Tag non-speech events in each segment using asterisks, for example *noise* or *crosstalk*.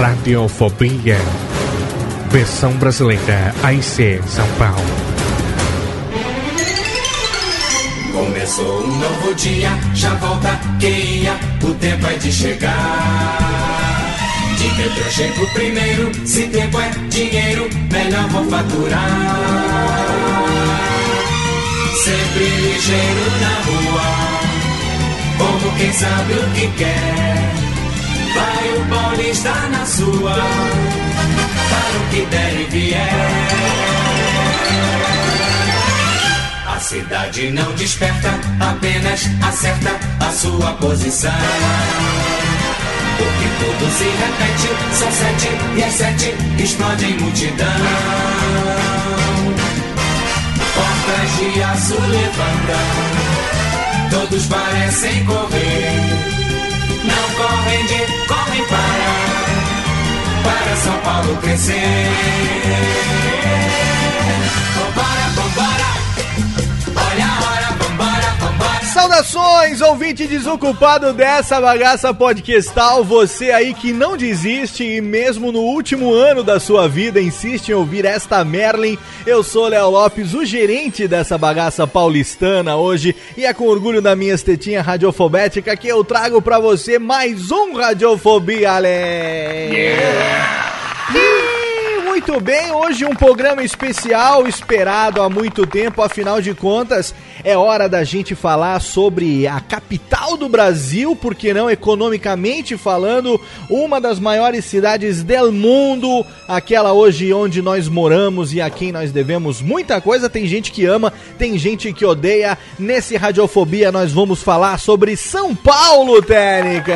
Radiofobia. Versão brasileira AIC São Paulo. Começou um novo dia, já volta quem ia, o tempo é de chegar. De Pedro eu chego primeiro, se tempo é dinheiro, melhor vou faturar. Sempre ligeiro na rua, como quem sabe o que quer. Vai o paulista na sua, para o que der e vier. A cidade não desperta, apenas acerta a sua posição. Porque tudo se repete, são sete e às sete explode em multidão. Portas de aço levantam, todos parecem correr. Não correm de, correm para, para São Paulo crescer. Vambora, vambora, Saudações, ouvinte desocupado dessa bagaça podcastal, você aí que não desiste e mesmo no último ano da sua vida insiste em ouvir esta Merlin. Eu sou Léo Lopes, o gerente dessa bagaça paulistana hoje e é com orgulho da minha estetinha radiofobética que eu trago pra você mais um Radiofobia, Ale. E Muito bem, hoje um programa especial esperado há muito tempo, afinal de contas, é hora da gente falar sobre a capital do Brasil, porque não economicamente falando, uma das maiores cidades do mundo, aquela hoje onde nós moramos e a quem nós devemos muita coisa. Tem gente que ama, tem gente que odeia. Nesse Radiofobia nós vamos falar sobre São Paulo, Técnica.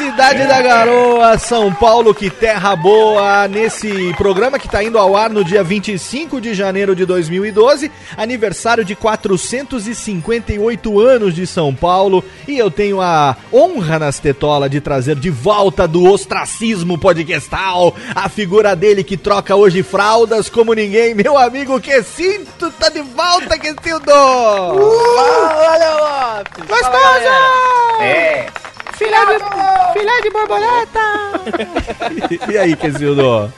Cidade da Garoa, São Paulo, que terra boa. Nesse programa que está indo ao ar no dia 25 de janeiro de 2012, aniversário de 458 anos de São Paulo. E eu tenho a honra nas tetolas de trazer de volta do ostracismo podcastal a figura dele que troca hoje fraldas como ninguém, meu amigo Quesinto, tá de volta, Quesinto! Olha, Lopes! Gostosa! É. Filé de, filé de borboleta! *laughs* e aí, Quesildo?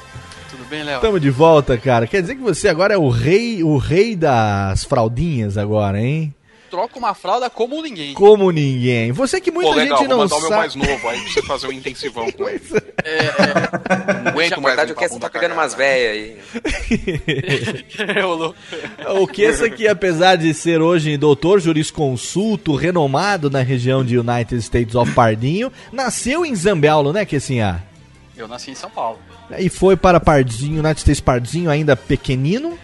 Tudo bem, Léo? Tamo de volta, cara. Quer dizer que você agora é o rei, o rei das fraldinhas agora, hein? Troca uma fralda como ninguém. Como ninguém. Você que muita Pô, legal, gente vou não mandar o meu sabe. mais novo aí pra você fazer um intensivão com ele. *laughs* É, é. Não aguento Na mais verdade, o limpar que a você bunda tá pegando umas velhas aí. *laughs* é o louco. O que apesar de ser hoje doutor jurisconsulto, renomado na região de United States of Pardinho, nasceu em Zambiaulo, né, Kessinha? Eu nasci em São Paulo. E foi para Pardinho, United States Pardinho, ainda pequenino,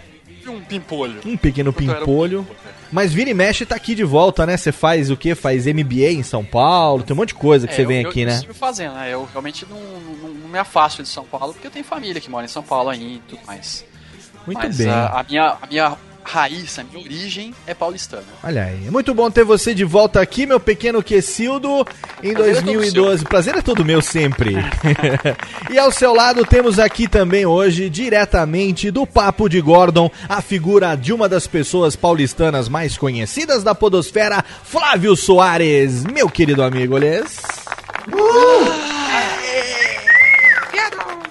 um pimpolho. um pequeno eu era um pimpolho. Mas vira e mexe tá aqui de volta, né? Você faz o quê? Faz MBA em São Paulo, tem um monte de coisa que É, você eu- vem eu- aqui, eu né? sigo fazendo, né? Eu realmente não, não, não me afasto de São Paulo, porque eu tenho família que mora em São Paulo aí e tudo mais. Muito Mas bem. A, a minha, a minha raiz, a minha origem é paulistana. Olha aí, é muito bom ter você de volta aqui, meu pequeno Quesildo, em Prazer é todo 2012. Prazer é todo meu sempre. *laughs* e ao seu lado temos aqui também hoje, diretamente do Papo de Gordon, a figura de uma das pessoas paulistanas mais conhecidas da podosfera, Flávio Soares. Meu querido amigo, Olhês.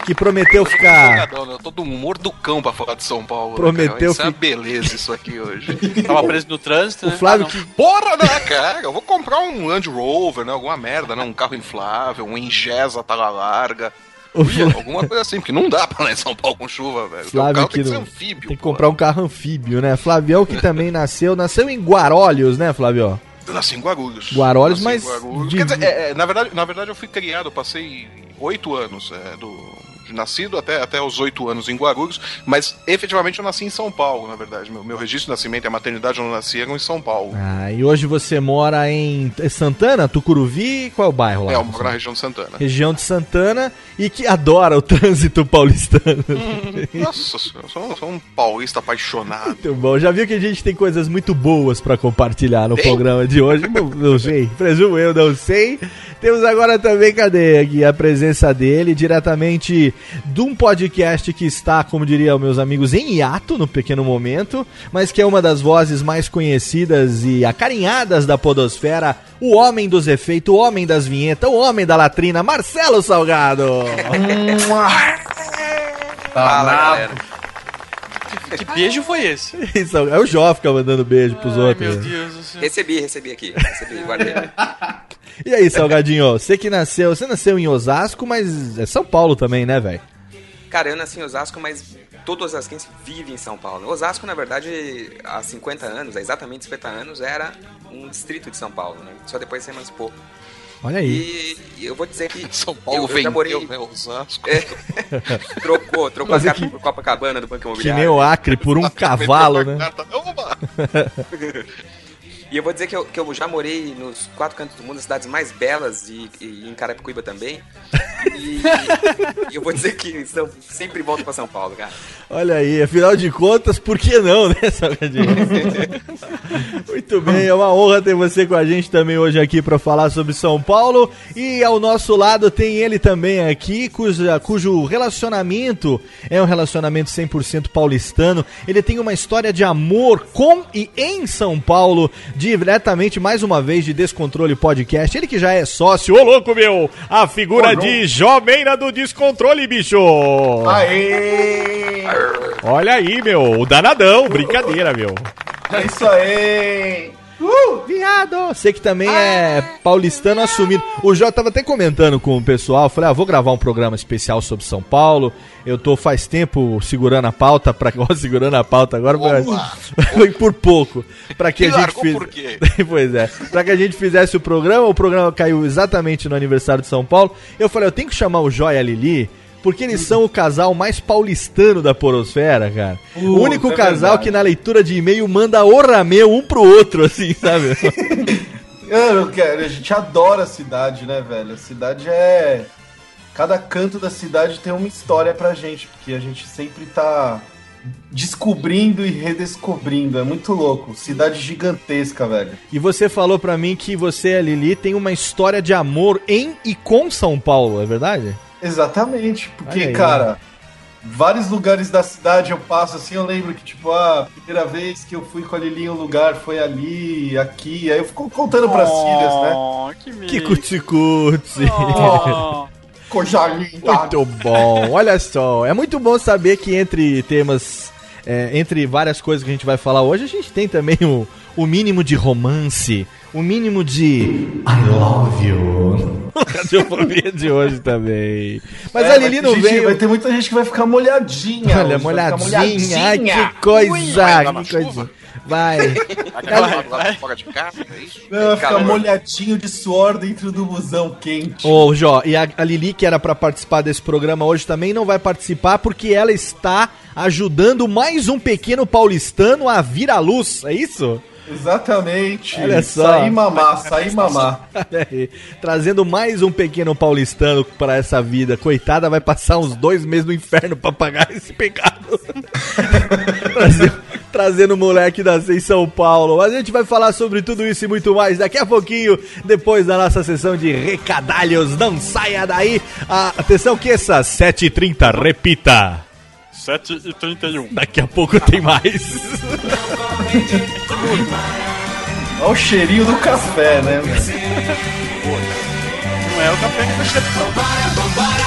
Que prometeu ficar... Eu tô do humor do cão pra falar de São Paulo. né, Prometeu cara? Isso é uma beleza isso aqui hoje. *laughs* Tava preso no trânsito, O né? Flávio Ah, que... Porra, né, cara? Eu vou comprar um Land Rover, né? Alguma merda, né? Um carro inflável, um Ingesa tala larga. O Ui, Flá- alguma coisa assim, porque não dá pra andar em São Paulo com chuva, velho. Flávio aqui tem que ser no- anfíbio. Tem que pô. comprar um carro anfíbio, né? Flavião que também nasceu, nasceu em Guarulhos, né, Flávio? Eu nasci em Guarulhos. Guarulhos, Nasci em mas Guarulhos. de- Quer dizer, é, é, na, verdade, na verdade eu fui criado, eu passei oito anos é, do. Nascido até, até os oito anos em Guarulhos, mas efetivamente eu nasci em São Paulo, na verdade. Meu, meu registro de nascimento e a maternidade onde eu nasci eram em São Paulo. Ah, e hoje você mora em Santana, Tucuruvi, qual é o bairro lá? É, eu moro na região de Santana. Região de Santana e que adora o *laughs* trânsito paulistano. *laughs* Nossa senhora, eu sou, sou um paulista apaixonado. Muito bom. Já viu que a gente tem coisas muito boas pra compartilhar no Tem? programa de hoje? Não, não sei. Presumo eu, não sei. Temos agora também, cadê aqui a presença dele, diretamente de um podcast que está, como diriam meus amigos, em hiato no pequeno momento, mas que é uma das vozes mais conhecidas e acarinhadas da podosfera, o homem dos efeitos, o homem das vinhetas, o homem da latrina, Marcelo Salgado. Fala, galera. Que beijo foi esse? *laughs* Isso, é o Jó fica mandando beijo pros Ai, outros. meu? Deus do céu. Recebi, recebi aqui. Recebi, *laughs* guardei. E aí, Salgadinho, você que nasceu, você nasceu em Osasco, mas é São Paulo também, né, velho? Cara, eu nasci em Osasco, mas todo osasquense vive em São Paulo. Osasco, na verdade, há 50 anos, há exatamente 50 anos, era um distrito de São Paulo, né? Só depois se emancipou. Olha aí. E, e eu vou dizer que São Paulo eu, eu vendeu, morei, né? Osasco. É. *laughs* trocou, trocou Mas a é carta que- por Copacabana do Banco Que Imobiliário. nem o Acre por um cavalo, né? Oba! *laughs* E eu vou dizer que eu, que eu já morei nos quatro cantos do mundo, as cidades mais belas e, e em Carapicuíba também. E, e eu vou dizer que são, sempre volto pra São Paulo, cara. Olha aí, afinal de contas, por que não, né, Salgadinho? *laughs* Muito bem, é uma honra ter você com a gente também hoje aqui para falar sobre São Paulo. E ao nosso lado tem ele também aqui, cuja, cujo relacionamento é um relacionamento 100% paulistano. Ele tem uma história de amor com e em São Paulo, diretamente, mais uma vez, de Descontrole Podcast. Ele que já é sócio, ô louco meu, a figura de Jomeira do Descontrole, bicho! Aê! Olha aí, meu, o danadão, brincadeira, meu. É isso aí! Viado! Você que também é paulistano assumido. O Jó tava até comentando com o pessoal, falei, ah, vou gravar um programa especial sobre São Paulo. Eu tô faz tempo segurando a pauta, pra *laughs* ó, segurando a pauta agora, mas foi por pouco. Pra que a gente *laughs* pois é. Pra que a gente fizesse o programa, o programa caiu exatamente no aniversário de São Paulo. Eu falei, eu tenho que chamar o Jó e a Lili. Porque eles são o casal mais paulistano da porosfera, cara. o Puta, único é casal verdade. que na leitura de e-mail manda orrameu um pro outro, assim, sabe? *laughs* Eu quero, a gente adora a cidade, né, velho? A cidade é. Cada canto da cidade tem uma história pra gente, porque a gente sempre tá descobrindo e redescobrindo. É muito louco. Cidade gigantesca, velho. E você falou pra mim que você e a Lili tem uma história de amor em e com São Paulo, é verdade? Exatamente, porque, aí. cara, vários lugares da cidade eu passo assim, eu lembro que, tipo, ah, a primeira vez que eu fui com a Lili em um lugar foi ali, aqui, aí eu fico contando pras filhas, né? Oh, que cuti-cuti. Oh. Coisa linda. Muito bom, olha só. É muito bom saber que entre temas, é, entre várias coisas que a gente vai falar hoje, a gente tem também o, o mínimo de romance, o mínimo de I love you. *laughs* Radiofobia de hoje também. Mas É, a vai Lili não gente- veio. Vai ter muita gente que vai ficar molhadinha. Olha, hoje, vai ficar molhadinha. Ai, que Vai coisa, andar na que coisa. Vai. Aquela lá fora de casa, é isso? Não, vai ficar molhadinho de suor dentro do busão quente. Ô, Jó, e a, a Lili, que era pra participar desse programa hoje, também não vai participar porque ela está ajudando mais um pequeno paulistano a vir à luz, é isso? Exatamente. Olha só. Sair mamar, sair mamar. *laughs* Aí, Trazendo mais um pequeno paulistano para essa vida. Coitada, vai passar uns dois meses no inferno pra pagar esse pecado. *laughs* Trazer- Trazendo o moleque da em São Paulo. Mas a gente vai falar sobre tudo isso e muito mais daqui a pouquinho, depois da nossa sessão de recadalhos. Não saia daí. Ah, atenção que essa 7h30, repita. 7 e 31. Daqui a pouco *laughs* tem mais. Olha o cheirinho do café, né? Não é o café que tá chegando. Olha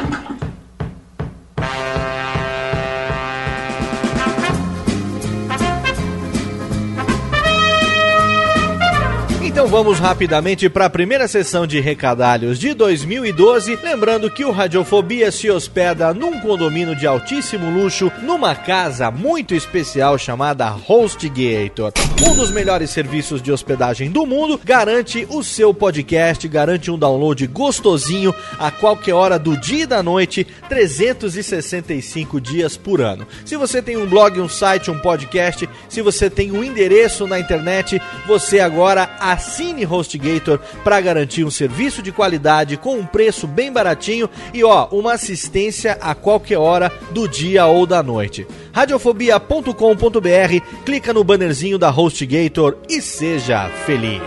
Então vamos rapidamente para a primeira sessão de recadalhos de 2012. Lembrando que o Radiofobia se hospeda num condomínio de altíssimo luxo, numa casa muito especial chamada HostGator. Um dos melhores serviços de hospedagem do mundo, garante o seu podcast, garante um download gostosinho a qualquer hora do dia e da noite, 365 dias por ano. Se você tem um blog, um site, um podcast, se você tem um endereço na internet, você agora assine HostGator para garantir um serviço de qualidade com um preço bem baratinho e ó, uma assistência a qualquer hora do dia ou da noite. Radiofobia.com.br, clica no bannerzinho da HostGator e seja feliz.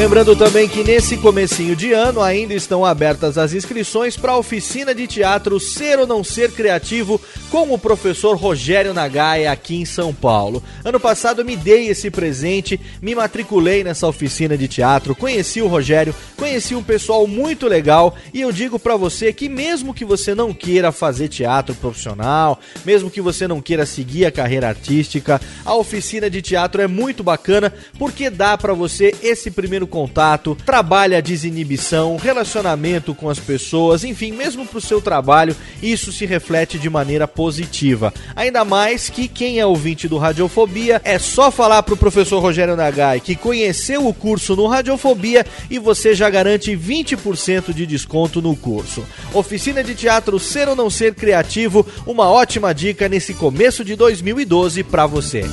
Lembrando também que nesse comecinho de ano ainda estão abertas as inscrições para a oficina de teatro Ser ou Não Ser Criativo com o professor Rogério Nagai aqui em São Paulo. Ano passado me dei esse presente, me matriculei nessa oficina de teatro, conheci o Rogério, conheci um pessoal muito legal e eu digo para você que mesmo que você não queira fazer teatro profissional, mesmo que você não queira seguir a carreira artística, a oficina de teatro é muito bacana porque dá para você esse primeiro contato, trabalha a desinibição, relacionamento com as pessoas, enfim, mesmo pro seu trabalho, isso se reflete de maneira positiva. Ainda mais que quem é ouvinte do Radiofobia é só falar pro professor Rogério Nagai que conheceu o curso no Radiofobia e você já garante 20% de desconto no curso. Oficina de teatro Ser ou Não Ser Criativo, uma ótima dica nesse começo de 2012 para você.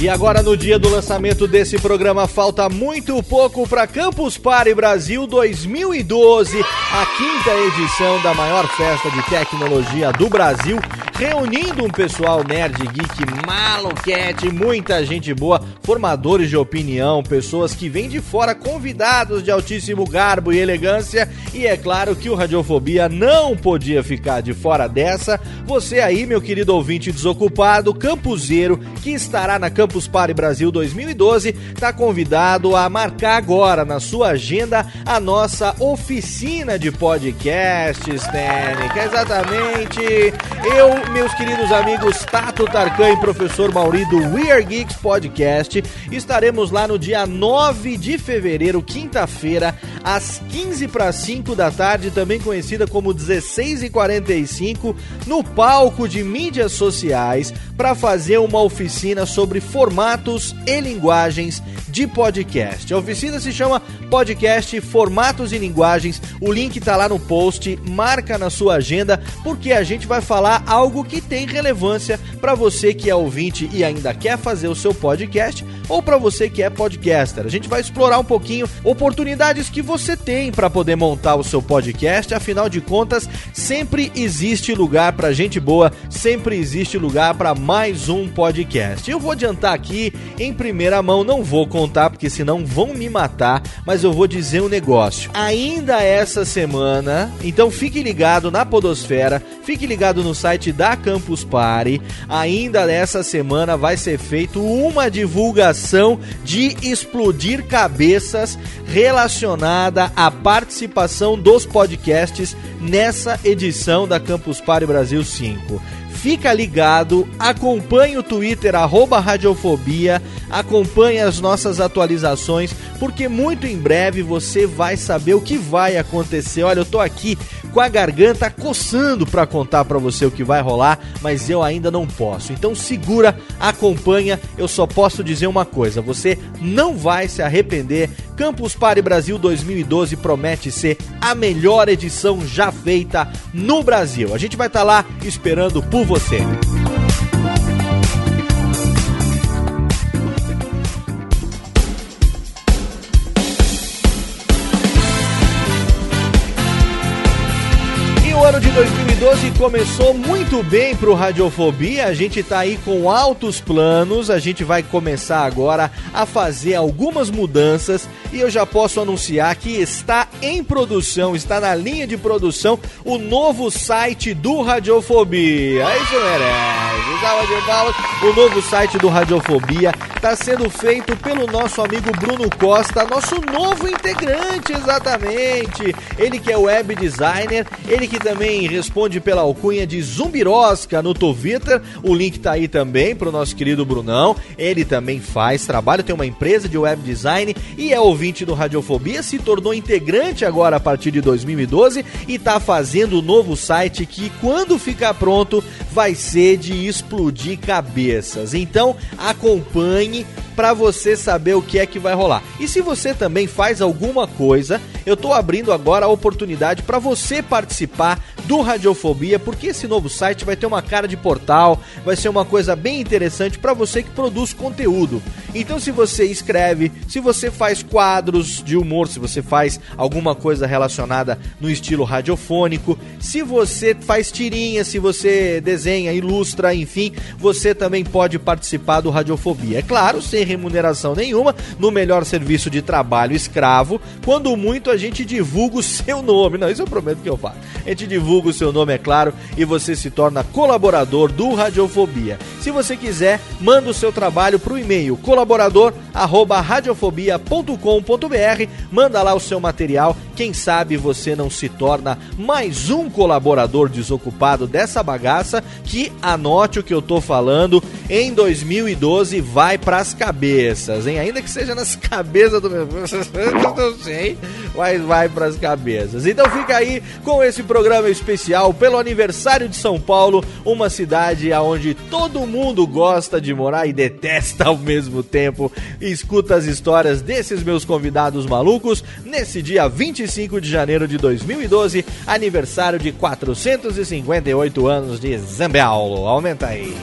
E agora, no dia do lançamento desse programa, falta muito pouco para Campus Party Brasil 2012, a quinta edição da maior festa de tecnologia do Brasil, reunindo um pessoal nerd, geek, maluquete, muita gente boa, formadores de opinião, pessoas que vêm de fora, convidados de altíssimo garbo e elegância. E é claro que o Radiofobia não podia ficar de fora dessa. Você aí, meu querido ouvinte desocupado, campuseiro, que estará na Campus Party Brasil 2012, está convidado a marcar agora na sua agenda a nossa oficina de podcasts, técnica. Exatamente. Eu, meus queridos amigos Tato Tarkan e professor Mauri do We Are Geeks Podcast, estaremos lá no dia 9 de fevereiro, quinta-feira, às 15 para 5 da tarde, também conhecida como 16h45, no palco de mídias sociais, para fazer uma oficina sobre formatos e linguagens de podcast. A oficina se chama Podcast Formatos e Linguagens. O link tá lá no post, marca na sua agenda, porque a gente vai falar algo que tem relevância para você que é ouvinte e ainda quer fazer o seu podcast ou para você que é podcaster. A gente vai explorar um pouquinho oportunidades que você tem para poder montar o seu podcast. Afinal de contas, sempre existe lugar para gente boa, sempre existe lugar para mais um podcast. Eu vou adiantar aqui em primeira mão, não vou contar porque senão vão me matar, mas eu vou dizer um negócio. Ainda essa semana, então fique ligado na Podosfera, fique ligado no site da Campus Party. Ainda essa semana vai ser feito uma divulgação de explodir cabeças relacionada à participação dos podcasts nessa edição da Campus Party Brasil 5 fica ligado, acompanhe o Twitter, arroba Radiofobia, acompanhe as nossas atualizações, porque muito em breve você vai saber o que vai acontecer. Olha, eu tô aqui com a garganta coçando para contar para você o que vai rolar, mas eu ainda não posso. Então segura, acompanha. Eu só posso dizer uma coisa: você não vai se arrepender. Campus Party Brasil 2012 promete ser a melhor edição já feita no Brasil. A gente vai estar tá lá esperando por você. ano de 2012 começou muito bem pro Radiofobia. A gente tá aí com altos planos. A gente vai começar agora a fazer algumas mudanças e eu já posso anunciar que está em produção, está na linha de produção o novo site do Radiofobia. Isso merece. Salva de palmas. O novo site do Radiofobia está sendo feito pelo nosso amigo Bruno Costa, nosso novo integrante, exatamente. Ele que é web designer, ele que também também responde pela alcunha de Zumbirosca no Twitter. O link tá aí também pro nosso querido Brunão. Ele também faz trabalho, tem uma empresa de web design e é ouvinte do Radiofobia, se tornou integrante agora a partir de 2012 e tá fazendo o um novo site que quando ficar pronto vai ser de explodir cabeças. Então, acompanhe para você saber o que é que vai rolar. E se você também faz alguma coisa, eu tô abrindo agora a oportunidade para você participar do Radiofobia, porque esse novo site vai ter uma cara de portal, vai ser uma coisa bem interessante para você que produz conteúdo. Então, se você escreve, se você faz quadros de humor, se você faz alguma coisa relacionada no estilo radiofônico, se você faz tirinhas, se você desenha, ilustra, enfim, você também pode participar do Radiofobia. É claro, sem remuneração nenhuma, no melhor serviço de trabalho escravo. Quando muito, a gente divulga o seu nome. Não, isso eu prometo que eu faço. A gente divulga o seu nome, é claro, e você se torna colaborador do Radiofobia. Se você quiser, manda o seu trabalho para o e-mail colaborador@radiofobia.com.br. Manda lá o seu material. Quem sabe você não se torna mais um colaborador desocupado dessa bagaça que anote o que eu tô falando, em 2012 vai pras cabeças cabeças, hein? Ainda que seja nas *laughs* cabeças do meu. *laughs* não sei, mas vai pras cabeças. Então fica aí com esse programa especial pelo aniversário de São Paulo, uma cidade onde todo mundo gosta de morar e detesta ao mesmo tempo. E escuta as histórias desses meus convidados malucos nesse dia 25 de janeiro de 2012, aniversário de 458 anos de Zambiaulo. Aumenta aí.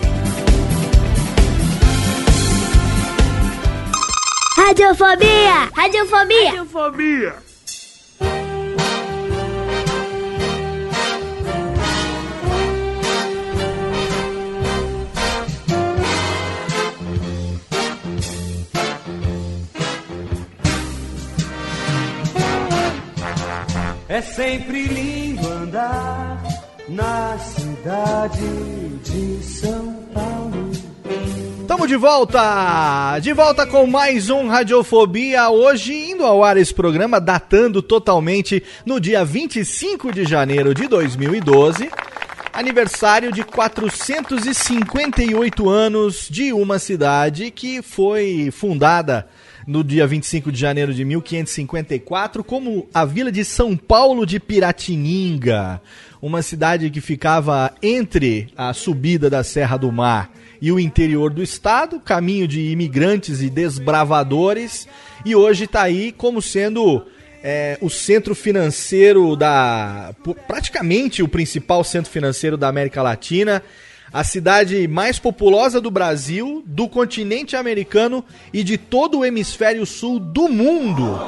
Radiofobia! Radiofobia! Radiofobia! É sempre lindo andar na cidade de São Paulo. Tamo de volta! De volta com mais um Radiofobia. Hoje, indo ao ar esse programa, datando totalmente no dia 25 de janeiro de 2012. Aniversário de 458 anos de uma cidade que foi fundada no dia 25 de janeiro de 1554 como a vila de São Paulo de Piratininga. Uma cidade que ficava entre a subida da Serra do Mar e o interior do estado, caminho de imigrantes e desbravadores, e hoje está aí como sendo é, o centro financeiro da. praticamente o principal centro financeiro da América Latina. A cidade mais populosa do Brasil, do continente americano e de todo o hemisfério sul do mundo.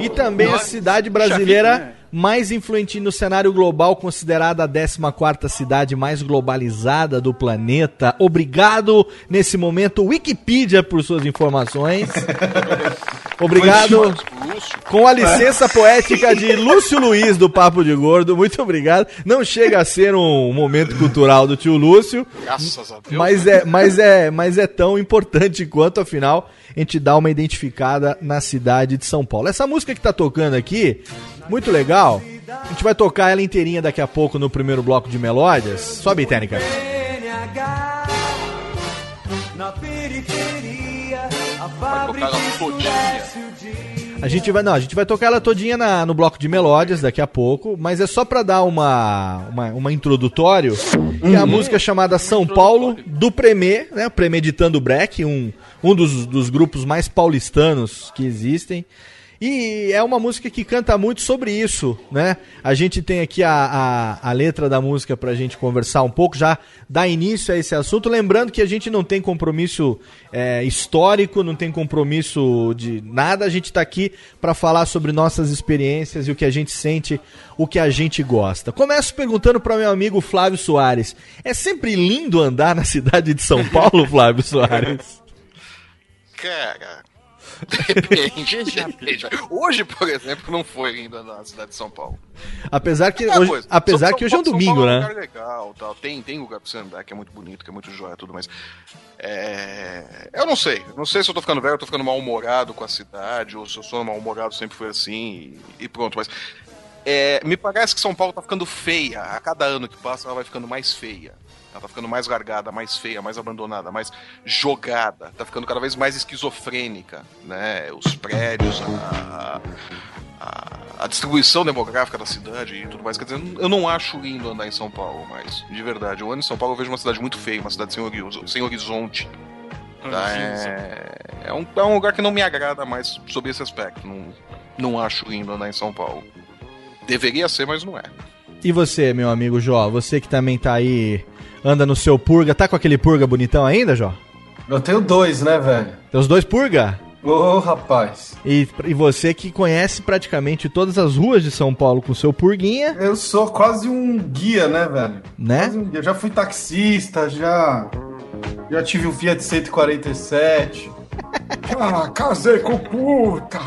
E também a cidade brasileira mais influente no cenário global, considerada a 14ª cidade mais globalizada do planeta. Obrigado, nesse momento, Wikipedia, por suas informações. *laughs* Obrigado. Com a licença poética de Lúcio Luiz do Papo de Gordo, muito obrigado. Não chega a ser um momento cultural do tio Lúcio, Graças a Deus. mas é, mas é, mas é tão importante quanto, afinal, a gente dá uma identificada na cidade de São Paulo. Essa música que tá tocando aqui, muito legal. A gente vai tocar ela inteirinha daqui a pouco no primeiro bloco de melódias. Sobe, técnica. Na periferia, a Vai tocar ela todinha. A gente vai, não, a gente vai tocar ela todinha na- no bloco de melódias daqui a pouco, mas é só pra dar uma, uma, uma introdutório, que é a música chamada São Paulo, do Premê, né, Premeditando Break, um, um dos, dos grupos mais paulistanos que existem. E é uma música que canta muito sobre isso, né? A gente tem aqui a, a, a letra da música pra gente conversar um pouco, já dar início a esse assunto. Lembrando que a gente não tem compromisso é, histórico, não tem compromisso de nada. A gente tá aqui pra falar sobre nossas experiências e o que a gente sente, o que a gente gosta. Começo perguntando para meu amigo Flávio Soares. É sempre lindo andar na cidade de São Paulo, Flávio Soares? *laughs* Cara, depende, *laughs* depende. Hoje, por exemplo, não foi ainda na cidade de São Paulo. Apesar que Aquela hoje, coisa, apesar São- que hoje é um domingo, Paulo É um né? lugar legal, tal. Tem, tem lugar pra você andar que é muito bonito, que é muito jóia, tudo, mas. É... Eu não sei. Não sei se eu tô ficando velho, eu tô ficando mal-humorado com a cidade, ou se eu sou mal-humorado, sempre foi assim, e, e pronto, mas. é, me parece que São Paulo tá ficando feia. A cada ano que passa, ela vai ficando mais feia. Ela tá ficando mais largada, mais feia, mais abandonada, mais jogada. Tá ficando cada vez mais esquizofrênica, né? Os prédios, a, a, a distribuição demográfica da cidade e tudo mais. Quer dizer, eu não acho lindo andar em São Paulo, mas de verdade, eu ando em São Paulo eu vejo uma cidade muito feia, uma cidade sem, sem horizonte. Tá? É, é, um, é um lugar que não me agrada mais sobre esse aspecto. Não, não acho lindo andar em São Paulo. Deveria ser, mas não é. E você, meu amigo Jó, você que também tá aí, anda no seu purga, tá com aquele purga bonitão ainda, Jó? Eu tenho dois, né, velho? Tem os dois purga? Ô, rapaz. E, e você que conhece praticamente todas as ruas de São Paulo com seu purguinha, Eu sou quase um guia, né, velho? né? Quase um guia. Eu já fui taxista, já. Já tive o Fiat 147. *laughs* Ah, casei com puta!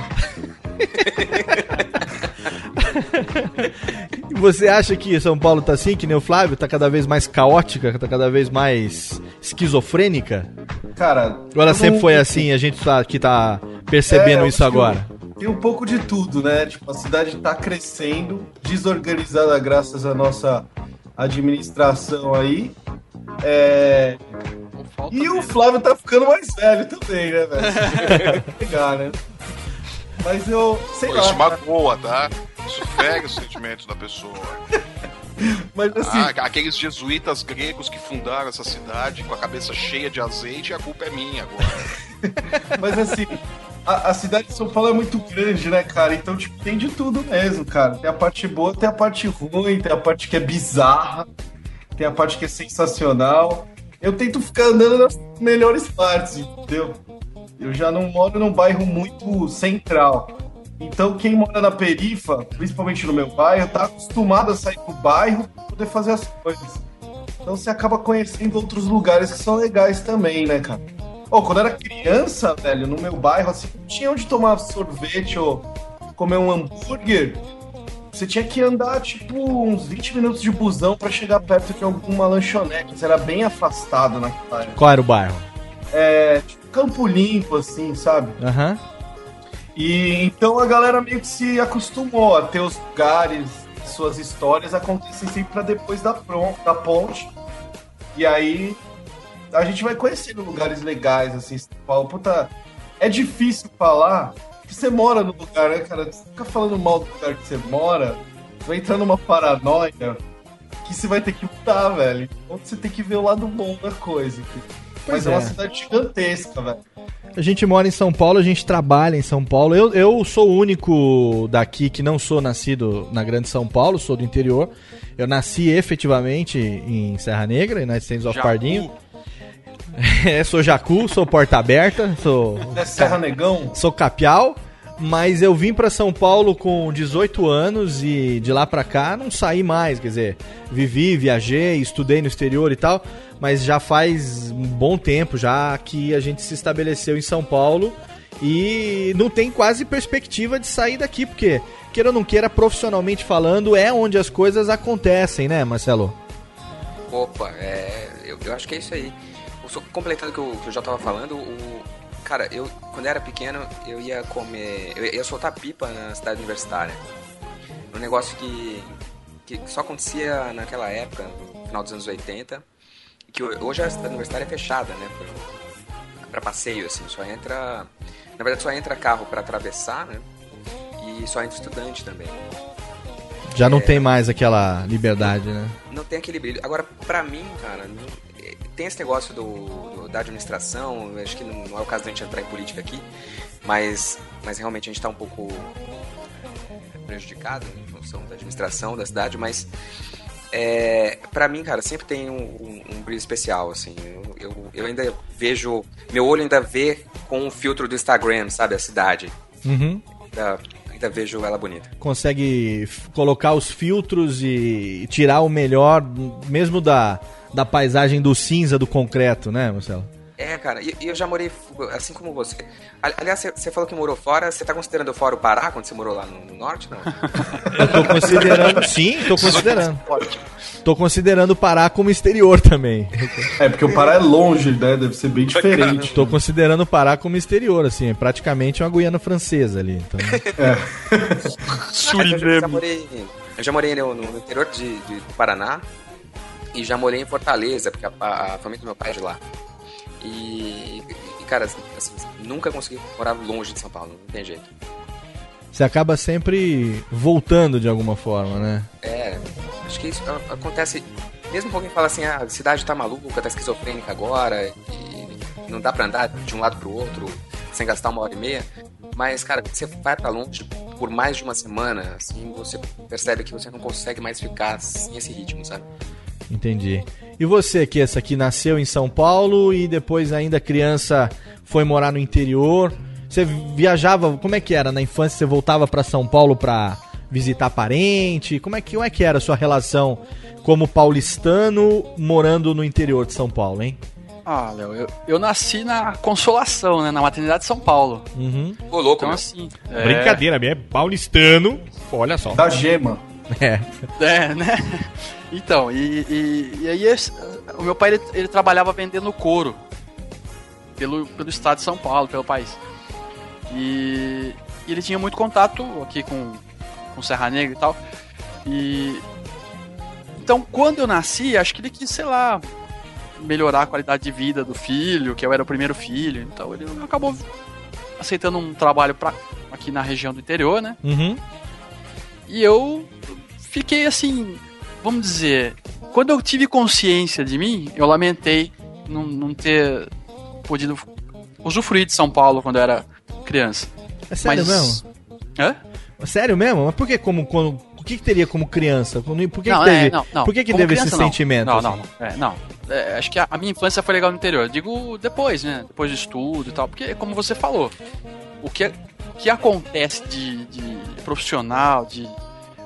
*laughs* Você acha que São Paulo tá assim, que nem o Flávio, tá cada vez mais caótica, tá cada vez mais esquizofrênica? Cara. Ou ela eu sempre não- foi assim a gente tá, que tá percebendo É, isso agora? Tem um pouco de tudo, né? Tipo, a cidade tá crescendo, desorganizada graças à nossa administração aí. É... E o Flávio tá ficando mais velho também, né, velho? *laughs* pegar, né? Mas eu, sei Pô, lá. isso magoa, tá? Isso fere os sentimentos da pessoa. *laughs* Mas assim, Ah, aqueles jesuítas gregos que fundaram essa cidade com a cabeça cheia de azeite, a culpa é minha agora. *laughs* mas assim, a, a cidade de São Paulo é muito grande, né, cara? Então, tipo, tem de tudo mesmo, cara. Tem a parte boa, tem a parte ruim, tem a parte que é bizarra, tem a parte que é sensacional. Eu tento ficar andando nas melhores partes, entendeu? Eu já não moro num bairro muito central. Então, quem mora na perifa, principalmente no meu bairro, tá acostumado a sair do bairro pra poder fazer as coisas. Então, você acaba conhecendo outros lugares que são legais também, né, cara? Ô, quando eu era criança, velho, no meu bairro, assim, não tinha onde tomar sorvete ou comer um hambúrguer. Você tinha que andar, tipo, uns 20 minutos de busão pra chegar perto de alguma lanchonete. Você era bem afastado naquela época. Qual era o bairro? É, tipo, campo limpo, assim, sabe? Aham. E então a galera meio que se acostumou a ter os lugares, suas histórias acontecem sempre pra depois da, pron- da ponte. E aí a gente vai conhecendo lugares legais, assim, São Paulo. Puta, é difícil falar que você mora no lugar, né, cara? Você fica falando mal do lugar que você mora, vai entrar numa paranoia que você vai ter que mudar, velho. Então você tem que ver o lado bom da coisa. Mas Pois é. uma é. cidade gigantesca, velho. A gente mora em São Paulo, a gente trabalha em São Paulo. Eu, eu sou o único daqui que não sou nascido na Grande São Paulo, sou do interior. Eu nasci efetivamente em Serra Negra, em Nascentes of. Pardinho. *laughs* É, sou Jacu, sou Porta Aberta, sou, É Serra Negão? sou Capial. Mas eu vim pra São Paulo com 18 anos e de lá pra cá não saí mais. Quer dizer, vivi, viajei, estudei no exterior e tal. Mas já faz um bom tempo já que a gente se estabeleceu em São Paulo e não tem quase perspectiva de sair daqui, porque, queira ou não queira, profissionalmente falando, é onde as coisas acontecem, né, Marcelo? Opa, é, eu, eu acho que é isso aí. Só completando o que eu, que eu já tava falando, o, cara, eu quando eu era pequeno, eu ia comer. Eu ia soltar pipa na cidade universitária. Um negócio que, que só acontecia naquela época, no final dos anos 80. Que ho- hoje a universitária é fechada, né? Pra, pra passeio, assim, só entra. Na verdade, só entra carro pra atravessar, né? E só entra estudante também. Já não tem mais aquela liberdade, né? não tem aquele brilho. Agora, pra mim, cara, eh, tem esse negócio do, do- da administração, acho que não, não é o caso da gente entrar em política aqui, mas, mas realmente a gente tá um pouco eh, prejudicado em função da administração da cidade, mas é, para mim, cara, sempre tem um, um- um brilho especial, assim. Eu, eu, eu ainda vejo. Meu olho ainda vê com o filtro do Instagram, sabe? A cidade. Uhum. Ainda, ainda vejo ela bonita. consegue colocar os filtros e tirar o melhor, mesmo da, da paisagem do cinza do concreto, né, Marcelo? É, cara, e e eu já morei, assim como você. Ali- Aliás, você- falou que morou fora, você tá considerando fora o Pará quando você morou lá no, no norte, não? *laughs* Eu tô considerando, sim, tô considerando. Tô considerando o Pará como exterior também. É, porque o Pará é longe, né? Deve ser bem diferente. Tô considerando o Pará como exterior, assim, é praticamente uma Guiana francesa ali. Então, *laughs* Eu já, já morei, eu já morei no, no interior de, de- do Paraná e já morei em Fortaleza, porque a, a família do meu pai é de lá. E, e, cara, assim, nunca consegui morar longe de São Paulo, não tem jeito. você acaba sempre voltando de alguma forma, né? É, acho que isso acontece. Mesmo que alguém fala assim, ah, a cidade tá maluca, tá esquizofrênica agora, e não dá pra andar de um lado pro outro sem gastar uma hora e meia. Mas, cara, quando você vai pra longe por mais de uma semana, assim, você percebe que você não consegue mais ficar sem esse ritmo, sabe? Entendi. E você, que essa aqui nasceu em São Paulo e depois ainda criança foi morar no interior. Você viajava, como é que era na infância? Você voltava pra São Paulo pra visitar parente? Como é que, como é que era a sua relação como paulistano morando no interior de São Paulo, hein? Ah, Léo, eu, eu nasci na Consolação, né? Na maternidade de São Paulo. Uhum. Ô, louco, Então, meu. assim. é- Brincadeira, minha é paulistano. Olha só. Da gema. É. É, né? Então, e, e, e aí esse- o meu pai ele, ele trabalhava vendendo couro pelo, pelo estado de São Paulo, pelo país. E, e ele tinha muito contato aqui com, com Serra Negra e tal. E então, quando eu nasci, acho que ele quis, sei lá, melhorar a qualidade de vida do filho, que eu era o primeiro filho. Então, ele acabou aceitando um trabalho pra, aqui na região do interior, né? Uhum. E eu fiquei assim, vamos dizer, quando eu tive consciência de mim, eu lamentei não, não ter podido usufruir de São Paulo quando eu era criança. É sério mesmo? Hã? Sério mesmo? Mas por que como quando o que, que teria como criança? Por que, não, que teve, é, não, não. por que, que Como teve esse criança, não. sentimento? Não, assim? não, não. É, não. É, acho que a, a minha infância foi legal no interior. Digo depois, né? Depois do estudo e tal. Porque, como você falou, o que, o que acontece de, de profissional, de.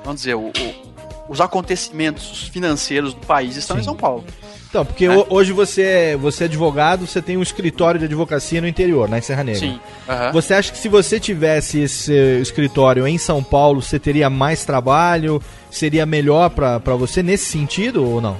Vamos dizer, o- o- os acontecimentos financeiros do país estão em São Paulo. Então, porque É. ho- hoje você é, você é advogado, você tem um escritório de advocacia no interior, na Serra Negra. Sim. aham. Você acha que se você tivesse esse escritório em São Paulo, você teria mais trabalho? Seria melhor pra você nesse sentido ou não?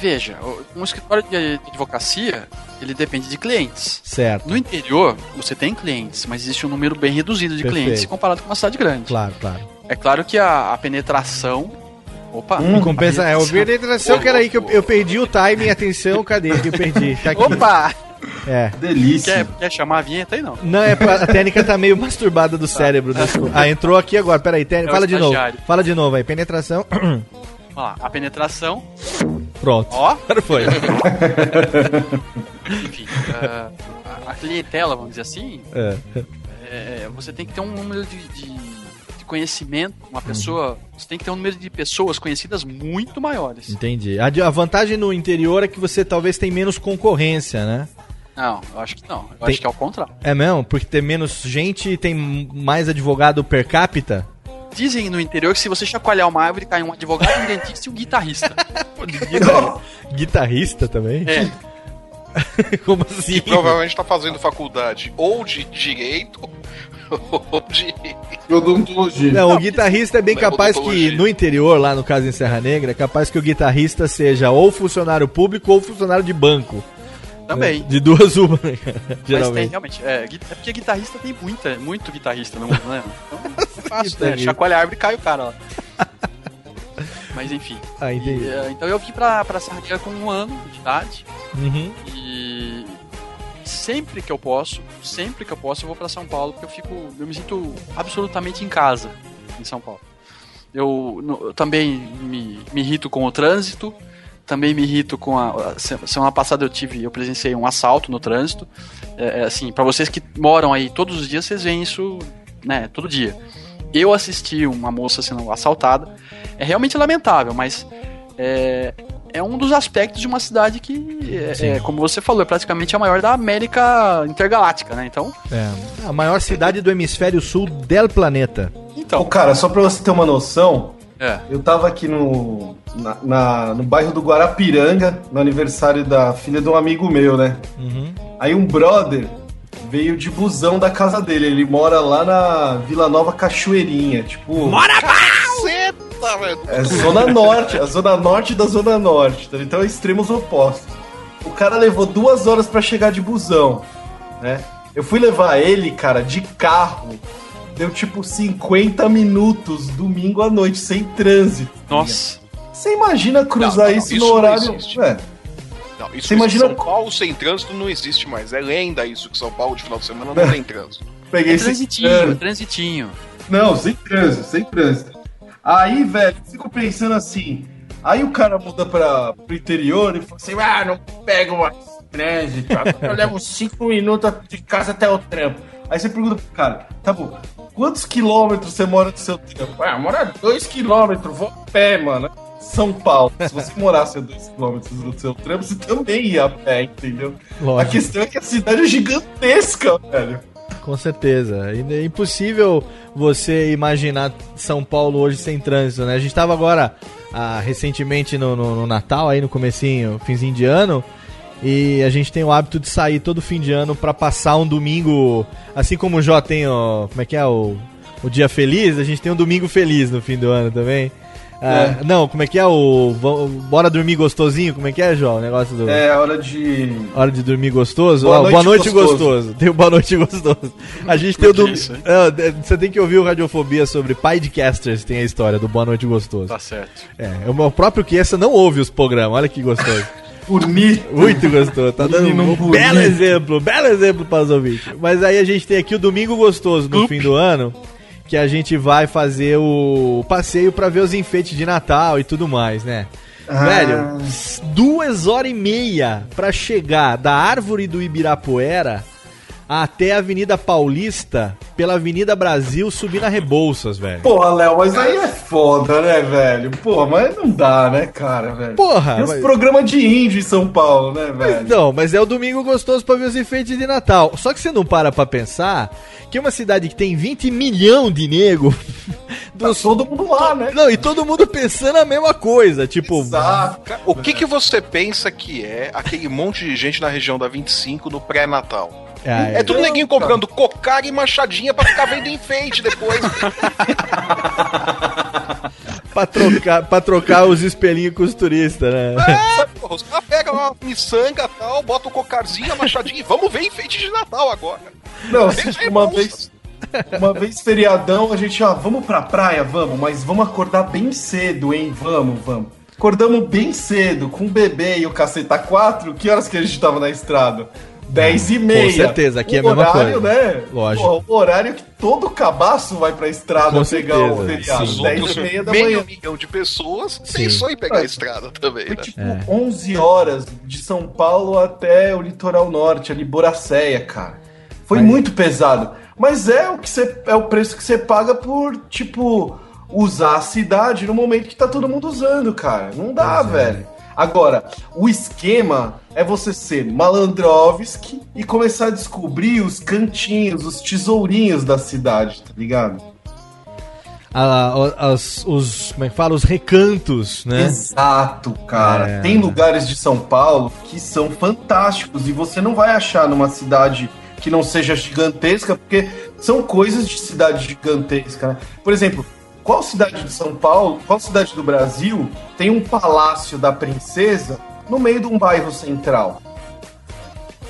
Veja, um escritório de advocacia, ele depende de clientes. Certo. No interior, você tem clientes, mas existe um número bem reduzido de Perfeito. clientes comparado com uma cidade grande. Claro, claro. É claro que a, a penetração. Opa! Hum, compensa, é, eu penetração, que era aí que eu, eu perdi o timing, atenção, cadê que eu perdi? Tá aqui. Opa! É. Delícia. Quer, quer chamar a vinheta aí não? Não, é pra- a técnica tá meio masturbada do cérebro. desculpa. Ah, entrou aqui agora, peraí, Tênica, É fala de novo. Fala de novo aí, penetração. Vamos lá, a penetração. Pronto. Ó. Agora foi. *laughs* Enfim, ah, a, a clientela, vamos dizer assim, É. é, você tem que ter um número de- de conhecimento, uma pessoa. Você tem que ter um número de pessoas conhecidas muito maiores. Entendi. A, de- a vantagem no interior é que você talvez tem menos concorrência, né? Não, eu acho que não. Eu Tem- acho que é o contrário. É mesmo? Porque tem menos gente e tem mais advogado per capita? Dizem no interior que se você chacoalhar uma árvore, cai um advogado, um dentista e um guitarrista. *laughs* Guitarrista também? É. *laughs* Como assim? E provavelmente tá fazendo faculdade ou de direito de. Odontologia. Não, o guitarrista é bem Não, capaz que no interior, lá no caso em Serra Negra, é capaz que o guitarrista seja ou funcionário público ou funcionário de banco. Também. De duas uma, *laughs* né, cara? Mas tem, geralmente. realmente. É, é porque guitarrista tem muita, muito guitarrista no mundo, né? Então *laughs* é fácil, né? Chacoalha a árvore e cai o cara lá. *laughs* Mas enfim. Ah, entendi. E, é, então eu vim pra, pra Serra Negra com um ano de idade. Uhum. E sempre que eu posso, sempre que eu posso, eu vou pra São Paulo, porque eu fico. Eu me sinto absolutamente em casa em São Paulo. Eu, eu também me, me irrito com o trânsito, também me irrito com a. a se- semana passada eu tive, eu presenciei um assalto no trânsito. É, é, assim, para vocês que moram aí todos os dias, vocês veem isso, né, todo dia. Eu assisti uma moça sendo assaltada. É realmente lamentável, mas é, é um dos aspectos de uma cidade que, é, é, como você falou, é praticamente a maior da América intergaláctica, né? Então, É, a maior cidade do hemisfério sul del planeta. então. Ô, cara, só pra você ter uma noção, É. eu tava aqui no, na, na- no bairro do Guarapiranga, no aniversário da filha de um amigo meu, né? Uhum. Aí um brother veio de busão da casa dele. Ele mora lá na Vila Nova Cachoeirinha. Tipo. Caceta, velho! É zona *laughs* norte, a zona norte da zona norte. tá? Então é extremos opostos. O cara levou duas horas pra chegar de busão, né? Eu fui levar ele, cara, de carro. Deu tipo 50 minutos domingo à noite, sem trânsito. Nossa. Você imagina cruzar Não, não, isso, isso no não horário. existe. É, Não, isso Você imagina- São Paulo sem trânsito não existe mais. É lenda isso que São Paulo de final de semana não *laughs* tem trânsito. peguei É transitinho, é. é transitinho. Não, sem trânsito, sem trânsito. Aí, velho, eu fico pensando assim. Aí o cara muda pra, pro interior e fala assim: ah, não pego mais trânsito. Eu levo cinco minutos de casa até o trampo. Aí você pergunta pro cara: tá bom, quantos quilômetros você mora do seu trampo? Ah, mora dois quilômetros, vou a pé, mano. São Paulo. Se você morasse a dois quilômetros do seu trampo, você também ia a pé, entendeu? Lógico. A questão é que a cidade é gigantesca, velho. Com certeza. É impossível você imaginar São Paulo hoje sem trânsito, né? A gente tava agora ah, recentemente no, no- no Natal, aí no comecinho, finzinho de ano, e a gente tem o hábito de sair todo fim de ano pra passar um domingo, assim como o Jó tem o, como é que é, o, o dia feliz, a gente tem um domingo feliz no fim do ano também. Ah, Não, como é que é o, bora dormir gostosinho, como é que é, Jó, o negócio do... É hora de. Hora de dormir gostoso? Boa Boa, noite, boa noite gostoso. gostoso. Tem o Boa Noite Gostoso. A gente tem o do... isso, hein? É, Você tem que ouvir o Radiofobia sobre Podcasters, tem a história do Boa Noite Gostoso. Tá certo. É, o meu próprio Kiesa não ouve os programas, olha que gostoso. *laughs* Bonito. Muito gostoso, tá dando um bonito. belo exemplo, belo exemplo para os ouvintes. Mas aí a gente tem aqui o Domingo Gostoso no fim do ano, que a gente vai fazer o passeio pra ver os enfeites de Natal e tudo mais, né? Ah. Velho, duas horas e meia pra chegar da árvore do Ibirapuera até a Avenida Paulista, pela Avenida Brasil, subir na Rebouças, velho. Porra, Léo, mas aí é foda, né, velho? Porra, mas não dá, né, cara, velho? Porra, Tem mas- programas de índio em São Paulo, né, velho? Não, mas é o domingo gostoso pra ver os enfeites de Natal. Só que você não para pra pensar que uma cidade que tem 20 milhões de nego. *laughs* Tá todo mundo lá, né? Não, e todo mundo pensando a mesma coisa. Tipo, Exato. O que, que você pensa que é aquele monte de gente na região da 25 no pré-natal? É, É tudo neguinho comprando cocar e machadinha pra ficar vendo enfeite depois. *laughs* pra, trocar, pra trocar os espelhinhos com os turistas, né? É, porra, os caras pegam uma miçanga e tal, botam o cocarzinho, a machadinha e vamos ver enfeite de Natal agora. Não, aí, uma vez, uma vez feriadão, a gente, ó, vamos pra praia, vamos, mas vamos acordar bem cedo, hein? Vamos, vamos. Acordamos bem cedo, com o bebê e o caceta 4. Que horas que a gente tava na estrada? 10 e meia. Com certeza, aqui é a O mesma horário, coisa. né? Lógico. Porra, o horário que todo cabaço vai pra estrada Com pegar o certeza, feriado. sim. 10 e meia da meio manhã. milhão de pessoas Sim. pensou em pegar É. a estrada também, né? Tipo, 11 horas de São Paulo até o litoral norte, ali, Boracéia, cara. Foi muito pesado. Mas é o que você é o preço que você paga por, tipo, usar a cidade no momento que tá todo mundo usando, cara. Não dá, velho. Agora, o esquema é você ser Malandrovski e começar a descobrir os cantinhos, os tesourinhos da cidade, tá ligado? Ah, as- os, como é que fala? Os recantos, né? Exato, cara. É. Tem lugares de São Paulo que são fantásticos e você não vai achar numa cidade que não seja gigantesca, porque são coisas de cidade gigantesca, né? Por exemplo, qual cidade de São Paulo, qual cidade do Brasil tem um palácio da princesa no meio de um bairro central?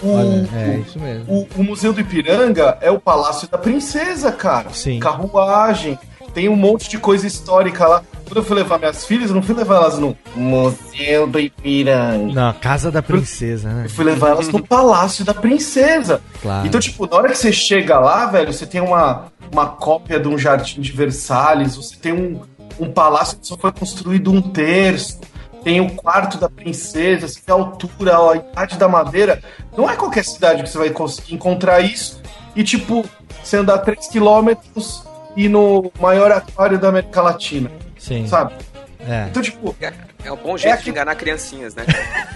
O, Olha, é isso mesmo. o, o Museu do Ipiranga é o Palácio da Princesa, cara. Sim. Carruagem. Tem um monte de coisa histórica lá. Quando eu fui levar minhas filhas, eu não fui levar elas no Museu do Ipiranga. Na casa da princesa, né? Eu fui levar elas no Palácio da Princesa. Claro. Então, tipo, na hora que você chega lá, velho, você tem uma, uma cópia de um jardim de Versalhes, você tem um, um palácio que só foi construído um terço, tem o quarto da princesa, você tem a altura, a idade da madeira. Não é qualquer cidade que você vai conseguir encontrar isso. E, tipo, você andar 3 quilômetros e no maior aquário da América Latina, Sim. sabe? É. Então, tipo, É, é um bom jeito aqui- de enganar criancinhas, né?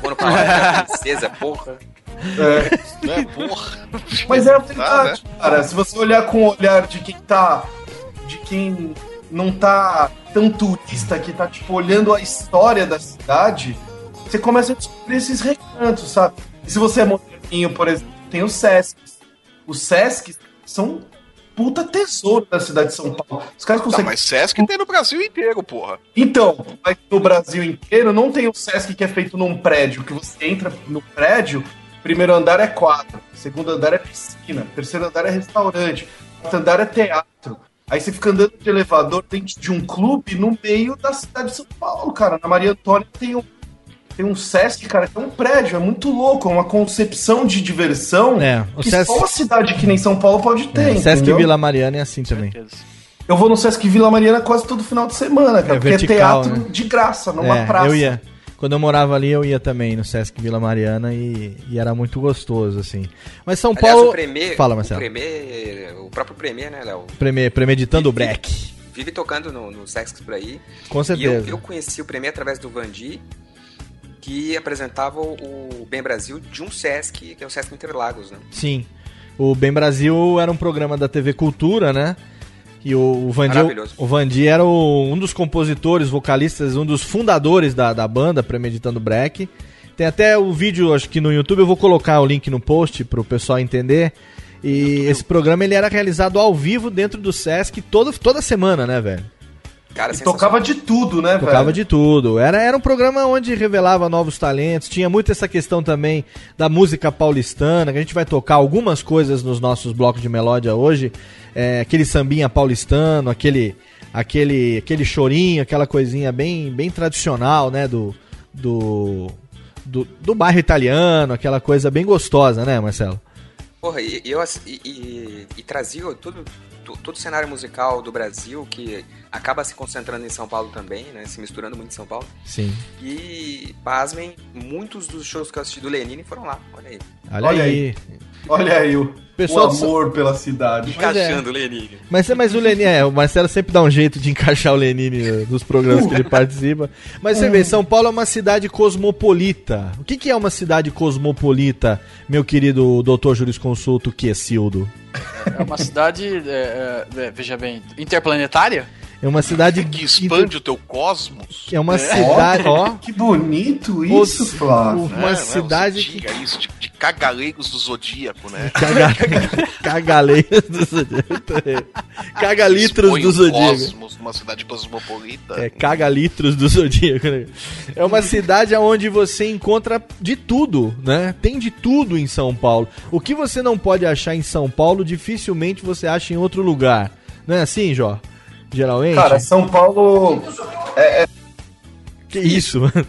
Quando falar da princesa, porra. é, Né? Porra. Mas é a verdade, cara. Se você olhar com o olhar de quem tá. de quem não tá tão turista, que tá, tipo, olhando a história da cidade, você começa a descobrir esses recantos, sabe? E se você é moderninho, por exemplo, tem os Sescs. Os Sescs são puta tesouro da cidade de São Paulo. Os caras Tá, conseguem. mas Sesc tem no Brasil inteiro, porra. Então, mas no Brasil inteiro não tem o Sesc que é feito num prédio, que você entra no prédio, primeiro andar é quadro, segundo andar é piscina, terceiro andar é restaurante, quarto andar é teatro. Aí você fica andando de elevador dentro de um clube no meio da cidade de São Paulo, cara. Na Maria Antônia tem um, tem um Sesc, cara, que é um prédio, é muito louco, é uma concepção de diversão É, o que Sesc- só uma cidade que nem São Paulo pode ter, É, Sesc entendeu? Vila Mariana é assim também. Eu vou no Sesc Vila Mariana quase todo final de semana, cara, É porque vertical, é teatro né? de graça, numa É, praça. eu ia. Quando eu morava ali, eu ia também no Sesc Vila Mariana e, e era muito gostoso, assim. Mas São Aliás, Paulo. o Premier, Fala, o Marcelo. Premier, o próprio Premier, né, Léo? Preme- Premeditando o break. Vive tocando no, no Sex por aí. Com certeza. E eu, eu conheci o Premier através do Vandi, que apresentava o Bem Brasil de um Sesc, que é o Sesc Interlagos, né? Sim. O Bem Brasil era um programa da TV Cultura, né? E o, o Vandi, o Vandi era o- um dos compositores, vocalistas, um dos fundadores da, da banda Premeditando Break. Tem até o vídeo, acho que no YouTube, eu vou colocar o link no post pro pessoal entender. E esse programa ele era realizado ao vivo dentro do Sesc todo, toda semana, né, velho? Cara, E tocava de tudo, né, Tocava velho? de tudo. Era, era um programa onde revelava novos talentos. Tinha muito essa questão também da música paulistana, que a gente vai tocar algumas coisas nos nossos blocos de melódia hoje. É, aquele sambinha paulistano, aquele, aquele, aquele chorinho, aquela coisinha bem, bem tradicional, né? Do, do, do, do bairro italiano, aquela coisa bem gostosa, né, Marcelo? Porra, e, e eu, e, e- e trazia todo, to- todo o cenário musical do Brasil, que acaba se concentrando em São Paulo também, né? Se misturando muito em São Paulo. Sim. E, pasmem, muitos dos shows que eu assisti do Lenine foram lá, olha aí. Olha, Olha aí. aí. Olha aí o, Pessoal o amor pela cidade. Pois é. Encaixando o Lenine. Mas, mas o Lenine, é, o Marcelo sempre dá um jeito de encaixar o Lenine nos programas que ele *laughs* participa. Mas você vê, São Paulo é uma cidade cosmopolita. O que, que é uma cidade cosmopolita, meu querido doutor jurisconsulto Quesildo? É uma cidade, é, é, é, veja bem, interplanetária? É uma cidade Que expande o teu cosmos. que é uma É. cidade, ó. Que bonito isso, Flávio. Uma? Não é? cidade que diga isso, de, de cagaleiros do zodíaco, né? *laughs* Caga... Cagaleiros do Zodíaco. Cagalitros do Zodíaco. Cosmos numa cidade cosmopolita. É, caga-litros do Zodíaco, né? É uma cidade onde você encontra de tudo, né? Tem de tudo em São Paulo. O que você não pode achar em São Paulo, dificilmente você acha em outro lugar. Não é assim, Jó? Geralmente? Cara, São Paulo. É, é- que isso, mano?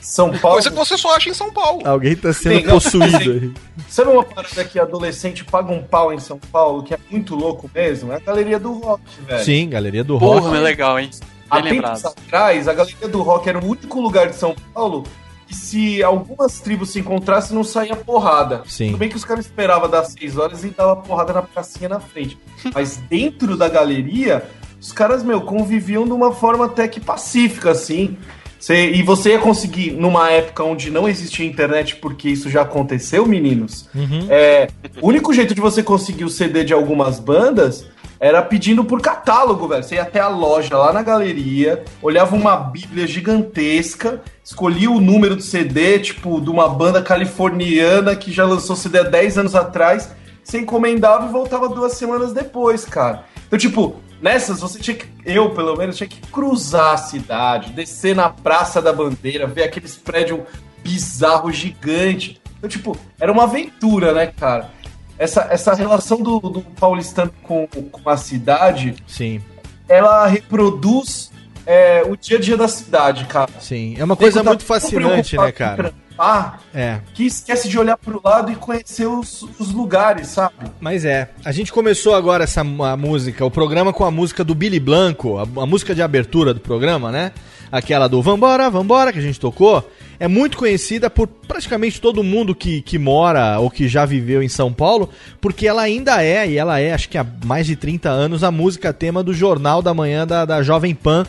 São Paulo. Coisa que você só acha em São Paulo. Alguém tá sendo Sim, possuído assim, aí. Sabe uma parada que adolescente paga um pau em São Paulo, que é muito louco mesmo? É a galeria do rock, velho. Sim, galeria do Porra, rock. mas legal, hein? Há Bem tempos lembrado. atrás, a galeria do rock era o único lugar de São Paulo que se algumas tribos se encontrassem, não saía porrada. Sim. Tudo bem que os caras esperavam das 6 horas e dava porrada na pracinha na frente. *laughs* Mas dentro da galeria, os caras, meu, conviviam de uma forma até que pacífica, assim. Você- e você ia conseguir, numa época onde não existia internet, porque isso já aconteceu, meninos, Uhum. é, o único jeito de você conseguir o CD de algumas bandas era pedindo por catálogo, velho. Você ia até a loja lá na galeria, olhava uma bíblia gigantesca, escolhia o número do CD, tipo, de uma banda californiana que já lançou CD há 10 anos atrás, você encomendava e voltava duas semanas depois, cara. Então, tipo, nessas você tinha que, eu pelo menos, tinha que cruzar a cidade, descer na Praça da Bandeira, ver aqueles prédios bizarros, gigantes. Então, tipo, era uma aventura, né, cara? Essa, essa relação do, do paulistano com, com a cidade, Sim, ela reproduz é, o dia a dia da cidade, cara. sim. É uma coisa tá muito fascinante, né, cara? Trampar É. Que esquece de olhar pro lado e conhecer os, os lugares, sabe? Mas é, a gente começou agora essa música, o programa com a música do Billy Blanco, a, a música de abertura do programa, né? Aquela do Vambora, Vambora, que a gente tocou, é muito conhecida por praticamente todo mundo que, que mora ou que já viveu em São Paulo, porque ela ainda é, e ela é, acho que há mais de 30 anos, a música tema do Jornal da Manhã da, da Jovem Pan.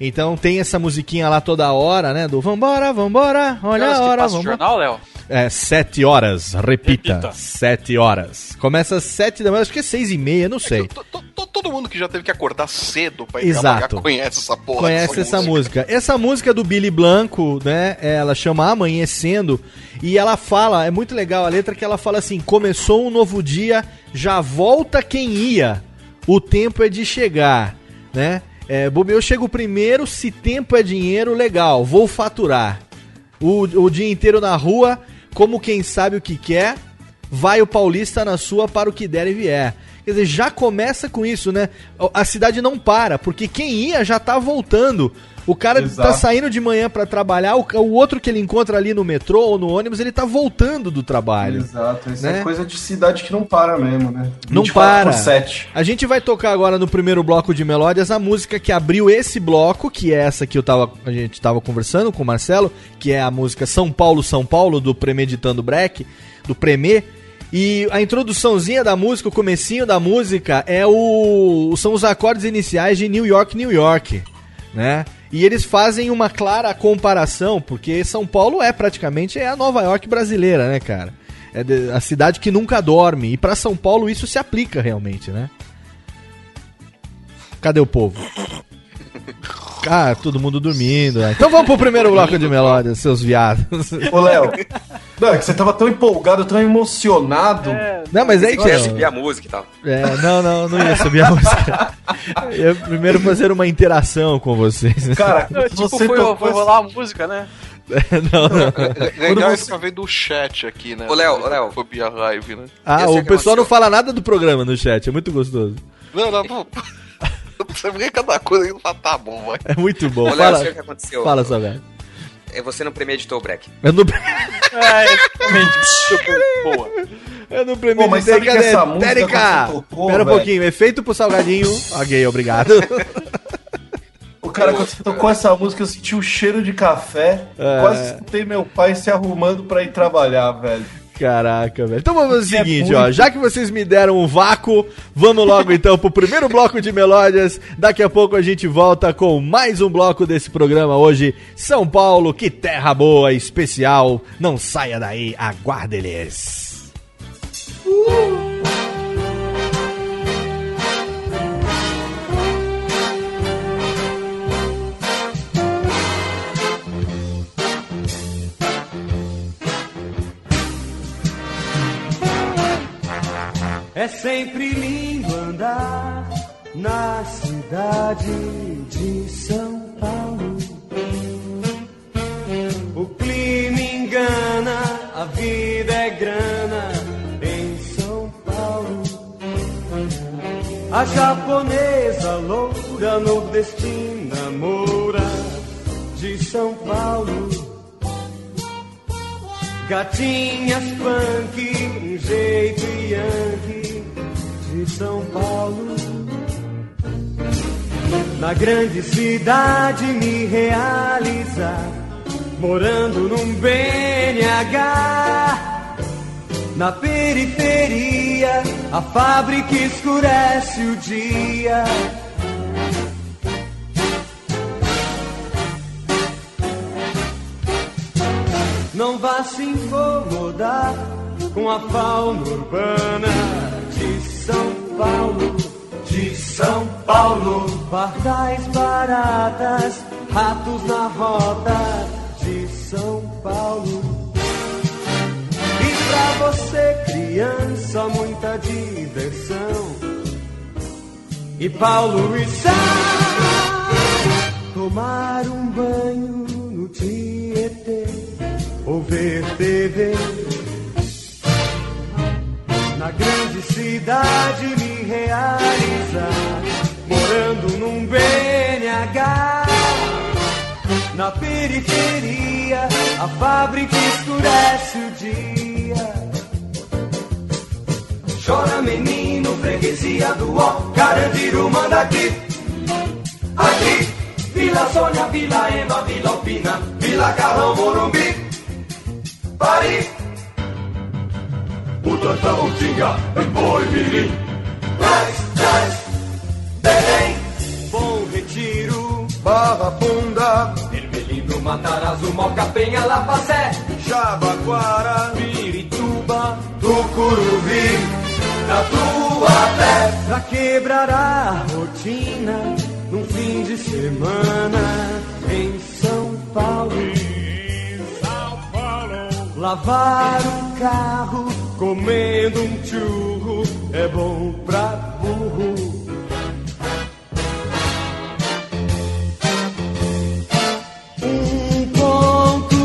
Então tem essa musiquinha lá toda hora, né? Do Vambora, Vambora, olha a que hora, passa o jornal, Léo? É, sete horas, repita. Repita. Sete horas. Começa às sete da manhã, acho que é seis e meia, não sei. To- to- to- Todo mundo que já teve que acordar cedo pra ir Exato. trabalhar conhece essa porra. Conhece essa música. Essa música do Billy Blanco, né? Ela chama Amanhecendo. E ela fala, é muito legal a letra que ela fala assim: começou um novo dia, já volta quem ia. O tempo é de chegar, né? É, Bobe, eu chego primeiro, se tempo é dinheiro, legal, vou faturar. O, o dia inteiro na rua, como quem sabe o que quer, vai o paulista na sua para o que der e vier. Quer dizer, já começa com isso, né? A cidade não para, porque quem ia já tá voltando. O cara Exato. tá saindo de manhã para trabalhar, o, o outro que ele encontra ali no metrô ou no ônibus, ele tá voltando do trabalho. Exato, isso Né? é coisa de cidade que não para mesmo, né? Não 24 para. por 7. A gente vai tocar agora no primeiro bloco de melódias a música que abriu esse bloco, que é essa que eu tava, a gente tava conversando com o Marcelo, que é a música São Paulo, São Paulo, do Premeditando Break, do Premê. E a introduçãozinha da música, o comecinho da música, é o são os acordes iniciais de New York, New York, né? E eles fazem uma clara comparação, porque São Paulo é praticamente é a Nova York brasileira, né, cara? É a cidade que nunca dorme. E pra São Paulo isso se aplica realmente, né? Cadê o povo? Ah, todo mundo dormindo. né? Então vamos pro primeiro bloco de melódias, seus viados. Ô, Léo, *laughs* não, é que você tava tão empolgado, tão emocionado. Não, mas aí Eu que ia é. subir a música e tal. É, não, não, não ia subir a *laughs* música. Eu ia primeiro fazer uma interação com vocês. Cara, Não, tipo, você foi, tocou foi essa- rolar a música, né? *laughs* não, não. Legal você- ver do chat aqui, né? Ô, Léo, ô, Léo. Fobia Live, né? Ah, Eu sei o que pessoal não fala nada do programa no chat, é muito gostoso. Não, não, não. *laughs* Você vê cada coisa aí fala, tá bom, vai. É muito bom. Ô, Léo, Fala, o que aconteceu. fala só, velho. É você não premeditou o break. Eu não, É, exatamente. Boa. eu não Pô, mas premeditei, sabe que essa música você tocou, Pera um pouquinho, efeito pro salgadinho. Ok, obrigado. O cara, quando você tocou essa música, eu senti o cheiro de café. É. Quase escutei meu pai se arrumando pra ir trabalhar, velho. Caraca, velho. Então vamos fazer o É seguinte, ó. Já que vocês me deram um vácuo, vamos logo então pro primeiro *laughs* bloco de melódias. Daqui a pouco a gente volta com mais um bloco desse programa hoje. São Paulo, que terra boa, especial. Não saia daí, aguarde eles. É sempre lindo andar na cidade de São Paulo. O clima engana, a vida é grana em São Paulo. A japonesa loura nordestina moura de São Paulo. Gatinhas punk, um jeito yankee de São Paulo. Na grande cidade me realizar, morando num BNH. Na periferia, a fábrica escurece o dia. Não vá se incomodar com a fauna urbana de São Paulo. De São Paulo. Pardais baratas, ratos na roda de São Paulo. E pra você, criança, muita diversão. E Paulo e Sá, tomar um banho no Tietê ou ver TV. Na grande cidade me realizar, morando num BNH. Na periferia, a fábrica escurece o dia. Chora menino, freguesia do ó, Carandiru manda aqui, aqui. Vila Sônia, Vila Ema, Vila Alpina, Vila Carrão, Morumbi, Paris. Butantão, Tinga, Boi, Mirim, Traz, Traz, Belém, Bom Retiro, Barra Funda, Ermelino, Matarazzo, Moca, Penha, Lapacé, Jabaquara, Pirituba, Tucuruvi, Tatuapé, pra quebrar a rotina. Num fim de semana. Em São Paulo. Lavar o carro comendo um churro é bom pra burro. Um ponto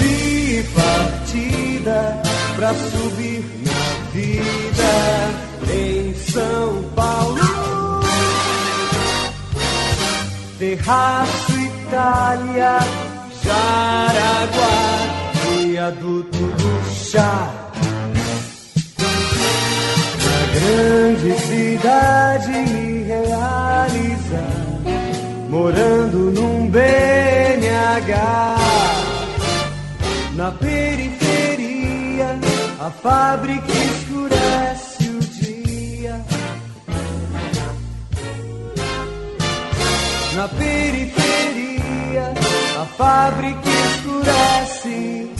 de partida pra subir na vida em São Paulo. Terraço Itália, Jaraguá, viaduto do chá. Na grande cidade me realiza, morando num BNH. Na periferia, a fábrica escurece o dia. Na periferia, a fábrica escurece.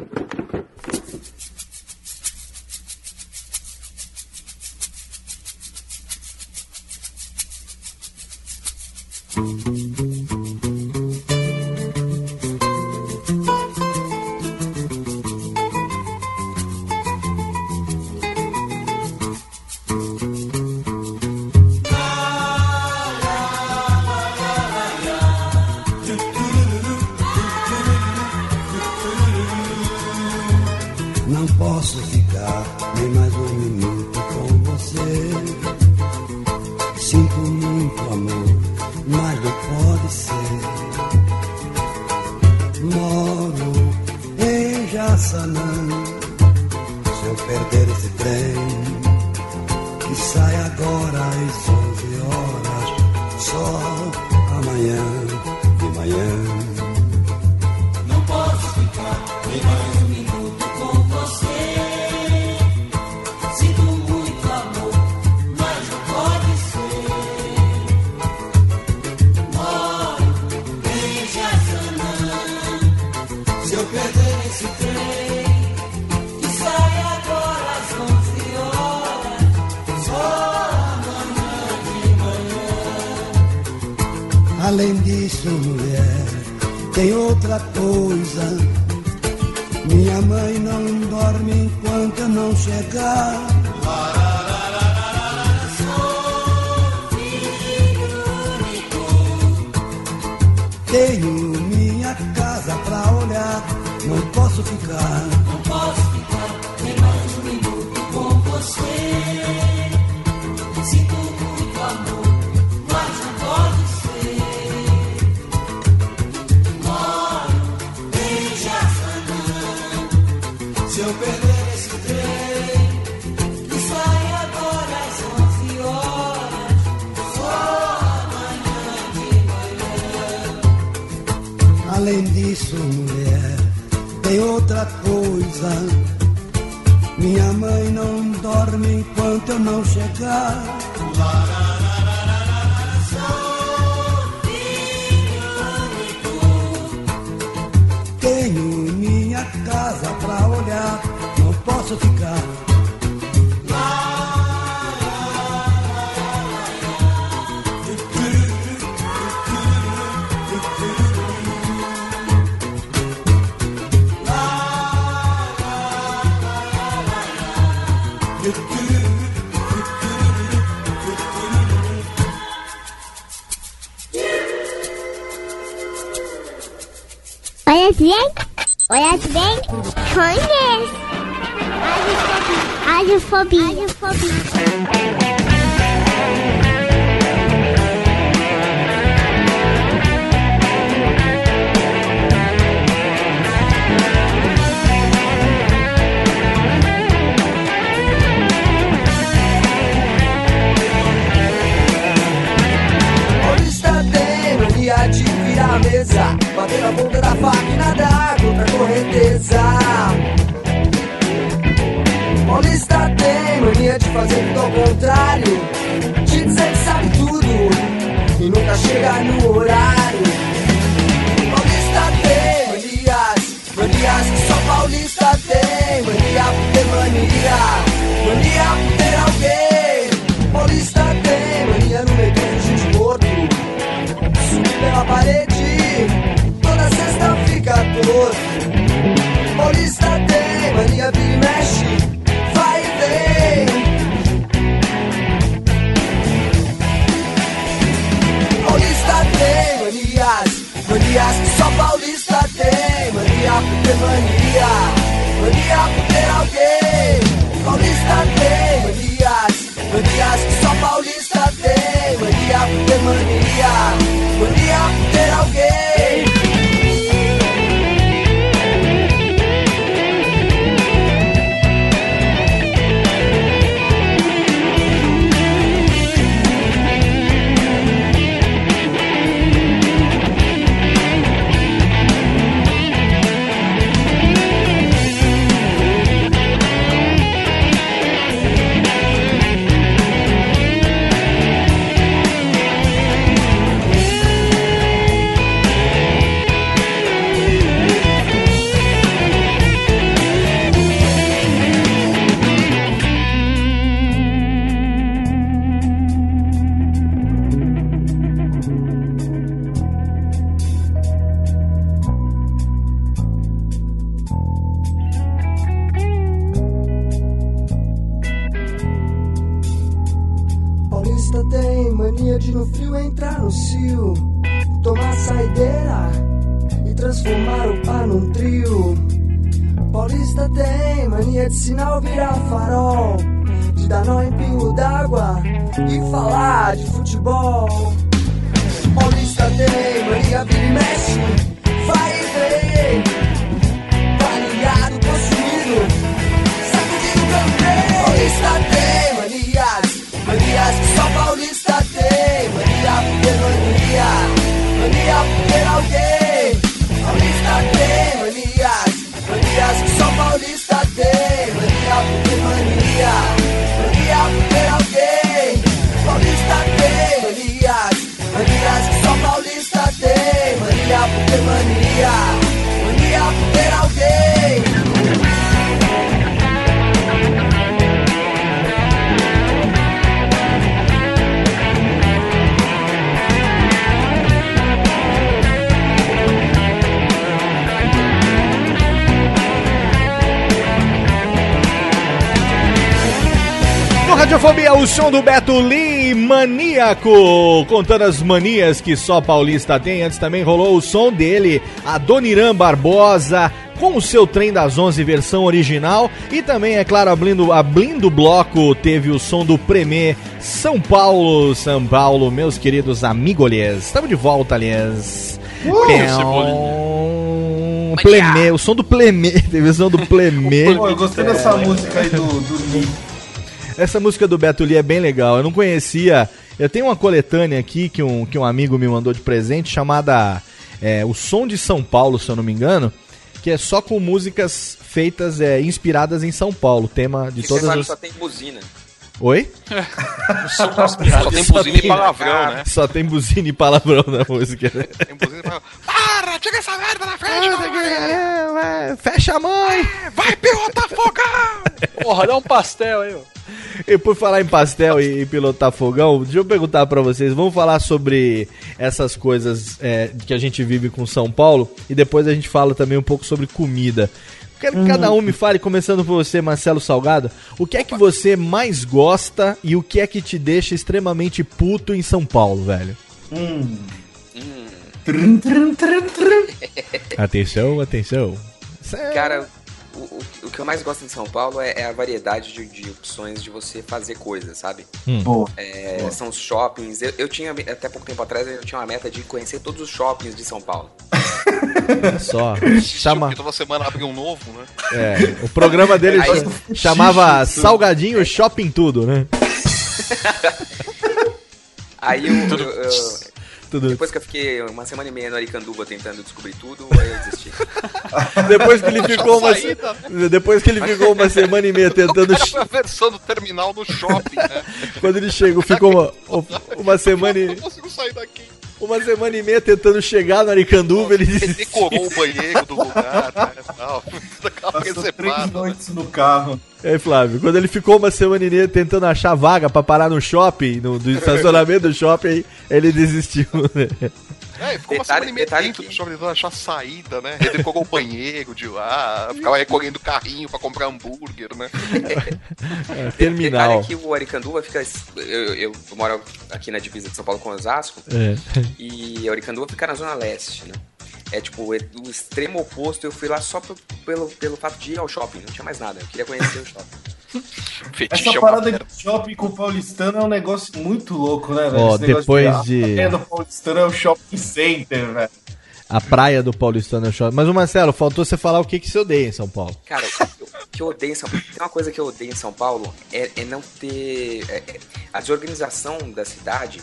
Vem, olha bem, conhece. Agiofobia. Agiofobia. Olha, está bem, mania de virar mesa. Na ponta da vacina da correnteza Paulista tem mania de fazer tudo ao contrário De dizer que sabe tudo E nunca chega no horário. Paulista tem manias Manias que só paulista tem. berhias do Beto Lee, maníaco, contando as manias que só paulista tem. Antes também rolou o som dele, a Doniran Barbosa, com o seu trem das 11 versão original e também, é claro, abrindo, abrindo o bloco, teve o som do Premier São Paulo, São Paulo, meus queridos amigolês. Estamos de volta, aliás. Uh, Pão... Plemê, o som do Plemê, *laughs* teve o som do *laughs* Plemê. eu gostei dessa música aí do, do Lee. Essa música do Beto Lee é bem legal. Eu não conhecia. Eu tenho uma coletânea aqui que um, que um amigo me mandou de presente chamada é, O Som de São Paulo, se eu não me engano. Que é só com músicas feitas, é, inspiradas em São Paulo. Tema de E você todas sabe, as. só tem buzina. Oi? Só tem buzina e palavrão, né? Só tem buzina e palavrão na música. né? Tem buzina e palavrão. Para, tira essa merda na frente, É, Fecha a mãe! Vai, pilotar fogão! *laughs* Porra, dá um pastel aí, ó. E por falar em pastel e, e pilotar fogão, deixa eu perguntar pra vocês. Vamos falar sobre essas coisas é, que a gente vive com São Paulo e depois a gente fala também um pouco sobre comida. Quero que cada um me fale, começando por você, Marcelo Salgado, o que é que você mais gosta e o que é que te deixa extremamente puto em São Paulo, velho? Hum. Hum. *laughs* Atenção, atenção. Cara, o, o, o que eu mais gosto em São Paulo é, é a variedade de, de opções de você fazer coisas, sabe? Hum. Boa. É, Boa. São os shoppings. Eu, eu tinha, até pouco tempo atrás, eu tinha uma meta de conhecer todos os shoppings de São Paulo. Olha só. *laughs* Chama, Porque toda semana abre um novo, né? é, o programa dele Aí- chamava Salgadinho Shopping Tudo, né? *laughs* Aí eu, eu- eu- Tudo. depois que eu fiquei uma semana e meia no Aricanduva tentando descobrir tudo, aí eu desisti. *laughs* Depois que ele ficou uma, depois que ele ficou uma semana e meia tentando, foi *laughs* a versão do terminal do shopping, né? quando ele chegou, ficou uma, uma semana Eu e não consigo sair daqui. Uma semana e meia tentando chegar no Aricanduva, ele decorou o banheiro do lugar, né? Tal. Daquela *laughs* Passou três reservada. noites no carro. Ei, Flávio, quando ele ficou uma semana e meia tentando achar vaga pra parar no shopping, no do estacionamento do shopping, ele desistiu. né? É, ficou uma Detalhe- semana e meia detalhe dentro que- do shopping tentando achar saída, né? *laughs* Ele decorou o banheiro de lá, ficava recolhendo carrinho pra comprar hambúrguer, né? *laughs* É, Detalhe terminal. é que o Aricanduva fica. Eu, eu- eu moro aqui na divisa de São Paulo com Osasco. É. E a Aricanduva fica na zona leste, né? É tipo, é o extremo oposto. Eu fui lá só pro- pelo, pelo fato de ir ao shopping, não tinha mais nada. Eu queria conhecer o shopping. *laughs* Essa é parada merda. de shopping com o paulistano é um negócio muito louco, né, velho? Ó, Esse negócio depois de- A praia do paulistano é o shopping center, velho. A praia do Paulistano é o shopping. Mas o Marcelo, faltou você falar o que, que você odeia em São Paulo. Cara, o que eu odeio em São Paulo. Tem uma coisa que eu odeio em São Paulo é, é não ter. é- é- a desorganização da cidade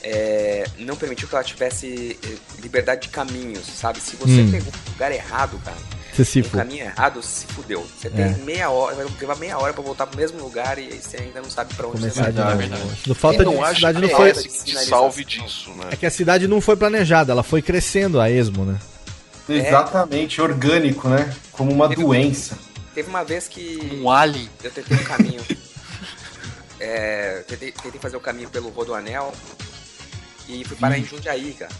é, não permitiu que ela tivesse é, liberdade de caminhos, sabe? Se você Hum. pegou o lugar errado, cara, Você se o for. caminho errado, se fudeu. Você tem É. meia hora, vai levar meia hora pra voltar pro mesmo lugar e você ainda não sabe pra onde Começar você de vai. novo. No falta Eu de não acho cidade que não foi. Que salve disso, né? É que a cidade não foi planejada, ela foi crescendo a esmo, né? Exatamente, orgânico, né? Como uma doença. Teve uma vez que. Um alien. Eu tentei um caminho. *laughs* é, tentei, tentei fazer o caminho pelo Rodoanel e fui parar em Jundiaí, cara.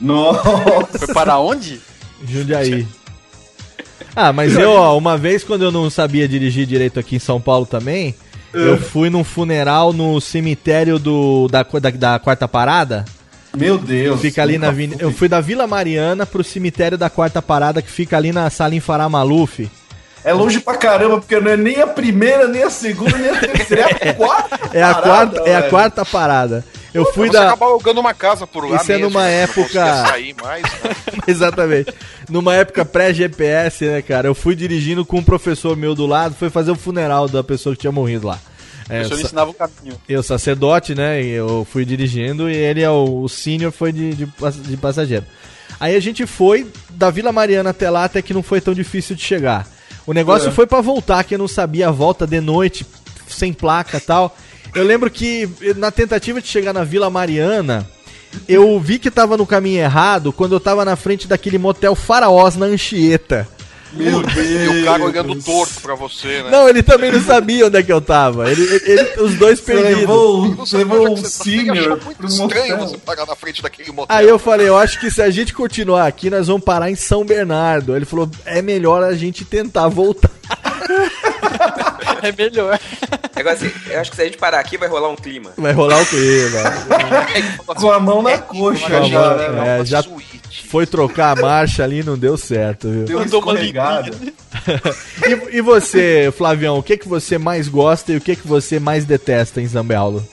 Nossa! Foi para onde? Jundiaí. Ah, mas eu, ó, uma vez quando eu não sabia dirigir direito aqui em São Paulo também, eu fui num funeral no cemitério do, da, da, da Quarta Parada. Meu Deus. Fica ali na fui. Eu fui da Vila Mariana pro cemitério da Quarta Parada, que fica ali na Salim Fará Maluf. É longe pra caramba, porque não é nem a primeira, nem a segunda, nem a terceira. É a *laughs* quarta. É a, parada, quarta, é a quarta parada. Eu fui Você da. acaba alugando uma casa por lá Isso é mesmo, numa né? Não época- sair mais, né? *laughs* Exatamente. Numa época pré-GPS, né, cara? Eu fui dirigindo com um professor meu do lado, foi fazer o funeral da pessoa que tinha morrido lá. É, o senhor sa- ensinava o caminho. eu, sacerdote, né? Eu fui dirigindo e ele é o, o senior, foi de, de, de passageiro. Aí a gente foi da Vila Mariana até lá, até que não foi tão difícil de chegar. O negócio É. foi pra voltar, que eu não sabia a volta de noite, sem placa e tal. Eu lembro que na tentativa de chegar na Vila Mariana, eu vi que tava no caminho errado quando eu tava na frente daquele motel Faraós na Anchieta. Meu Deus. E o cara olhando torto pra você, né? Não, ele também não sabia onde é que eu tava. Ele, ele- ele- os dois Você perdidos. levou, você levou é um você tá. Senior achou muito estranho motel. você parar na frente daquele motel. Aí eu falei, eu acho que se a gente continuar aqui, nós vamos parar em São Bernardo. Ele falou, é melhor a gente tentar voltar. É melhor. Agora, assim, eu acho que se a gente parar aqui, vai rolar um clima. Vai rolar o clima. *laughs* Com a mão na coxa já, mão- né? é, já foi trocar a marcha ali e não deu certo, viu? Deu uma escorregada. *laughs* E, e você, Flavião, o que, que você mais gosta e o que, que você mais detesta em Paulo?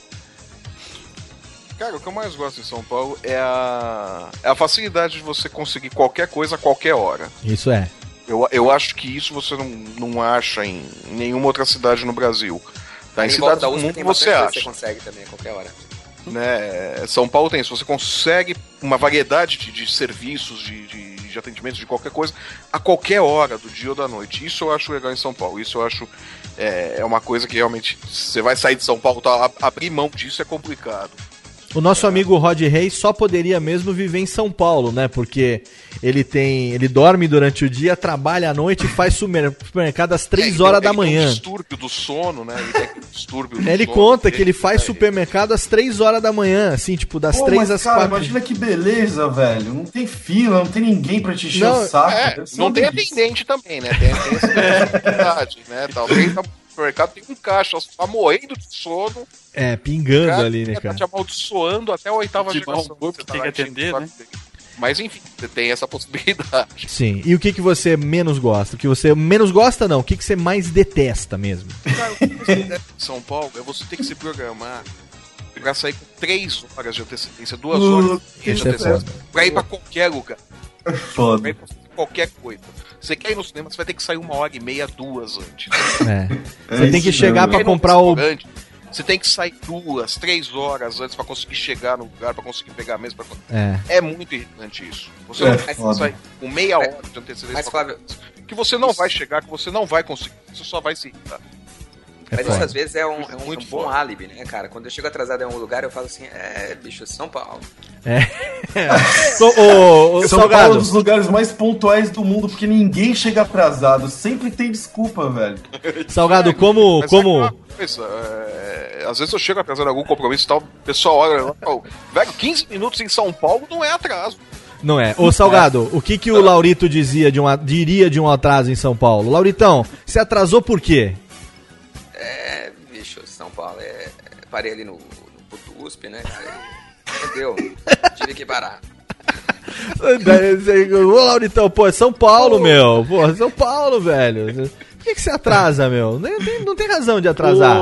Cara, o que eu mais gosto em São Paulo é a, é a facilidade de você conseguir qualquer coisa a qualquer hora. Isso é. Eu, eu acho que isso você não, não acha em nenhuma outra cidade no Brasil. Tá? Em cidades da do USP tem você acha. você consegue também a qualquer hora. né? São Paulo tem isso. Você consegue uma variedade de, de serviços, de, de, de atendimentos, de qualquer coisa, a qualquer hora do dia ou da noite. Isso eu acho legal em São Paulo. Isso eu acho é, é uma coisa que realmente você vai sair de São Paulo, tá? Abrir mão disso é complicado. O nosso amigo Rod Reis só poderia mesmo viver em São Paulo, né? Porque ele tem. ele dorme durante o dia, trabalha à noite e faz super- supermercado às 3 É, horas ele da tem um manhã. distúrbio do sono, né? Ele tem aquele distúrbio do Ele sono conta que ele faz supermercado às 3 horas da manhã, assim, tipo, das Pô, 3 mas, às cara, 4. imagina que beleza, velho. Não tem fila, não tem ninguém pra te encher Não, o saco. É, não tem atendente também, né? Tem, tem essa *laughs* né? Talvez supermercado tem um caixa, você tá morrendo de sono. É, pingando cara, ali, né, tá cara? te amaldiçoando até a oitava Que mau geração. corpo você tem que atender, né? Mas enfim, você tem essa *laughs* possibilidade. Sim. E o que, que você menos gosta? O que você menos gosta, não? O que, que você mais detesta mesmo? Cara, o que você deve em São Paulo é você ter que se programar pra sair com 3 horas de antecedência, 2 Uh, horas de é antecedência, pra ir pra qualquer lugar. Foda. Pra ir pra qualquer coisa. Você quer ir no cinema, você vai ter que sair uma hora e meia, duas antes. É. É Você tem que chegar ir num comprar o. Você tem que sair duas, três horas antes pra conseguir chegar no lugar, pra conseguir pegar a mesa. Pra... É. É muito irritante isso. Você É, não vai sair com meia hora de antecedência. Mas, pra Flávio, que você não vai chegar, que você não vai conseguir, você só vai se irritar. É Mas isso foda. às vezes é um, é um, Muito um bom álibi, né, cara? Quando eu chego atrasado em um lugar, eu falo assim, é, bicho, São Paulo. *laughs* Ô, ô, ô, São Paulo é um Salgado, dos lugares mais pontuais do mundo, porque ninguém chega atrasado. Sempre tem desculpa, velho. *laughs* Salgado, como. Mas é como... aquela coisa, é, às vezes eu chego atrasado em algum compromisso e tal, o pessoal olha lá e velho, 15 minutos em São Paulo não é atraso. Não é. Ô, Salgado, o que, que o Laurito dizia de um, diria de um atraso em São Paulo? Lauritão, você atrasou por quê? É, bicho, São Paulo é. Parei ali no, no Puto USP, né, cara? Entendeu? Tive que parar. Ô, Lauritão, pô, é São Paulo, meu. Pô, São Paulo, velho. Por que, que você atrasa, meu? Não tem, não tem razão de atrasar.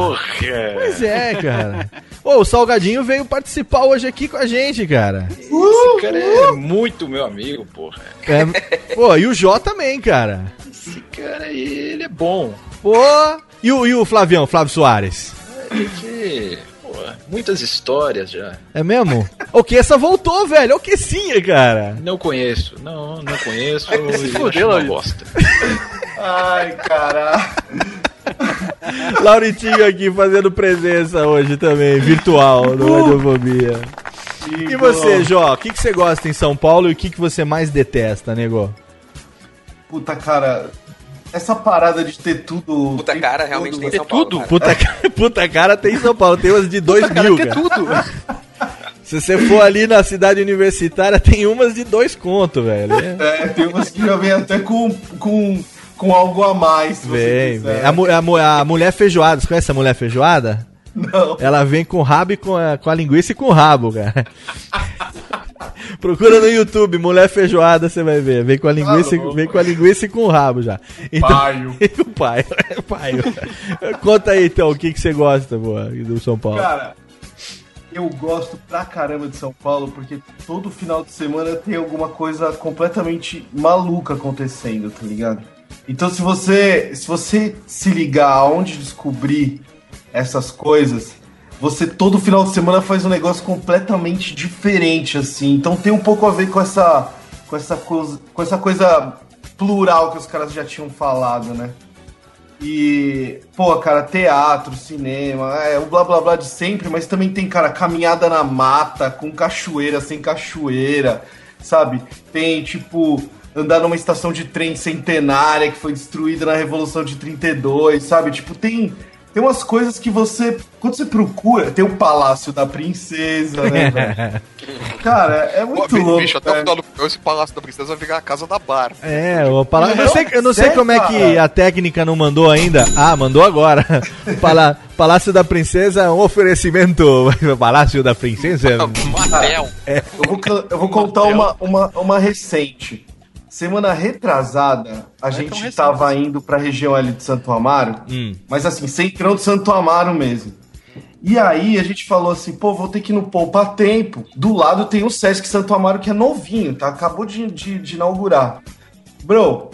Pois é, cara. Ô, o Salgadinho veio participar hoje aqui com a gente, cara. Esse cara é muito meu amigo, porra. É, pô, e o Jó também, cara. Esse cara aí, ele é bom. Pô. E o, e o Flavião, Flávio Soares? Ele tem, porra, muitas histórias já. É mesmo? *laughs* O que essa voltou, velho? O que sim, cara? Não conheço, não, não conheço. Se e acho fudeu, Laurito. bosta. *laughs* Ai, caralho. *laughs* Lauritinho aqui fazendo presença hoje também, virtual, no Radiofobia. E você, Jó, o que, que você gosta em São Paulo e o que, que você mais detesta, nego? Puta, cara, essa parada de ter tudo. Puta cara, realmente tem em São tudo? Paulo. Puta, ca- *laughs* puta cara tem em São Paulo, tem umas de 2 mil, é cara. tudo. *laughs* Se você for ali na cidade universitária, tem umas de dois conto, velho. É. É, tem umas que já vem até com, com, com algo a mais. se você Vem, quiser. vem. A, a a mulher feijoada, você conhece a mulher feijoada? Não. Ela vem com rabo e com a, com a linguiça e com o rabo, cara. *laughs* Procura no YouTube, mulher feijoada, você vai ver. Vem com a linguiça, louco. vem com a linguiça e com o rabo já. Paio. *laughs* o paio. paio. Conta aí então, o que, que você gosta, boa, do São Paulo? Cara, eu gosto pra caramba de São Paulo porque todo final de semana tem alguma coisa completamente maluca acontecendo, tá ligado? Então se você se você se ligar aonde descobrir essas coisas, você todo final de semana faz um negócio completamente diferente assim. Então tem um pouco a ver com essa com essa coisa com essa coisa plural que os caras já tinham falado, né? E, pô, cara, teatro, cinema, é o blá blá blá de sempre, mas também tem, cara, caminhada na mata, com cachoeira, sem cachoeira, sabe? Tem, tipo, andar numa estação de trem centenária que foi destruída na Revolução de 32, sabe? Tipo, tem, tem umas coisas que você, quando você procura, tem o Palácio da Princesa, né, velho? *laughs* Cara, é muito Pô, louco. Bicho, até o velho. final do programa, esse Palácio da Princesa vai virar a casa da Bar. É, o palácio. Eu não sei, eu não sei como é que a técnica não mandou ainda. Ah, mandou agora. *laughs* Pala- Palácio da Princesa, um oferecimento. *laughs* Palácio da Princesa. Matel. É. Eu vou, eu vou contar uma, uma, uma recente. Semana retrasada, a é gente recente tava indo pra região ali de Santo Amaro, Hum. mas assim, centrão de Santo Amaro mesmo. E aí a gente falou assim, pô, vou ter que ir no Poupa Tempo. Do lado tem o Sesc Santo Amaro, que é novinho, tá? Acabou de, de, de inaugurar. Bro,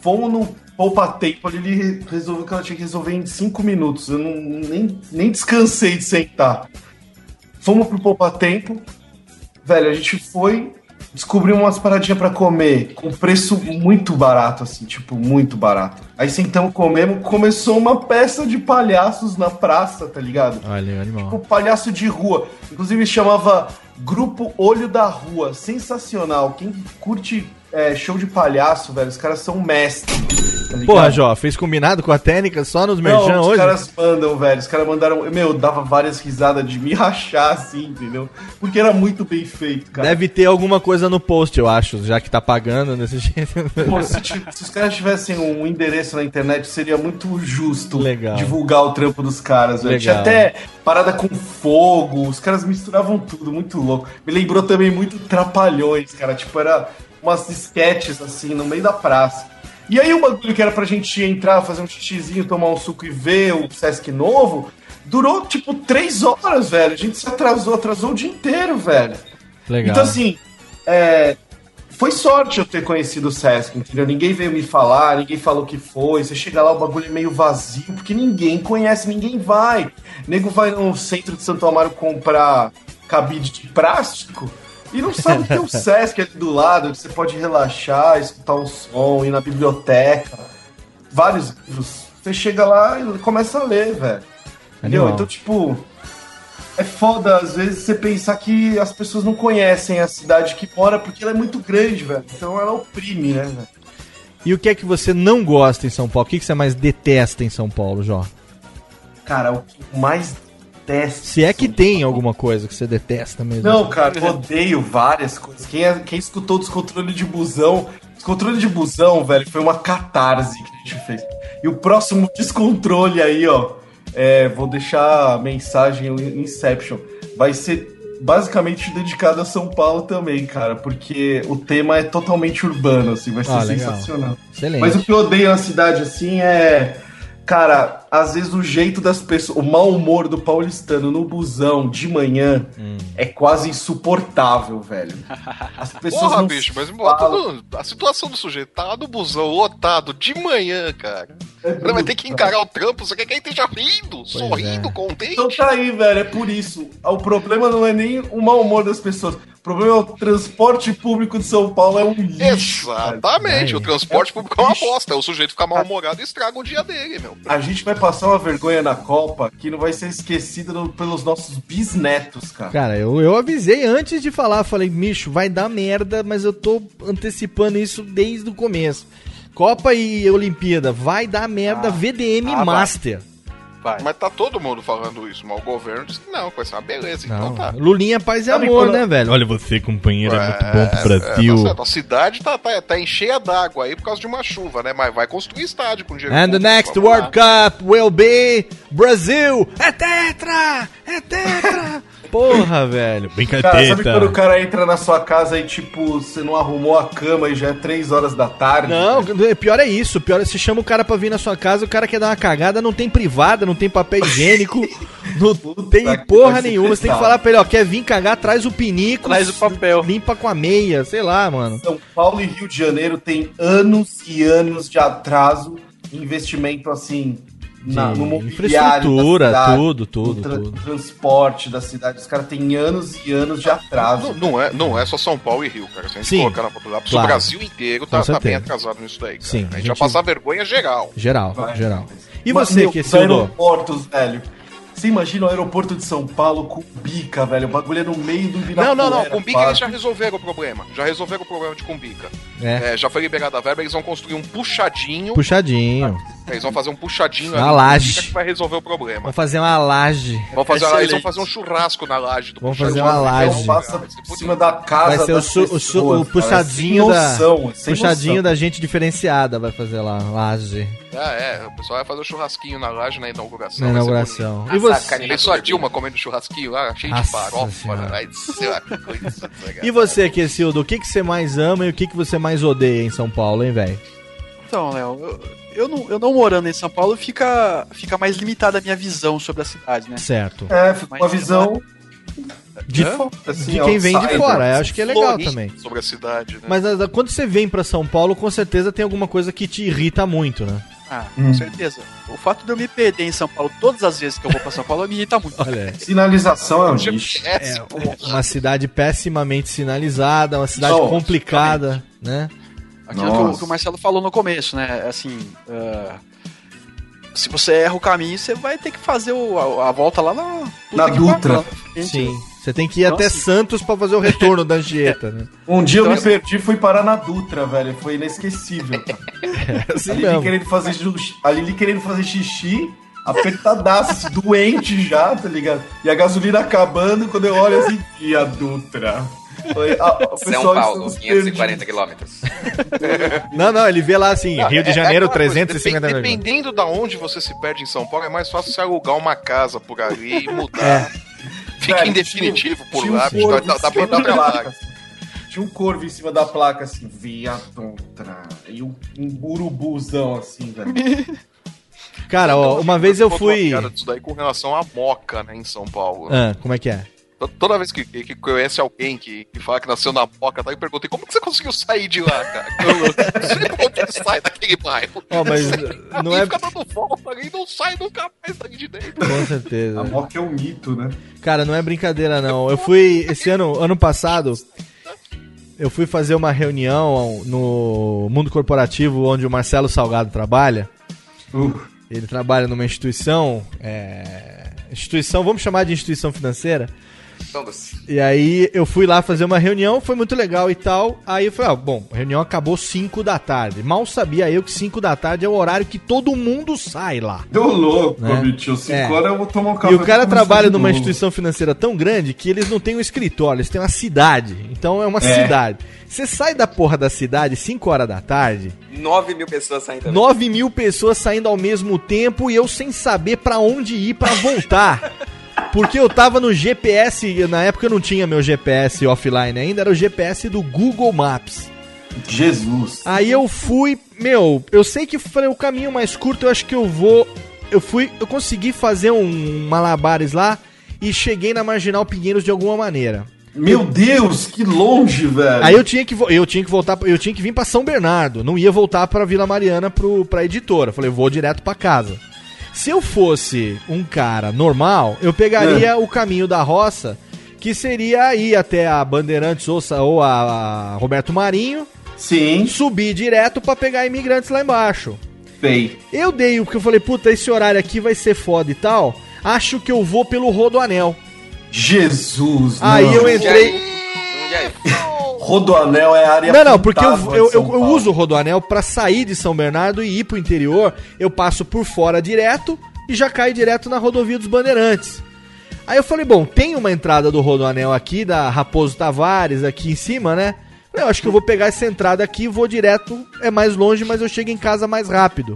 fomos no Poupa Tempo, ali, ele resolveu que ela tinha que resolver em cinco minutos. Eu não, nem, nem descansei de sentar. Fomos pro Poupa Tempo, velho, a gente foi, descobriu umas paradinhas pra comer, com preço muito barato, assim, tipo, muito barato. Aí sentamos, comemos, começou uma peça de palhaços na praça, tá ligado? Olha, animal. Tipo, palhaço de rua. Inclusive chamava Grupo Olho da Rua. Sensacional. Quem curte é, show de palhaço, velho, os caras são mestres. Tá? Porra, Jó, fez combinado com a técnica só nos merchan Não, os hoje? caras mandam, velho. Os caras mandaram. Meu, dava várias risadas de me *laughs* rachar assim, entendeu? Porque era muito bem feito, cara. Deve ter alguma coisa no post, eu acho, já que tá pagando desse *laughs* jeito. Pô, se, se os caras tivessem um endereço na internet, seria muito justo Legal. divulgar o trampo dos caras, velho. Tinha até parada com fogo, os caras misturavam tudo, muito louco. Me lembrou também muito Trapalhões, cara. Tipo, era umas sketches assim, no meio da praça. E aí o bagulho que era pra gente entrar, fazer um xixizinho, tomar um suco e ver o Sesc novo, durou tipo três horas, velho. A gente se atrasou, atrasou o dia inteiro, velho. Legal. Então, assim, é, foi sorte eu ter conhecido o Sesc, entendeu? Ninguém veio me falar, ninguém falou que foi. Você chega lá, o bagulho é meio vazio, porque ninguém conhece, ninguém vai. Nego vai no centro de Santo Amaro comprar cabide de plástico e não sabe que tem o Sesc ali do lado, onde você pode relaxar, escutar um som, ir na biblioteca, vários livros. Você chega lá e começa a ler, velho. Entendeu? Então, tipo, é foda às vezes você pensar que as pessoas não conhecem a cidade que mora porque ela é muito grande, velho. Então ela oprime, né, velho? E o que é que você não gosta em São Paulo? O que, que você mais detesta em São Paulo, Jó? Cara, o que mais detesto. Se é que tem alguma coisa que você detesta mesmo. Não, cara, eu odeio várias coisas. Quem, é- quem escutou descontrole de busão. Descontrole de busão, velho, foi uma catarse que a gente fez. E o próximo descontrole aí, ó. é, vou deixar a mensagem Inception. Vai ser basicamente dedicado a São Paulo também, cara. Porque o tema é totalmente urbano, assim, vai ser Ah, sensacional. Excelente. Mas o que eu odeio na cidade, assim, é. Cara, às vezes o jeito das pessoas, o mau humor do paulistano no busão de manhã Hum. é quase insuportável, velho. As *laughs* pessoas Porra, não bicho, mas bota no- a situação do sujeito tá no busão lotado de manhã, cara. É Ele vai ter que encarar o trampo, você quer que ele esteja rindo, sorrindo, contente. Então tá aí, velho, é por isso. O problema não é nem o mau humor das pessoas. O problema é o transporte público de São Paulo é um lixo. Exatamente, velho. o transporte É público é uma bosta. O sujeito fica mal-humorado e estraga o dia dele, meu. A gente vai passar uma vergonha na Copa que não vai ser esquecida no- pelos nossos bisnetos, cara. Cara, eu, eu avisei antes de falar, falei, Micho, vai dar merda, mas eu tô antecipando isso desde o começo. Copa e Olimpíada, vai dar merda VDM Ah, vai. Mas tá todo mundo falando isso, mas o governo disse que não, que vai ser uma beleza. Então Não, tá. Lulinha, paz e Sabe amor, quando- né, velho? Olha você, companheiro, é muito bom pro É, Brasil. tá certo. A cidade tá, tá, tá em cheia d'água aí por causa de uma chuva, né? Mas vai construir estádio com dinheiro And the next World Cup will be Brasil. É tetra! É tetra! *laughs* Porra, velho. Cara, sabe quando o cara entra na sua casa e, tipo, você não arrumou a cama e já é 3 horas da tarde? Não, pior é isso. Pior é você chama o cara pra vir na sua casa, o cara quer dar uma cagada, não tem privada, não tem papel higiênico, *laughs* não tem porra nenhuma. Você tem que falar pra ele, ó, quer vir cagar, traz o pinico, Traz o papel. limpa com a meia, sei lá, mano. São Paulo e Rio de Janeiro tem anos e anos de atraso em investimento, assim, na, no infraestrutura, da cidade, tudo, tudo, no tra- tudo. transporte da cidade. Os caras têm anos e anos de atraso. Não, não é, não é só São Paulo e Rio, cara. Se a gente Sim, colocar na população, claro. o Brasil inteiro tá, tá bem atrasado nisso daí. Cara. Sim, a a gente vai gente- passar vergonha geral. Geral, Vai. geral. E Mas, você, meu, que esse aeroportos, velho. Você imagina o aeroporto de São Paulo com bica, velho. O bagulho é no meio do Não, não, não. Ibirapuera, Cumbica eles já resolveram o problema. Já resolveram o problema de Cumbica. É. É, já foi liberada a verba, eles vão construir um puxadinho. Puxadinho. Eles vão fazer um puxadinho Na laje. que vai resolver o problema. Vamos fazer uma laje. Vvão fazer, eles vão fazer um churrasco na laje do Vamos puxadinho. fazer uma laje. Passa por cima da casa Vai ser o, su- o, su- o puxadinho da. noção, sem puxadinho noção. da gente diferenciada vai fazer lá, laje. Ah, é, o pessoal vai fazer um churrasquinho na laje na inauguração. Na inauguração. E você? Pensou a Dilma comendo churrasquinho lá, cheio de farofa, Senhora. vai ser uma coisa E você, Quessildo, o que, que você mais ama e o que, que você mais odeia em São Paulo, hein, velho? Então, Léo, eu, eu não, eu não morando em São Paulo, fica, fica mais limitada a minha visão sobre a cidade, né? Certo. É, fica uma visão De, assim, de quem vem de fora, eu acho que é legal também. Sobre a cidade, né? Mas ah, quando você vem pra São Paulo, com certeza tem alguma coisa que te irrita muito, né? Ah, Hum. com certeza. O fato de eu me perder em São Paulo todas as vezes que eu vou pra São Paulo me irrita muito. Olha, Sinalização é um lixo. É, uma cidade pessimamente sinalizada, uma cidade complicada, né? Aquilo que o, que o Marcelo falou no começo, né? Assim, ah, se você erra o caminho, você vai ter que fazer o- a, a volta lá na, Na Dutra. frente. Sim. Você tem que ir Então, até assim- Santos pra fazer o retorno da Anchieta, né? *laughs* Um dia eu Então, me assim- perdi e fui parar na Dutra, velho. Foi inesquecível. É assim a Lili querendo fazer xixi, a Lili querendo fazer xixi, apertadaço, *laughs* doente já, tá ligado? E a gasolina acabando, quando eu olho assim, e a Dutra. Foi, a, São Paulo, estamos 540 quilômetros. *laughs* Não, não, ele vê lá assim, Rio de É- é Janeiro, aquela coisa, 350 depen- milhões. Dependendo da onde você se perde em São Paulo, é mais fácil você alugar uma casa por ali e mudar. Fica Velho, em definitivo tinha- por tinha lá, bicho, dá, dá em pra dar assim. Tinha um corvo em cima da placa, assim, via Dutra. E um, um urubuzão, assim, velho. Cara, ó, uma vez eu fui. Cara, disso daí com relação à moca, né, em São Paulo. Ah, como é que é? To- Toda vez que, que conhece alguém que, que fala que nasceu na moca, tá, eu perguntei como que você conseguiu sair de lá, cara? *laughs* Eu, não sei como que sai daquele bairro. Ó, mas não Alguém é. fica dando volta e não sai nunca mais dali de dentro. Com certeza. A moca é um mito, né? Cara, não é brincadeira, não. Eu fui. Esse ano, ano passado, eu fui fazer uma reunião no mundo corporativo onde o Marcelo Salgado trabalha. Uh, Ele trabalha numa instituição. é, Instituição, vamos chamar de instituição financeira. Todos. E aí eu fui lá fazer uma reunião, foi muito legal e tal. Aí eu falei, ah, bom, a reunião acabou 5 da tarde. Mal sabia eu que 5 da tarde é o horário que todo mundo sai lá. deu louco, Né? bicho. Cinco É. horas eu vou tomar um café. E o cara trabalha numa instituição financeira tão grande que eles não têm um escritório, eles têm uma cidade. Então é uma É. cidade. Você sai da porra da cidade 5 horas da tarde, 9 mil pessoas saindo também. 9 mil pessoas saindo ao mesmo tempo e eu sem saber pra onde ir pra voltar. *laughs* Porque eu tava no GPS, na época eu não tinha meu GPS offline ainda, era o GPS do Google Maps. Jesus. Aí eu fui, meu, eu sei que foi o caminho mais curto, eu acho que eu vou. Eu fui, eu consegui fazer um malabares lá e cheguei na Marginal Pinheiros de alguma maneira. Meu Deus, que longe, velho. Aí eu tinha que eu tinha que voltar, eu tinha que vir pra São Bernardo, não ia voltar pra Vila Mariana pro pra editora. Falei, vou direto pra casa. Se eu fosse um cara normal, eu pegaria É. o caminho da roça, que seria ir até a Bandeirantes ou, a, a Roberto Marinho, Sim, subir direto pra pegar imigrantes lá embaixo. sei. Eu dei o que eu falei, puta, esse horário aqui vai ser foda e tal. Acho que eu vou pelo Rodoanel. Jesus. Aí não. eu entrei. E aí? Rodoanel é área Não, não, porque eu, eu, eu- eu uso o Rodoanel pra sair de São Bernardo e ir pro interior. Eu passo por fora direto e já caio direto na rodovia dos Bandeirantes. Aí eu falei, bom, tem uma entrada do Rodoanel aqui, da Raposo Tavares, aqui em cima, né? Eu acho que eu vou pegar essa entrada aqui e vou direto. É mais longe, mas eu chego em casa mais rápido.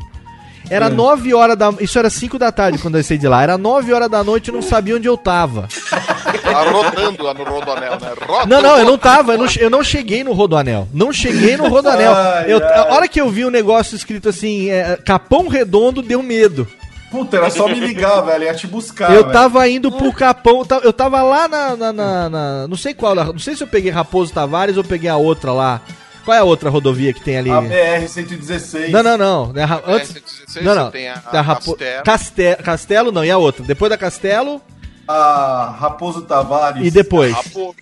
Era É. 9 horas da. Isso era 5 da tarde quando eu saí de lá. Era 9 horas da noite e não sabia onde eu tava. *laughs* Tá rodando lá no Rodoanel, né? Roda, Não, não, eu não tava, eu não, eu não cheguei no Rodoanel. Não cheguei no Rodoanel. *laughs* Ai, Eu- ai. a hora que eu vi o negócio escrito assim, é, Capão Redondo, deu medo. Puta, era só me ligar, velho. Ia te buscar. eu velho. tava indo pro Capão, eu tava- tava lá na, na- na- na- Não sei qual, não sei se eu peguei Raposo Tavares ou peguei a outra lá. Qual é a outra rodovia que tem ali? A BR-116. Não, não, não. É ra- É, antes, 116, não, não. tem a- a Rapo- Castelo. Castelo. Castelo não, e a outra? Depois da Castelo A Raposo Tavares. e depois. Rapo-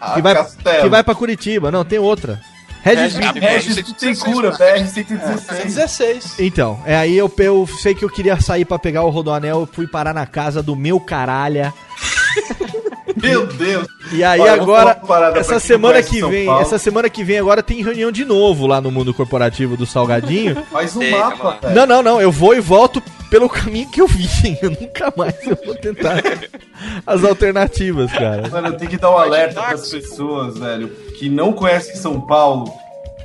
A Que vai, Castelo. que vai pra Curitiba. Não, tem outra. Regis A Regis Bittencourt, BR-116. 16. Então, é aí eu, eu sei que eu queria sair pra pegar o Rodoanel, eu fui parar na casa do meu caralho. *laughs* Meu Deus. E aí Olha, agora, essa semana que vem, Paulo. essa semana que vem agora tem reunião de novo lá no mundo corporativo do Salgadinho. Faz um Ei, mapa. Não, não, não, eu vou e volto pelo caminho que eu vim. *laughs* Eu nunca mais eu vou tentar as alternativas, cara. Mano, eu tenho que dar um alerta para as pessoas, velho, que não conhecem São Paulo.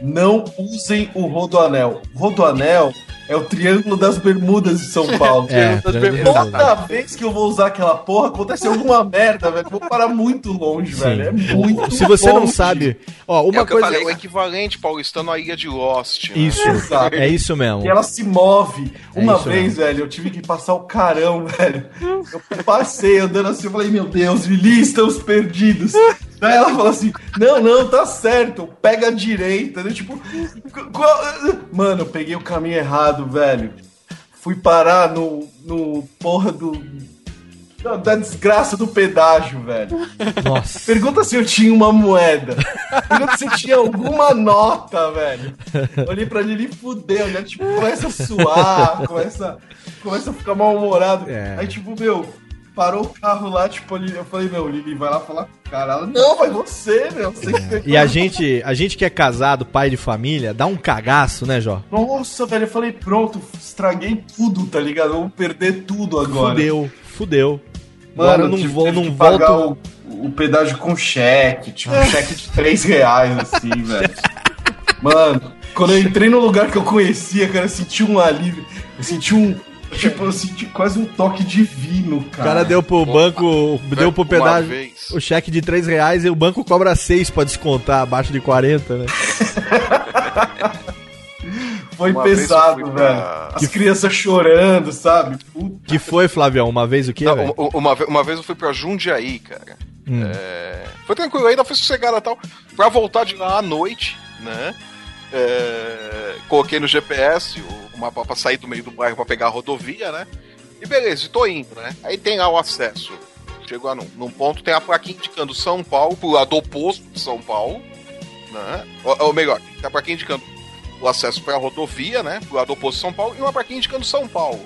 Não usem o Rodoanel. Rodoanel é o Triângulo das Bermudas de São Paulo. *laughs* É, Triângulo das Triângulo Bermudas. das Toda vez que eu vou usar aquela porra, acontece alguma *laughs* merda, velho. Eu Vou parar muito longe, velho. É muito Se você não longe. sabe, ó, É uma o que eu coisa. falei, É o equivalente paulistano à ilha de Lost. né? Isso, Exato. é isso mesmo. E ela se move. É Uma vez, mesmo. velho, eu tive que passar o carão, *laughs* velho. Eu passei andando assim, eu falei, meu Deus, Lili, estamos perdidos. Daí ela falou assim: não, não, tá certo, pega a direita. Eu, tipo, qual- mano, eu peguei o caminho errado, velho. Fui parar no, no porra do. da- Da desgraça do pedágio, velho. Nossa. Pergunta se eu tinha uma moeda. Pergunta se eu tinha alguma nota, velho. Olhei pra Lili e fudeu, né? Tipo, começa a suar, começa, começa a ficar mal-humorado. É. Aí, tipo, meu, parou o carro lá, tipo, ali, eu falei, meu, Lili, vai lá falar com o cara. Ela, não, vai você, meu. Você que pegou. E a gente, a gente que é casado, pai de família, dá um cagaço, né, Jó? Nossa, velho, eu falei, pronto, estraguei tudo, tá ligado? Vamos perder tudo agora. Fudeu, fudeu. Mano, não tive- vou, não que pagar volto. O, o pedágio com cheque, tipo um cheque de 3 reais, assim, *laughs* velho. Mano, quando eu entrei no lugar que eu conhecia, cara, eu senti um alívio. Eu senti um. Tipo, eu senti quase um toque divino, O cara. cara deu pro banco, deu pro Uma pedágio vez. o cheque de 3 reais e o banco cobra 6 pra descontar abaixo de 40, né? *laughs* Foi Uma pesado, velho. pra- As crianças chorando, sabe? Puta. Que foi, Flavião? Uma vez o quê, Não, uma, uma ve- uma vez eu fui pra Jundiaí, cara. Hum. É, foi tranquilo, ainda foi sossegado e tal. Pra voltar de lá à noite, né? É, coloquei no GPS o- uma pra sair do meio do bairro pra pegar a rodovia, né? E beleza, e tô indo, né? Aí tem lá o acesso. Chego lá num, num ponto, tem a plaquinha indicando São Paulo, pro lado oposto de São Paulo, né? Ou, ou melhor, tem a plaquinha indicando o acesso pra rodovia, né? Pro lado oposto de São Paulo, e uma plaquinha indicando São Paulo.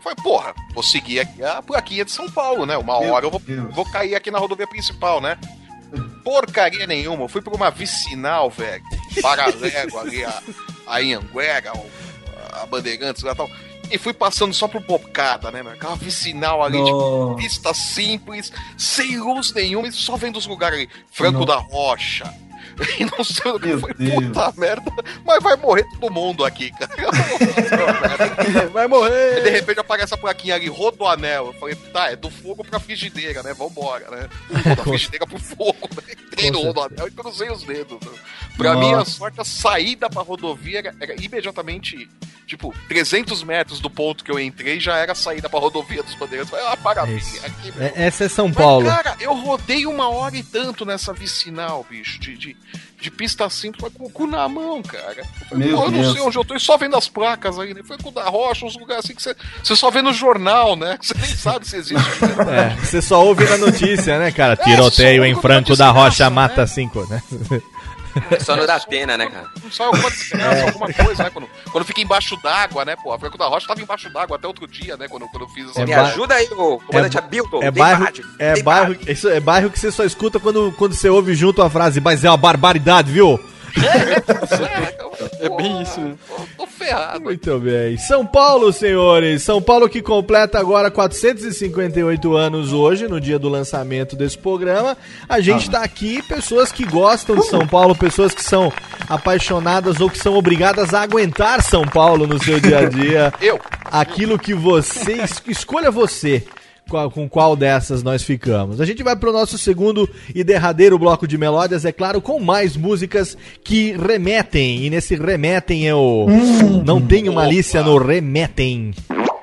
Falei, porra, vou seguir aqui a plaquinha de São Paulo, né? Uma Meu hora eu vou, Deus. vou cair aqui na rodovia principal, né? Porcaria nenhuma, eu fui pra uma vicinal, velho, paralelo ali a, a Anhanguera, a Bandeirantes e tal. E fui passando só por bocada, né, meu? Aquela vicinal ali, tipo, Nossa. pista simples, sem luz nenhuma, e só vendo os lugares ali. Franco Nossa. da Rocha. E *laughs* não sei o que Meu foi, Deus. puta merda. Mas vai morrer todo mundo aqui, cara. *laughs* *laughs* Vai morrer! de repente aparece a plaquinha ali, Rodoanel. Eu falei, tá, é do fogo pra frigideira, né? Vambora, né? Da frigideira pro fogo. né? Entrei no Rodoanel e cruzei os dedos. né? Pra Nossa. minha sorte, a saída pra rodovia era, era imediatamente, tipo, 300 metros do ponto que eu entrei, já era a saída pra rodovia dos bandeirantes. Falei, ah. Isso. Aqui. É- Essa é São Paulo. Mas, cara, eu rodei uma hora e tanto nessa vicinal, bicho, de, de, de pista simples, mas com o cu na mão, cara. Eu, falei, eu não sei onde eu tô, e só vendo as placas aí, né? Foi com o da Rocha, uns lugares assim que você, você só vê no jornal, né? Que *laughs* você nem sabe se existe. *laughs* É, você só ouve na notícia, né, cara? É, Tiroteio só em Franco da Rocha desgraça, mata né? *laughs* né? *laughs* Só não dá pena, né, cara? Sai alguma *laughs* desgraça, alguma coisa, né? Quando, quando fica embaixo d'água, né? Pô, a Franco da Rocha tava embaixo d'água até outro dia, né? Quando, quando eu fiz essa É Me ba- ajuda aí, ô comandante Abilton. É bairro, é bairro, isso é bairro que você só escuta quando, quando você ouve junto a frase, mas é uma barbaridade, viu? É bem isso, né? Tô ferrado. Muito bem. São Paulo, senhores. São Paulo que completa agora 458 anos hoje, no dia do lançamento desse programa. A gente tá aqui, pessoas que gostam de São Paulo, pessoas que são apaixonadas ou que são obrigadas a aguentar São Paulo no seu dia a dia. *laughs* Eu. Aquilo que você. es- Escolha você. Com qual dessas nós ficamos? A gente vai pro nosso segundo e derradeiro bloco de melódias, é claro, com mais músicas que remetem. E nesse remetem eu não tenho malícia no remetem.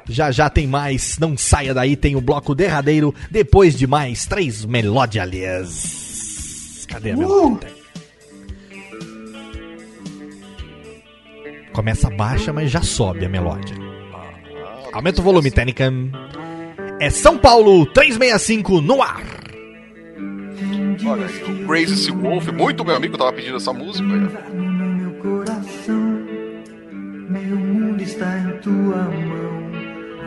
Já já tem mais, não saia daí, tem o bloco derradeiro, depois de mais três melódias. Cadê a melódia? Começa baixa, mas já sobe a melódia. Aumenta o volume, Técnica. É São Paulo 365 no ar. Olha aí, o Crazy Wolf, muito meu amigo, tava pedindo essa música. Meu coração, meu mundo está em tua mão.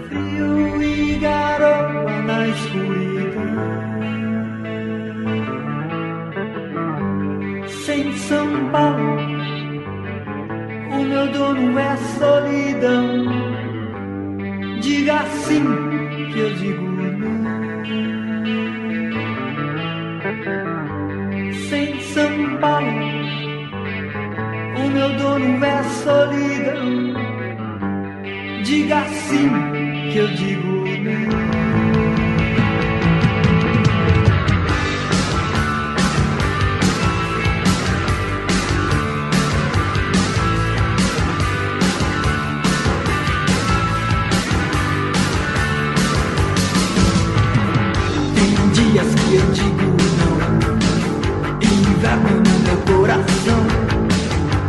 Frio e garoa na escuridão. Sem São Paulo, o meu dono é a solidão. Diga sim que eu digo é não. Sem São Paulo, o meu dono é solidão. Diga sim que eu digo é não. eu digo não. É. Invernando meu coração,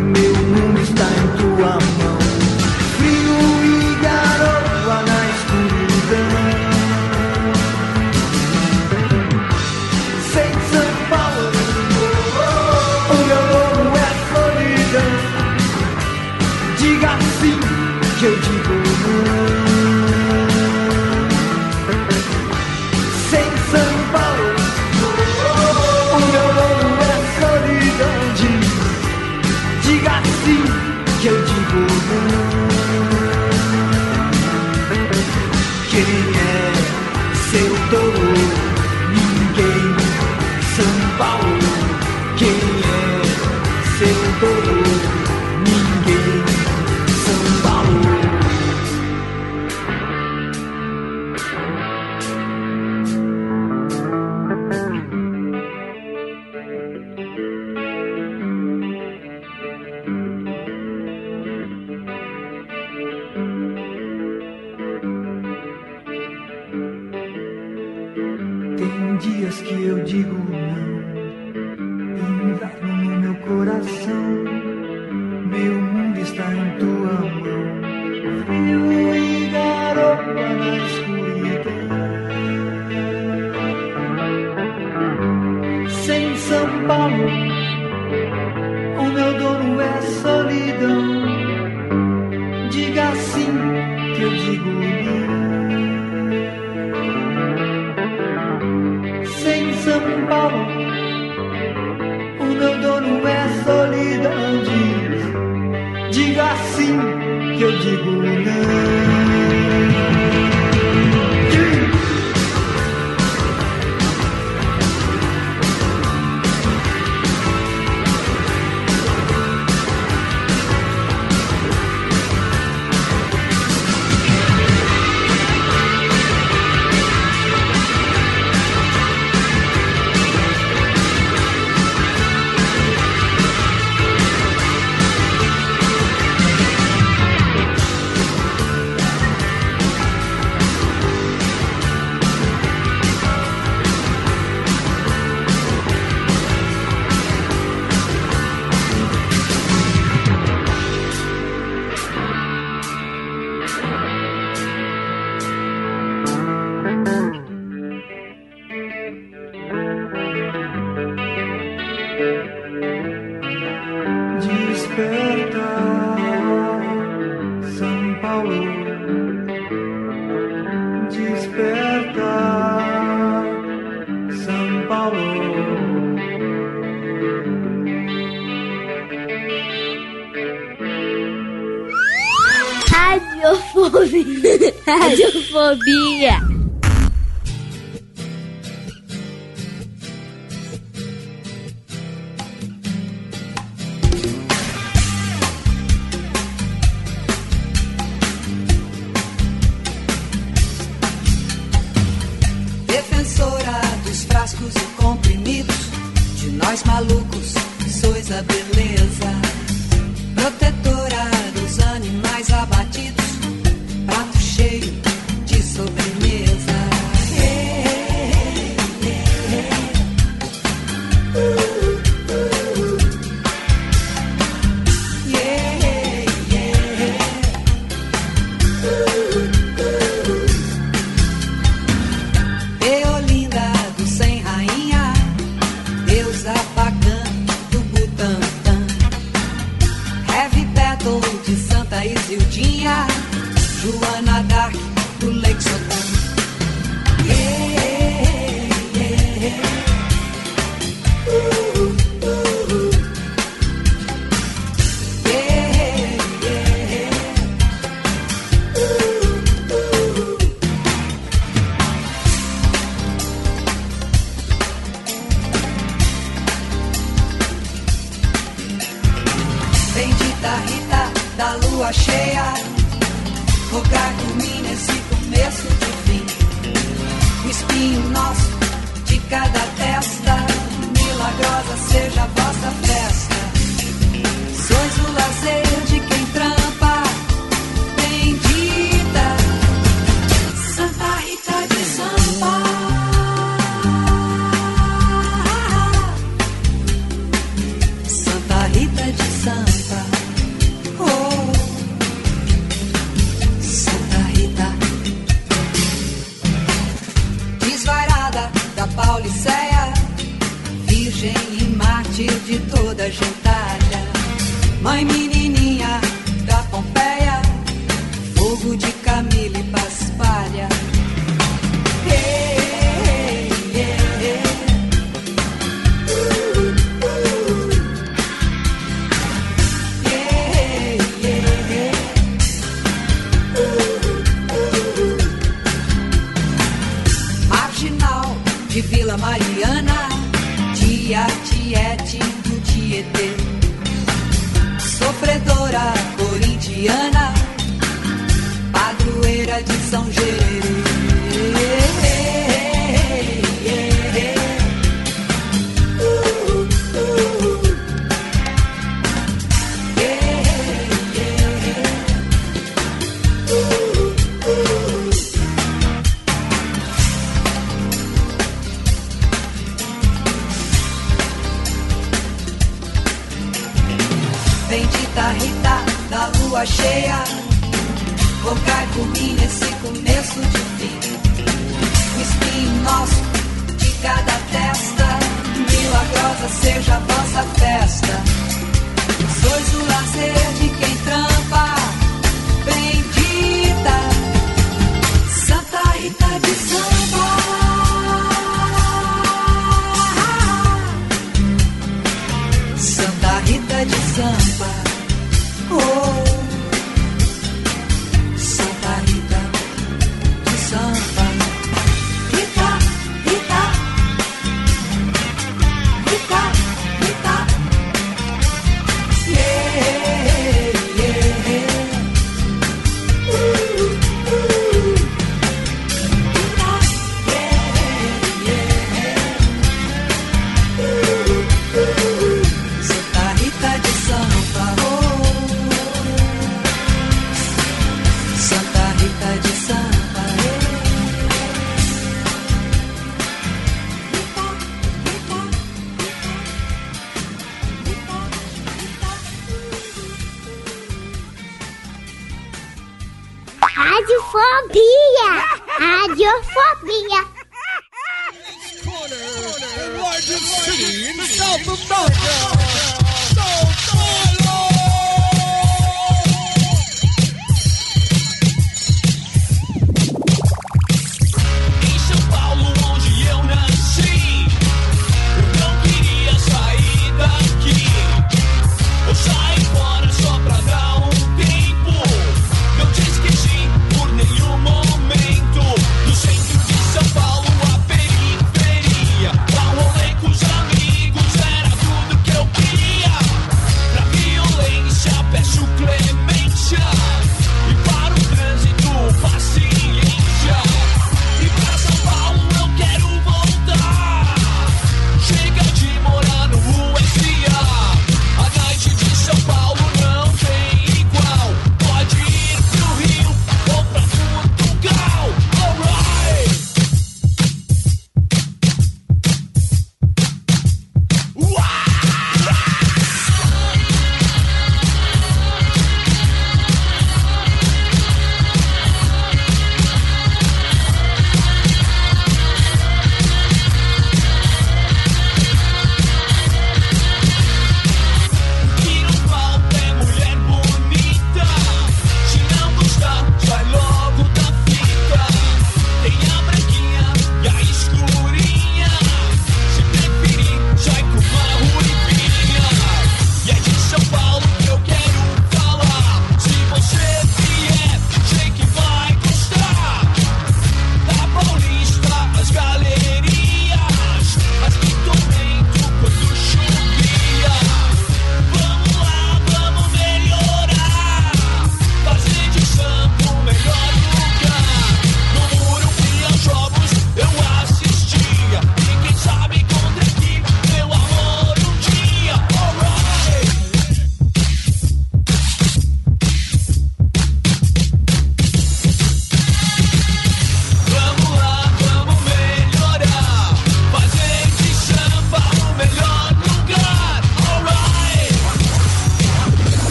meu mundo está em tua mão. dias que eu digo não. of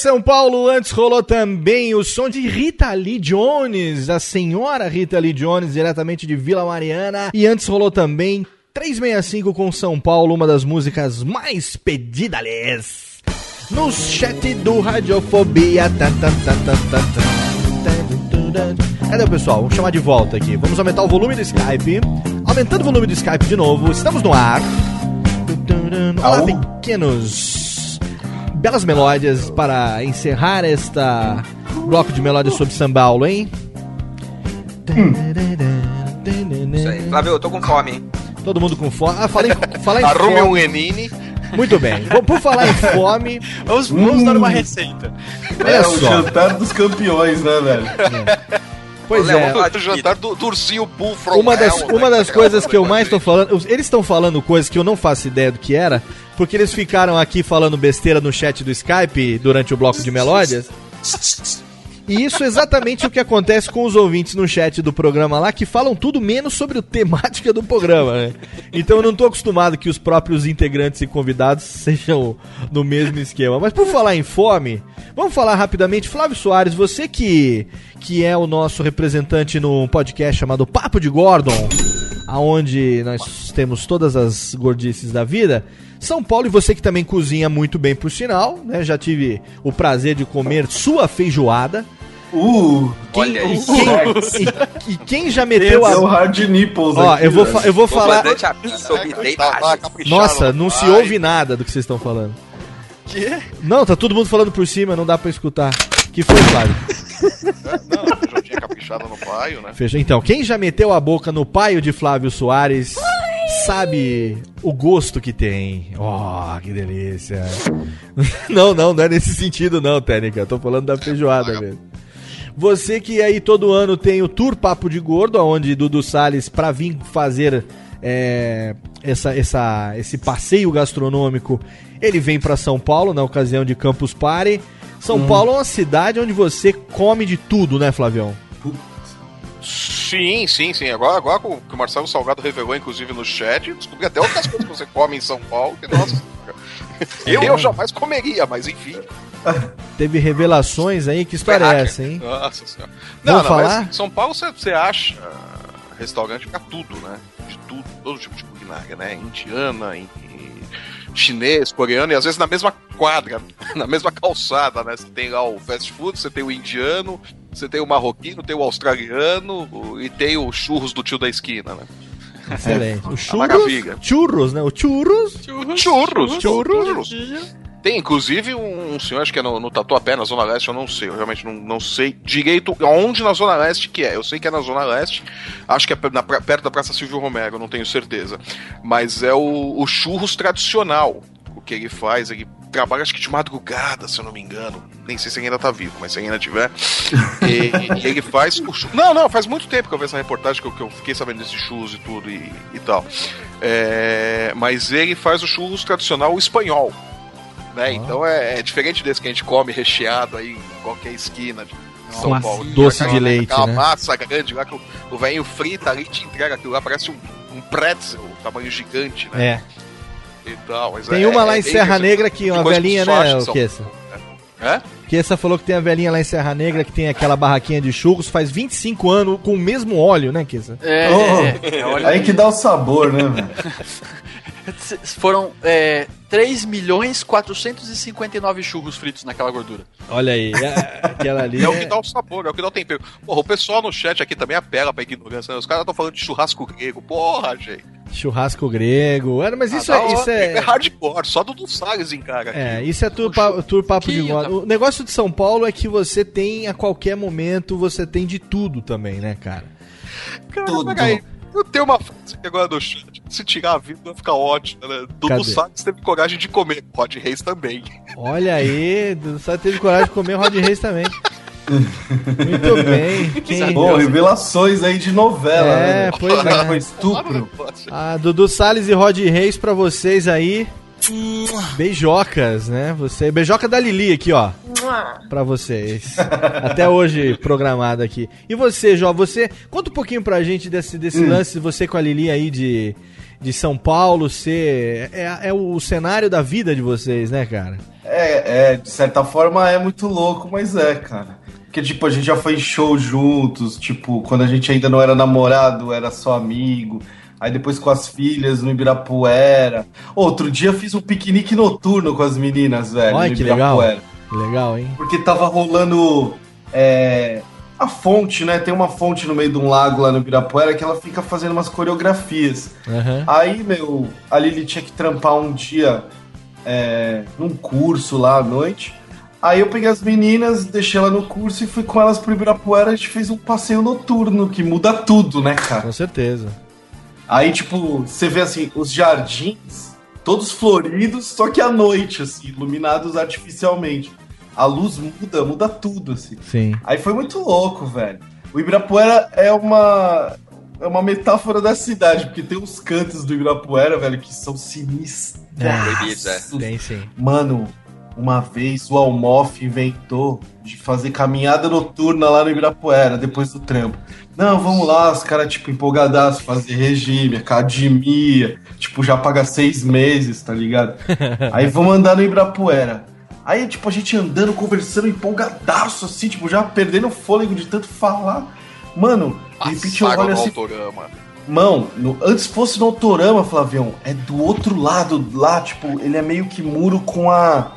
São Paulo. Antes rolou também o som de Rita Lee Jones, a senhora Rita Lee Jones, diretamente de Vila Mariana. E antes rolou também 365 com São Paulo, uma das músicas mais pedidas no chat do Radiofobia. Tan, tan, tan. Cadê o pessoal? Vamos chamar de volta aqui. Vamos aumentar o volume do Skype. Aumentando o volume do Skype de novo. Estamos no ar. Olá, pequenos. Belas melódias para encerrar esta bloco de melódias sobre São Paulo, hein? Isso aí. Flávio, eu tô com fome, hein? Todo mundo com fome. Ah, fala em, *laughs* fala em Arrume um. Enine. Muito bem. Bom, Por falar em fome, Vamos, vamos dar uma receita. olha É o só. jantar dos campeões, né, velho? Pois Léo, é. vamos jantar do, do ursinho Bull from Uma das, Hell, uma né? das coisas que eu mais tô falando. Eles estão falando coisas que eu não faço ideia do que era, porque eles ficaram aqui falando besteira no chat do Skype durante o bloco de melódias. E isso é exatamente o que acontece com os ouvintes no chat do programa lá, que falam tudo menos sobre a temática do programa, né? Então eu não tô acostumado que os próprios integrantes e convidados *laughs* sejam no mesmo esquema. Mas por falar em fome, vamos falar rapidamente. Flávio Soares, você que, que é o nosso representante no podcast chamado Papo de Gordon, aonde nós temos todas as gordices da vida. São Paulo e você que também cozinha muito bem por sinal, né? Já tive o prazer de comer sua feijoada. Uh, Quem, Olha e, isso. quem, e- e quem já meteu é o a. hard nipples Ó, aqui, eu vou, eu vou falar. Nossa, no não se ouve nada do que vocês estão falando. Que? Não, tá todo mundo falando por cima, não dá pra escutar. Que foi, Flávio? Não, feijoadinha caprichada no paio, né? Fechou. Então, quem já meteu a boca no paio de Flávio Soares sabe o gosto que tem. Oh, que delícia. *laughs* Não, não, não é nesse sentido não, Técnica. Tô falando da feijoada mesmo. Você que aí todo ano tem o Tour Papo de Gordo, onde Dudu Salles, pra vir fazer é, essa, essa, esse passeio gastronômico, ele vem pra São Paulo na ocasião de Campus Party. São Paulo é uma cidade onde você come de tudo, né, Flavião? Sim, sim, sim. Agora, agora que o que o Marcelo Salgado revelou, inclusive, no chat, descobri até outras coisas que você come em São Paulo. Que, nossa, *laughs* eu, eu jamais comeria, mas enfim. Teve revelações aí, que história é essa, hein? Nossa senhora. Vamos Não, não, falar? mas em São Paulo você, você acha restaurante pra tudo, né? De tudo, todo tipo de culinária, né? Indiana, em- em chinês, coreano, e às vezes na mesma quadra, *laughs* na mesma calçada, né? Você tem lá o fast food, você tem o indiano, você tem o marroquino, tem o australiano o- e tem o churros do tio da esquina, né? Excelente. O churros, maravilha. churros, né? O churros. Churros, Churros. Tem inclusive um, um senhor, acho que é no, no Tatuapé, na Zona Leste, eu não sei, eu realmente não, não sei direito aonde na Zona Leste que é. Eu sei que é na Zona Leste, acho que é na perto da Praça Silvio Romero, não tenho certeza. Mas é o, o churros tradicional. O que ele faz, ele trabalha acho que de madrugada, se eu não me engano. Nem sei se ele ainda tá vivo, mas se ele ainda tiver. *laughs* e, e ele faz o churros. Não, não, faz muito tempo que eu vi essa reportagem que eu, que eu fiquei sabendo desse churros e tudo e, e tal. É, mas ele faz o churros tradicional espanhol. Né? Então é, é diferente desse que a gente come recheado aí em qualquer esquina de São Com Paulo. doce Aquela- de leite, Aquela né? massa grande lá que o, o velhinho frita ali te entrega aquilo lá, parece um, um pretzel, tamanho gigante, né? É. E tal, mas Tem é- uma lá é em Serra. Negra que uma velhinha, né, o Kessa? É? Que essa falou que tem a velhinha lá em Serra Negra que tem aquela barraquinha de churros faz 25 anos com o mesmo óleo, né, Kessa? É, Oh, é, olha- aí que dá o sabor, né, velho? *laughs* Foram é, 3 milhões 459 churros fritos naquela gordura. Olha aí, é- aquela ali. É o que é- dá o sabor, é o que dá o tempero. Porra, o pessoal no chat aqui também apela pra ignorância, né? Os caras estão falando de churrasco grego. Porra, gente. Churrasco grego. É, mas isso, Ah, é, isso hora. é. hardcore, só do Salles encara. É, isso é tour, pa, tour papo de gordo. O negócio de São Paulo é que você tem a qualquer momento, você tem de tudo também, né, cara? Cara, peraí. Eu tenho uma frase aqui agora no chat. Se tirar a vida, vai ficar ótimo, né? Dudu? Salles teve coragem de comer. Rod Reis também. Olha aí, só teve coragem de comer Rod Reis também. Muito bem. Quem... Pô, revelações aí de novela, É, né? pois é. Foi estupro. *laughs* Ah, Dudu Salles e Rod Reis pra vocês aí. Beijocas, né? Você, beijoca da Lili aqui, ó. Pra vocês. Até hoje programado aqui. E você, Jó, você conta um pouquinho pra gente desse, desse Hum. lance, você com a Lili aí de, de São Paulo, ser é, é o cenário da vida de vocês, né, cara? É, é, de certa forma é muito louco, mas é, cara. Porque, tipo, a gente já foi em show juntos, tipo, quando a gente ainda não era namorado, era só amigo. Aí depois com as filhas no Ibirapuera. Outro dia fiz um piquenique noturno com as meninas, velho. Olha que legal. Ibirapuera. Legal, hein? Porque tava rolando é, a fonte, né? Tem uma fonte no meio de um lago lá no Ibirapuera que ela fica fazendo umas coreografias. Aham. Aí, meu, a Lili tinha que trampar um dia é, num curso lá à noite. Aí eu peguei as meninas, deixei ela no curso e fui com elas pro Ibirapuera. A gente fez um passeio noturno, que muda tudo, né, cara? Com certeza. Aí, tipo, você vê assim, os jardins todos floridos, só que à noite, assim, iluminados artificialmente. A luz muda, muda tudo, assim. Sim. Aí foi muito louco, velho. O Ibirapuera é uma é uma metáfora da cidade, porque tem uns cantos do Ibirapuera, velho, que são sinistros. É. Tem sim. Mano, uma vez o Almof inventou de fazer caminhada noturna lá no Ibirapuera, depois do trampo. Não, vamos lá, os caras, tipo, empolgadaço, fazer regime, academia, tipo, já paga seis meses, tá ligado? *laughs* Aí vamos andar no Ibirapuera. Aí, tipo, a gente andando, conversando, empolgadaço, assim, tipo, já perdendo o fôlego de tanto falar. Mano, de repente eu olho assim. Autorama. Mão, no- antes fosse no Autorama, Flavião, é do outro lado lá, tipo, ele é meio que muro com a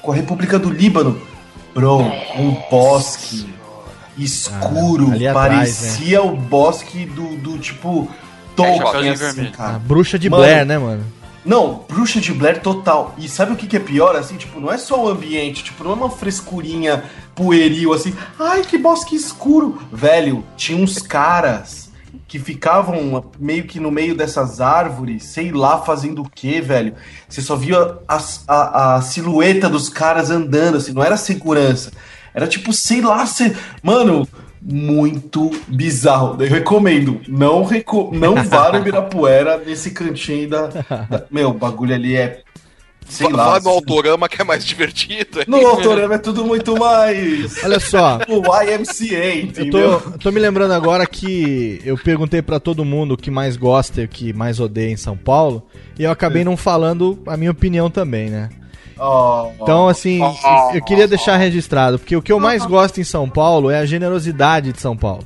com a República do Líbano. Bro, um bosque escuro, Ah, ali atrás, parecia o bosque do, do tipo É, Tolkien, Chapeuzinho assim, Vermelho. A cara. bruxa de Mano, Blair, né, mano? Não, bruxa de Blair total. E sabe o que, que é pior, assim? Tipo, não é só o ambiente, tipo, não é uma frescurinha pueril, assim. Ai, que bosque escuro. Velho, tinha uns caras que ficavam meio que no meio dessas árvores, sei lá, fazendo o quê, velho. Você só via a, a, a silhueta dos caras andando, assim, não era segurança. Era tipo, sei lá, mano, muito bizarro. Eu recomendo. Não, reco... não vá no Ibirapuera *laughs* nesse cantinho da, da- Meu, o bagulho ali é. Sei lá. Vai no assim. Autorama que é mais divertido. No Autorama é tudo muito mais. *laughs* Olha só. *laughs* O YMCA, Eu entendeu? tô, tô me lembrando agora que eu perguntei pra todo mundo o que mais gosta e o que mais odeia em São Paulo. E eu acabei não falando a minha opinião também, né? Oh, Então, assim, eu queria deixar registrado, porque o que eu mais gosto em São Paulo é a generosidade de São Paulo.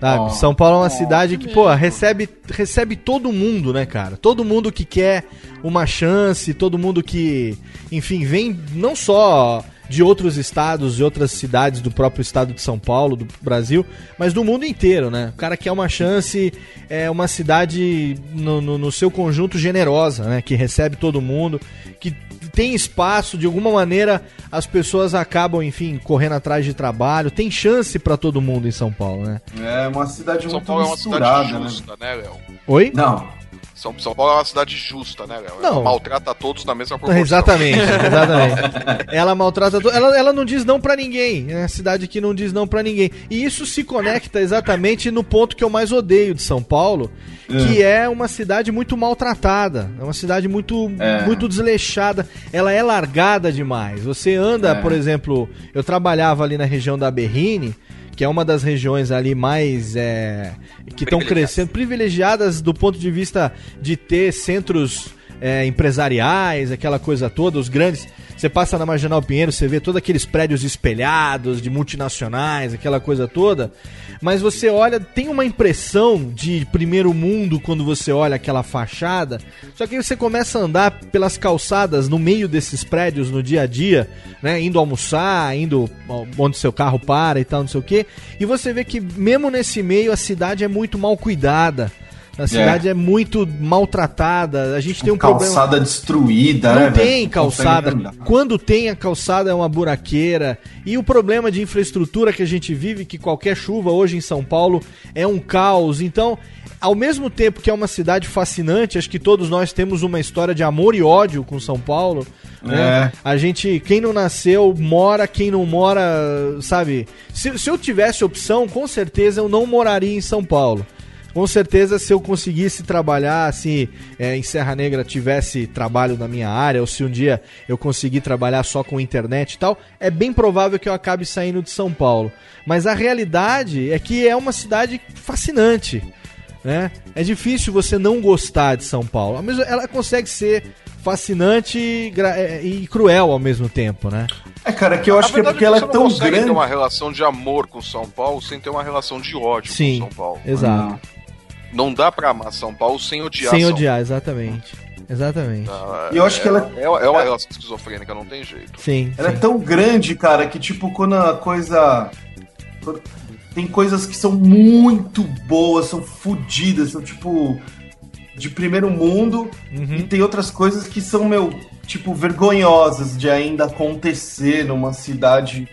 Sabe? São Paulo é uma cidade que, pô, recebe, recebe todo mundo, né, cara? Todo mundo que quer uma chance, todo mundo que, enfim, vem não só de outros estados, de outras cidades do próprio estado de São Paulo, do Brasil, mas do mundo inteiro, né? O cara quer uma chance, é uma cidade no, no, no seu conjunto generosa, né? Que recebe todo mundo, que tem espaço, de alguma maneira as pessoas acabam, enfim, correndo atrás de trabalho, tem chance pra todo mundo em São Paulo, né? É uma cidade São muito Paulo é uma misturada, cidade né? justa, né, Léo? Oi? Não. São, São Paulo é uma cidade justa, né, Léo? Não. Ela maltrata todos na mesma proporção. Exatamente, *laughs* exatamente. ela maltrata to- ela, ela não diz não pra ninguém. É uma cidade que não diz não pra ninguém. E isso se conecta exatamente no ponto que eu mais odeio de São Paulo, que é uma cidade muito maltratada. É uma cidade muito, É. muito desleixada. Ela é largada demais. Você anda, É. por exemplo, eu trabalhava ali na região da Berrine. Que é uma das regiões ali mais é, que estão crescendo, privilegiadas do ponto de vista de ter centros é, empresariais, aquela coisa toda, os grandes. Você passa na Marginal Pinheiro, você vê todos aqueles prédios espelhados de multinacionais, aquela coisa toda. Mas você olha, tem uma impressão de primeiro mundo quando você olha aquela fachada. Só que aí você começa a andar pelas calçadas no meio desses prédios no dia a dia, né? Indo almoçar, indo onde seu carro para e tal, não sei o quê. E você vê que mesmo nesse meio a cidade é muito mal cuidada. A cidade é, muito maltratada. A gente tem um problema. calçada destruída, Não né? tem velho? calçada. Quando tem a calçada é uma buraqueira. E o problema de infraestrutura que a gente vive, que qualquer chuva hoje em São Paulo é um caos. Então, ao mesmo tempo que é uma cidade fascinante, acho que todos nós temos uma história de amor e ódio com São Paulo. Né? É. A gente, quem não nasceu, mora, quem não mora, sabe? Se, se eu tivesse opção, com certeza eu não moraria em São Paulo. Com certeza, se eu conseguisse trabalhar, se é, em Serra Negra tivesse trabalho na minha área, ou se um dia eu conseguir trabalhar só com internet e tal, é bem provável que eu acabe saindo de São Paulo. Mas a realidade é que é uma cidade fascinante. Né? É difícil você não gostar de São Paulo. Mas ela consegue ser fascinante e é, e cruel ao mesmo tempo, né? É, cara, que eu acho que é porque ela é você tão não consegue grande. ter uma relação de amor com São Paulo sem ter uma relação de ódio Sim, com São Paulo. exato. Não dá pra amar São Paulo sem odiar Sem São odiar, exatamente. Exatamente. Paulo. E eu acho que ela- É, é uma relação esquizofrênica, não tem jeito. Sim. Ela é tão grande, cara, que tipo, quando a coisa. quando- Tem coisas que são muito boas, são fodidas, são tipo. de primeiro mundo. Uhum. E tem outras coisas que são, meu, tipo, vergonhosas de ainda acontecer numa cidade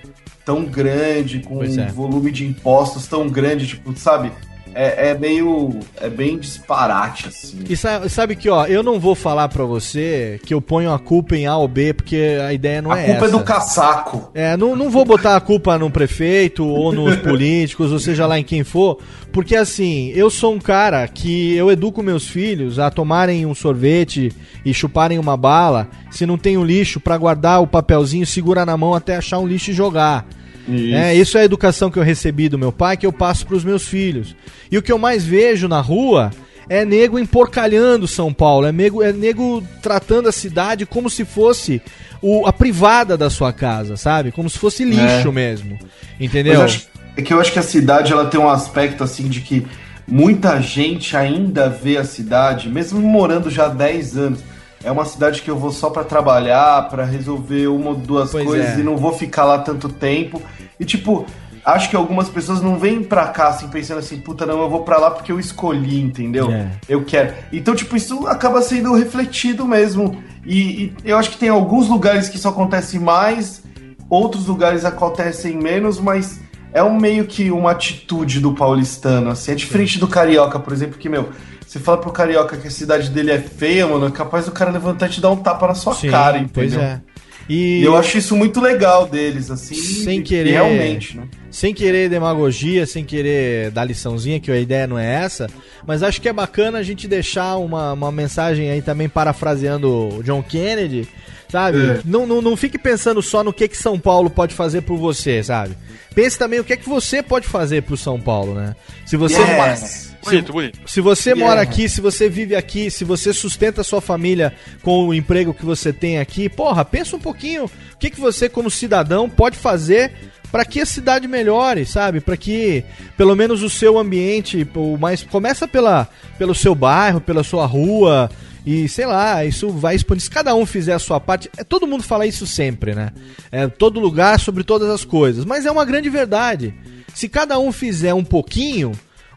tão grande, com é. um volume de impostos tão grande, tipo, sabe? É, é meio. É bem disparate, assim. E sa- sabe que, ó, eu não vou falar pra você que eu ponho a culpa em A ou B, porque a ideia não A é culpa essa. é do casaco. É, não, não vou botar a culpa no prefeito ou nos *laughs* políticos, ou seja lá em quem for, porque assim, eu sou um cara que eu educo meus filhos a tomarem um sorvete e chuparem uma bala, se não tem um lixo pra guardar o papelzinho, segura na mão até achar um lixo e jogar. Isso. É, isso é a educação que eu recebi do meu pai, que eu passo pros meus filhos. E o que eu mais vejo na rua é nego emporcalhando São Paulo, é nego, é nego tratando a cidade como se fosse o, a privada da sua casa, sabe? Como se fosse lixo É. mesmo. Entendeu? eu acho- é que eu acho que a cidade ela tem um aspecto assim de que muita gente ainda vê a cidade, mesmo morando já há 10 anos. É uma cidade que eu vou só pra trabalhar, pra resolver uma ou duas Pois coisas é. e não vou ficar lá tanto tempo. E tipo, acho que algumas pessoas não vêm pra cá assim pensando assim, puta, não, eu vou pra lá porque eu escolhi, entendeu? É. Eu quero. Então, tipo, isso acaba sendo refletido mesmo. E, e eu acho que tem alguns lugares que isso acontece mais, outros lugares acontecem menos, mas é um meio que uma atitude do paulistano, assim. É diferente do carioca, por exemplo, que, meu, você fala pro carioca que a cidade dele é feia, mano, é capaz do cara levantar e te dar um tapa na sua Sim, cara, entendeu? pois é. E eu acho isso muito legal deles, assim. sem querer Realmente, né? sem querer demagogia, sem querer dar liçãozinha, que a ideia não é essa, mas acho que é bacana a gente deixar uma, uma mensagem aí também parafraseando o John Kennedy, sabe? É. Não, não, não fique pensando só no que, que São Paulo pode fazer por você, sabe? Pense também o que é que você pode fazer pro São Paulo, né? Se você Yes. Bonito, bonito. se você Yeah. mora aqui, se você vive aqui, se você sustenta a sua família com o emprego que você tem aqui, porra, pensa um pouquinho o que, que você, como cidadão, pode fazer para que a cidade melhore, sabe? Para que pelo menos o seu ambiente, o mais começa pela, pelo seu bairro, pela sua rua e sei lá, isso vai expandir. Se cada um fizer a sua parte, é todo mundo fala isso sempre, né? É todo lugar sobre todas as coisas, mas é uma grande verdade. Se cada um fizer um pouquinho,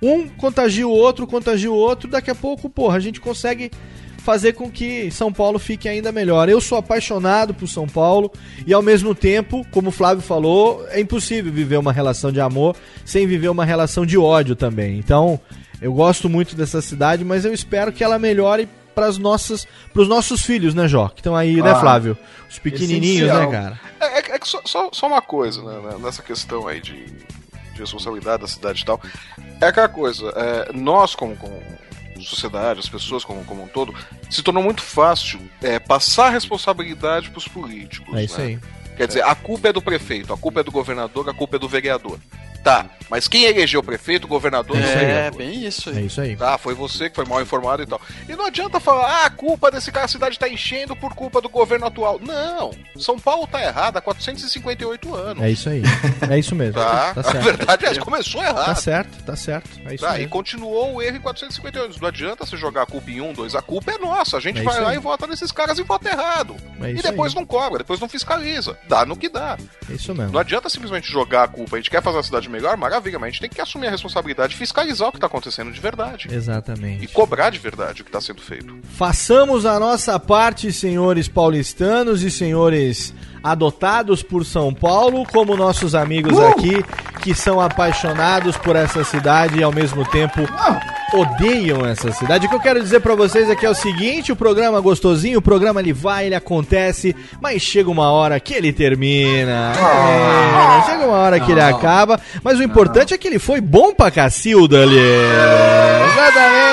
um contagia o outro, contagia o outro, daqui a pouco, porra, a gente consegue fazer com que São Paulo fique ainda melhor. Eu sou apaixonado por São Paulo e ao mesmo tempo, como o Flávio falou, é impossível viver uma relação de amor sem viver uma relação de ódio também. Então, eu gosto muito dessa cidade, mas eu espero que ela melhore para as nossas, para os nossos filhos, né, Jó? Que estão aí, né, Ah, Flávio? Os pequenininhos, né, essencial. cara? É, é- é só, só- só uma coisa, né, né, nessa questão aí de, de responsabilidade da cidade e tal. É aquela coisa, é, nós como, como sociedade, as pessoas como, como um todo, se tornou muito fácil é, passar a responsabilidade pros políticos. É isso né? aí. Quer dizer, a culpa é do prefeito, a culpa é do governador, a culpa é do vereador. Tá, mas quem elegeu o prefeito, o governador e É, vereador? bem isso É aí. isso aí. Tá, foi você que foi mal informado e tal. E não adianta falar, ah, a culpa desse cara, a cidade tá enchendo por culpa do governo atual. Não, São Paulo tá errado há 458 anos. É isso aí. É isso mesmo. *laughs* Tá, Tá a certo. verdade é começou errado. Tá certo, tá certo. É isso Tá, e mesmo. continuou o erro em 458 anos. Não adianta você jogar a culpa em um, dois. A culpa é nossa. A gente É vai lá aí. e vota nesses caras e vota errado. É e depois aí. não cobra, depois não fiscaliza. Dá no que dá. É isso mesmo. Não adianta simplesmente jogar a culpa. A gente quer fazer a cidade melhor, maravilha, mas a gente tem que assumir a responsabilidade e fiscalizar o que tá acontecendo de verdade. Exatamente. E cobrar de verdade o que tá sendo feito. Façamos a nossa parte, senhores paulistanos e senhores adotados por São Paulo, como nossos amigos aqui, que são apaixonados por essa cidade e ao mesmo tempo odeiam essa cidade. O que eu quero dizer pra vocês é que é o seguinte, o programa gostosinho, o programa ele vai, ele acontece, mas chega uma hora que ele termina. É, chega uma hora que ele acaba, mas o importante é que ele foi bom pra Cacilda ali. Exatamente.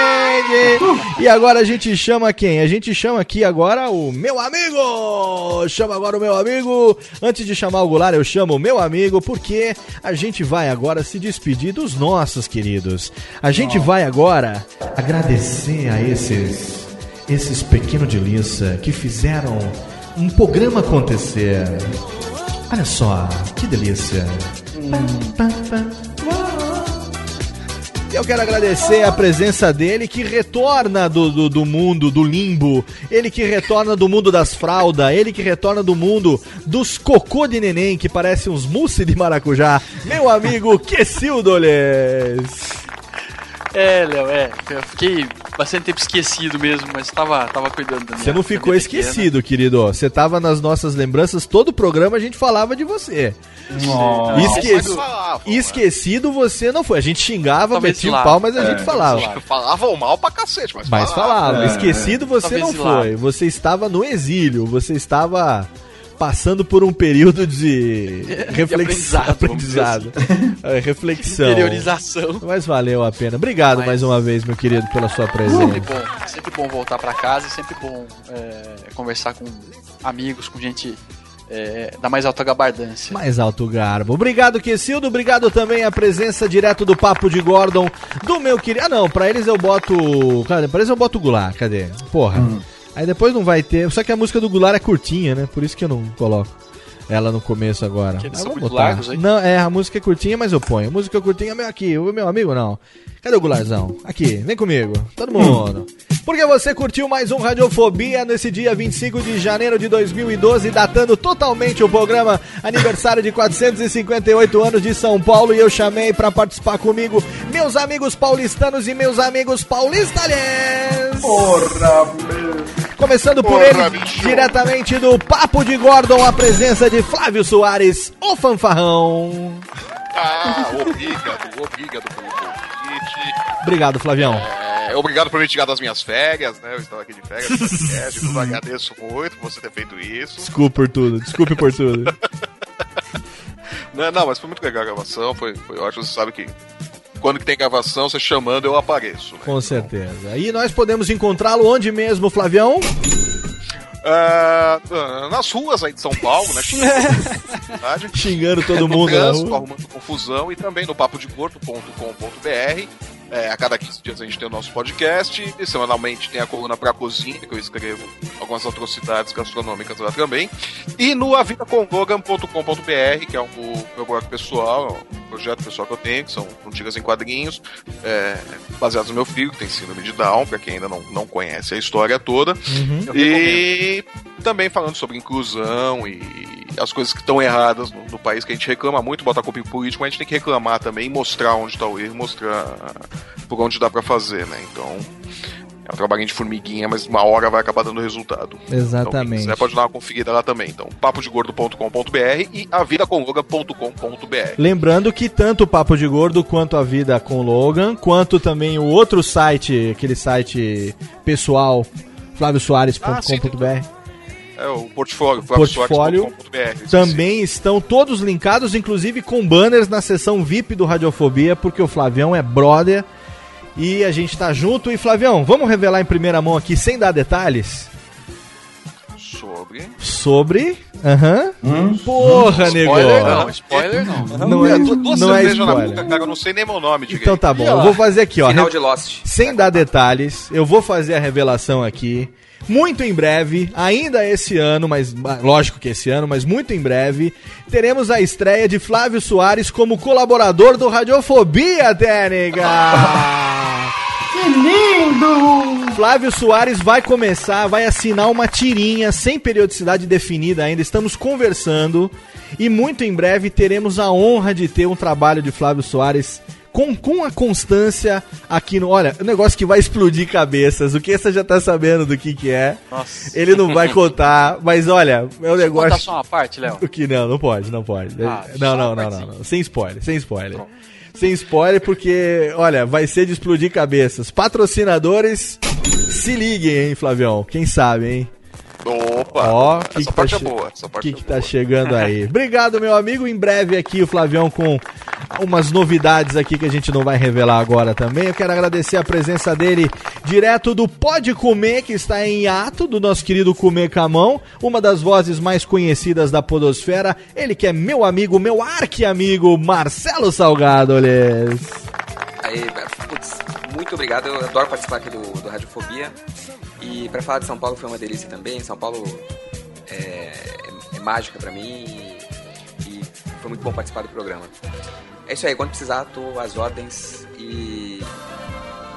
E agora a gente chama quem? A gente chama aqui agora o meu amigo. Chama agora o meu amigo. Antes de chamar o Goulart, eu chamo o meu amigo porque a gente vai agora se despedir dos nossos queridos. A gente vai agora agradecer a esses esses pequenos de liça que fizeram um programa acontecer. Olha só, que delícia. Eu quero agradecer a presença dele que retorna do, do, do mundo do limbo, ele que retorna do mundo das fraldas, ele que retorna do mundo dos cocô de neném que parece uns mousse de maracujá, meu amigo Quessildoles. É, Léo, é. Eu fiquei bastante tempo esquecido mesmo, mas tava, tava cuidando da minha Você não ficou esquecido, querido. Você tava nas nossas lembranças, todo o programa a gente falava de você. Nossa. Esquecido, Falavam, esquecido você não foi. A gente xingava, Talvez metia o pau, mas a É, gente falava. lá. Falavam mal pra cacete, mas, Mas falava. É. Esquecido você Talvez não foi. Você estava no exílio. Você estava passando por um período de *laughs* reflexão, aprendizado, aprendizado, *laughs* É, reflexão, Interiorização. Mas valeu a pena. Obrigado mais uma vez, meu querido, pela sua Sempre presença. bom, sempre bom voltar pra casa e sempre bom é, conversar com amigos, com gente é, da mais alta gabardância. Mais alto garbo. Obrigado, Quesildo. Obrigado também a presença direto do Papo de Gordon, do meu querido. Ah, não, pra eles eu boto. Cadê? Pra eles eu boto o Goulart. Cadê? Porra. Aí depois não vai ter. Só que a música do Goulart é curtinha, né? Por isso que eu não coloco ela no começo agora. Que eles são muito botar. largos, hein? Não, é, a música é curtinha, mas eu ponho. Música curtinha, meu aqui, o meu amigo não. Cadê o Goularzão? Aqui, vem comigo. Todo mundo. Porque você curtiu mais um Radiofobia nesse dia 25 de janeiro de 2012, datando totalmente o programa aniversário de 458 anos de São Paulo. E eu chamei pra participar comigo meus amigos paulistanos e meus amigos paulistalhens. Porra, Começando por Porra, ele, bicho. diretamente do Papo de Gordon, a presença de Flávio Soares, o fanfarrão. Ah, obrigado, obrigado pelo convite. Obrigado, Flavião. É, obrigado por me tirar das minhas férias, né? Eu estava aqui de férias, podcast, *laughs* tudo agradeço muito por você ter feito isso. Desculpe por tudo, desculpe por tudo. *laughs* Não, não, mas foi muito legal a gravação, foi, foi ótimo. Você sabe que quando que tem gravação, você chamando, eu apareço. Né? Com certeza. E nós podemos encontrá-lo onde mesmo, Flavião? Ah, nas ruas aí de São Paulo, né? Xingando *laughs* todo no mundo trânsito, rua. arrumando confusão e também no papodegordo.com.br. É, a cada 15 dias a gente tem o nosso podcast e semanalmente tem a coluna pra cozinha, que eu escrevo algumas atrocidades gastronômicas lá também. E no avidaconlogan.com.br, que é o meu blog pessoal, um projeto pessoal que eu tenho, que são antigas em quadrinhos, é, baseados no meu filho, que tem síndrome de Down, pra quem ainda não, não conhece a história toda. Uhum. E também falando sobre inclusão e as coisas que estão erradas no, no país, que a gente reclama muito, botar culpa em político, mas a gente tem que reclamar também, mostrar onde está o erro, mostrar por onde dá pra fazer, né? Então, é um trabalhinho de formiguinha, mas uma hora vai acabar dando resultado. Então, Exatamente. quiser pode dar uma conferida lá também. Então, papodegordo.com.br e avidaconloga.com.br. Lembrando que tanto o Papo de Gordo quanto a Vida com Logan, quanto também o outro site, aquele site pessoal, flaviosoares.com.br. É o portfólio, Portfólio também estão todos linkados, inclusive com banners na seção VIP do Radiofobia, porque o Flavião é brother e a gente tá junto. E Flavião, vamos revelar em primeira mão aqui, sem dar detalhes, Sobre. sobre. Aham. Porra, nego. Spoiler não, spoiler não. Não é, Du- duas não é cervejas na spoiler. boca, cara, eu não sei nem meu nome. Então tá bom, eu vou fazer aqui, ó. Final de Lost. Sem dar detalhes, eu vou fazer a revelação aqui. Muito em breve, ainda esse ano, mas ah, lógico que esse ano, mas muito em breve, teremos a estreia de Flávio Soares como colaborador do Radiofobia Técnica. *laughs* Que lindo! Flávio Soares vai começar, vai assinar uma tirinha sem periodicidade definida ainda. Estamos conversando e muito em breve teremos a honra de ter um trabalho de Flávio Soares com, com a constância aqui no. Olha, um negócio que vai explodir cabeças. O que você já tá sabendo do que que é? Nossa. Ele não vai contar, mas olha, é um Contar negócio. só uma parte, Léo. O que não, não pode, não pode. Ah, não, não, não, não, não. Sem spoiler, sem spoiler. Sem spoiler, porque, olha, vai ser de explodir cabeças. Patrocinadores, se liguem, hein, Flavião? Quem sabe, hein? Opa! Ó, essa que que parte tá é boa. Essa O parte que, é que tá chegando aí? *laughs* Obrigado, meu amigo. Em breve aqui o Flavião com umas novidades aqui que a gente não vai revelar agora também. Eu quero agradecer a presença dele direto do Pode Comer, que está em ato, do nosso querido Comer Camão, uma das vozes mais conhecidas da podosfera. Ele que é meu amigo, meu arqui-amigo, Marcelo Salgado, olhês. Aí, putz, muito obrigado. Eu adoro participar aqui do, do Radiofobia. E pra falar de São Paulo foi uma delícia também. São Paulo é, é- é mágica pra mim e, e foi muito bom participar do programa. É isso aí, quando precisar, tô às ordens e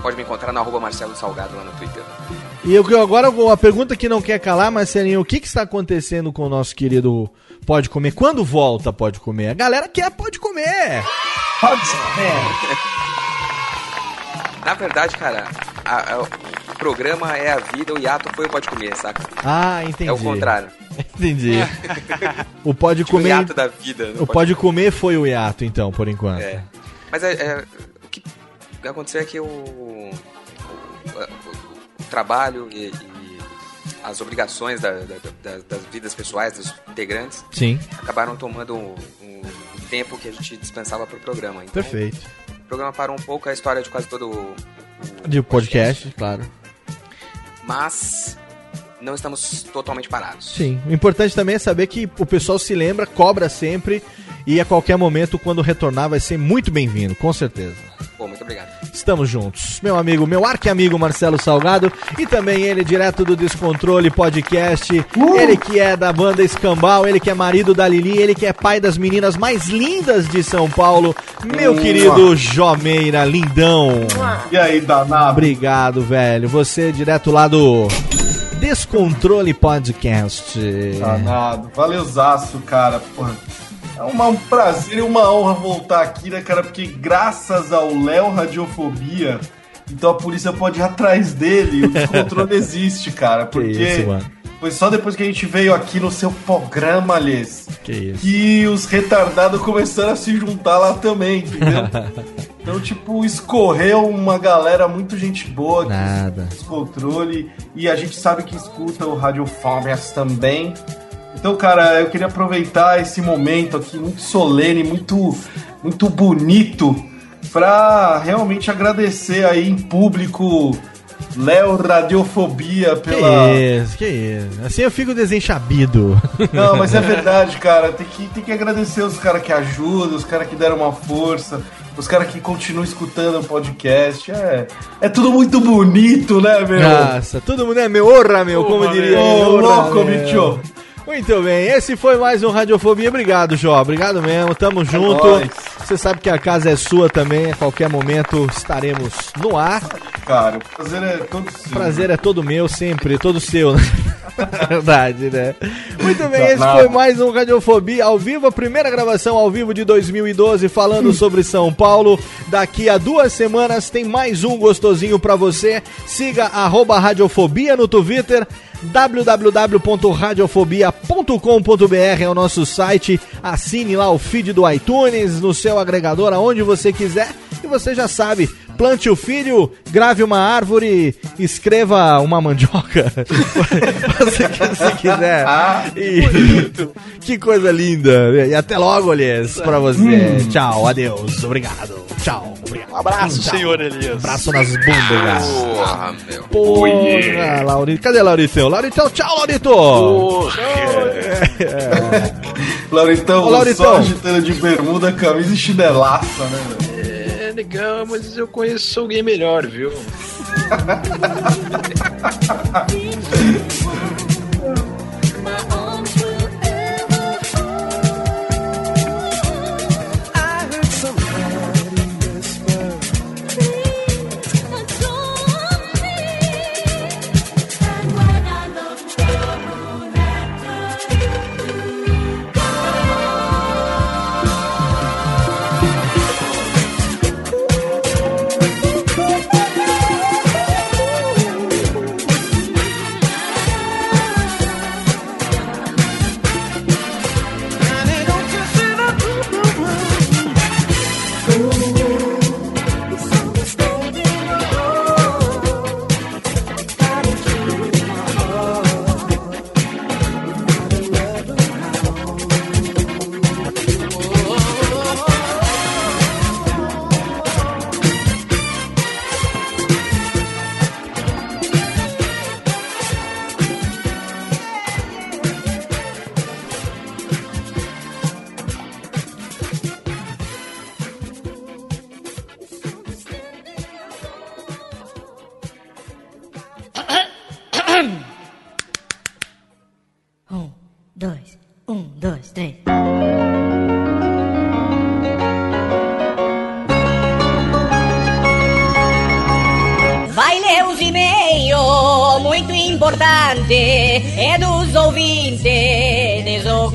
pode me encontrar no arroba Marcelo Salgado lá no Twitter. E eu, agora a pergunta que não quer calar, Marcelinho, o que, que está acontecendo com o nosso querido Pode Comer? Quando volta Pode Comer? A galera quer Pode Comer! Pode comer! *laughs* Na verdade, cara, a- a- o programa é a vida, o hiato foi o Pode Comer, saca? Ah, entendi. É o contrário. *laughs* Entendi. O Pode Tipo, Comer. o hiato da vida. O Pode Comer foi o hiato, então, por enquanto. É. Mas é, é, o que aconteceu é que o, o, o- o trabalho e, e as obrigações da- da- da- das vidas pessoais dos integrantes Sim. acabaram tomando um, um tempo que a gente dispensava para o programa. Então, Perfeito. O programa parou um pouco, a história de quase todo o, De podcast, claro. Mas não estamos totalmente parados. Sim. O importante também é saber que o pessoal se lembra, cobra sempre e a qualquer momento, quando retornar, vai ser muito bem-vindo, com certeza. Pô, muito obrigado. Estamos juntos. Meu amigo, meu arqui-amigo Marcelo Salgado e também ele, direto do Descontrole Podcast. Ele que é da banda Escambau, ele que é marido da Lili, ele que é pai das meninas mais lindas de São Paulo. Meu Mua. querido Jomeira, lindão. E aí, danado? Obrigado, velho. Você direto lá do Descontrole Podcast. Danado. Valeuzaço, cara. Porra. É uma- um prazer e uma honra voltar aqui, né, cara? Porque graças ao Léo Radiofobia, então a polícia pode ir atrás dele. O descontrole *laughs* existe, cara. Porque isso, mano. foi só depois que a gente veio aqui no seu programa, Lês, Que isso. que os retardados começaram a se juntar lá também, entendeu? *laughs* Então, tipo, escorreu uma galera muito gente boa Nada. descontrole e a gente sabe que escuta o Radiofóbias também. Então, cara, eu queria aproveitar esse momento aqui muito solene, muito, muito bonito, pra realmente agradecer aí em público Léo Radiofobia pela. Que isso, que isso. Assim eu fico desenchabido. *laughs* Não, mas é *laughs* verdade, cara. Tem que, tem que agradecer os caras que ajudam, os caras que deram uma força, os caras que continuam escutando o podcast. É, é tudo muito bonito, né, meu? Nossa, todo mundo é meu, orra, meu, como diria. Ô, louco, meu. bicho. Muito bem, esse foi mais um Radiofobia. Obrigado, Jó. Obrigado mesmo. Tamo junto. nóis. Você sabe que a casa é sua também. A qualquer momento estaremos no ar. Cara, o prazer é todo seu. O prazer é todo meu, sempre, todo seu, né? *laughs* Verdade, né? Muito bem, esse foi mais um Radiofobia ao vivo, a primeira gravação ao vivo de 2012, falando sobre São Paulo. Daqui a duas semanas tem mais um gostosinho pra você. Siga arroba Radiofobia no Twitter www.radiofobia.com.br é o nosso site. Assine lá o feed do iTunes, no seu agregador, aonde você quiser. E você já sabe, plante o filho, grave uma árvore, escreva uma mandioca. *laughs* você que você quiser. E- *laughs* que coisa linda. E até logo, Elias, pra você. Tchau, adeus, obrigado. Tchau, obrigado. Um abraço, Tchau. senhor Elias. Abraço nas bundas. Porra, meu. Porra, Laurito. Cadê Lauritão? Lauritão, tchau, Laurito! Lauritão, Ô, Lauritão. só agitando de bermuda, camisa e chinelaça, né, velho? Legal, mas eu conheço alguém melhor, viu? *laughs*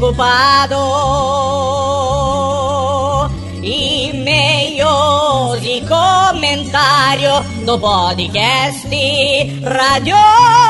desocupados. E-mails e comentário no podcast Radiofobia.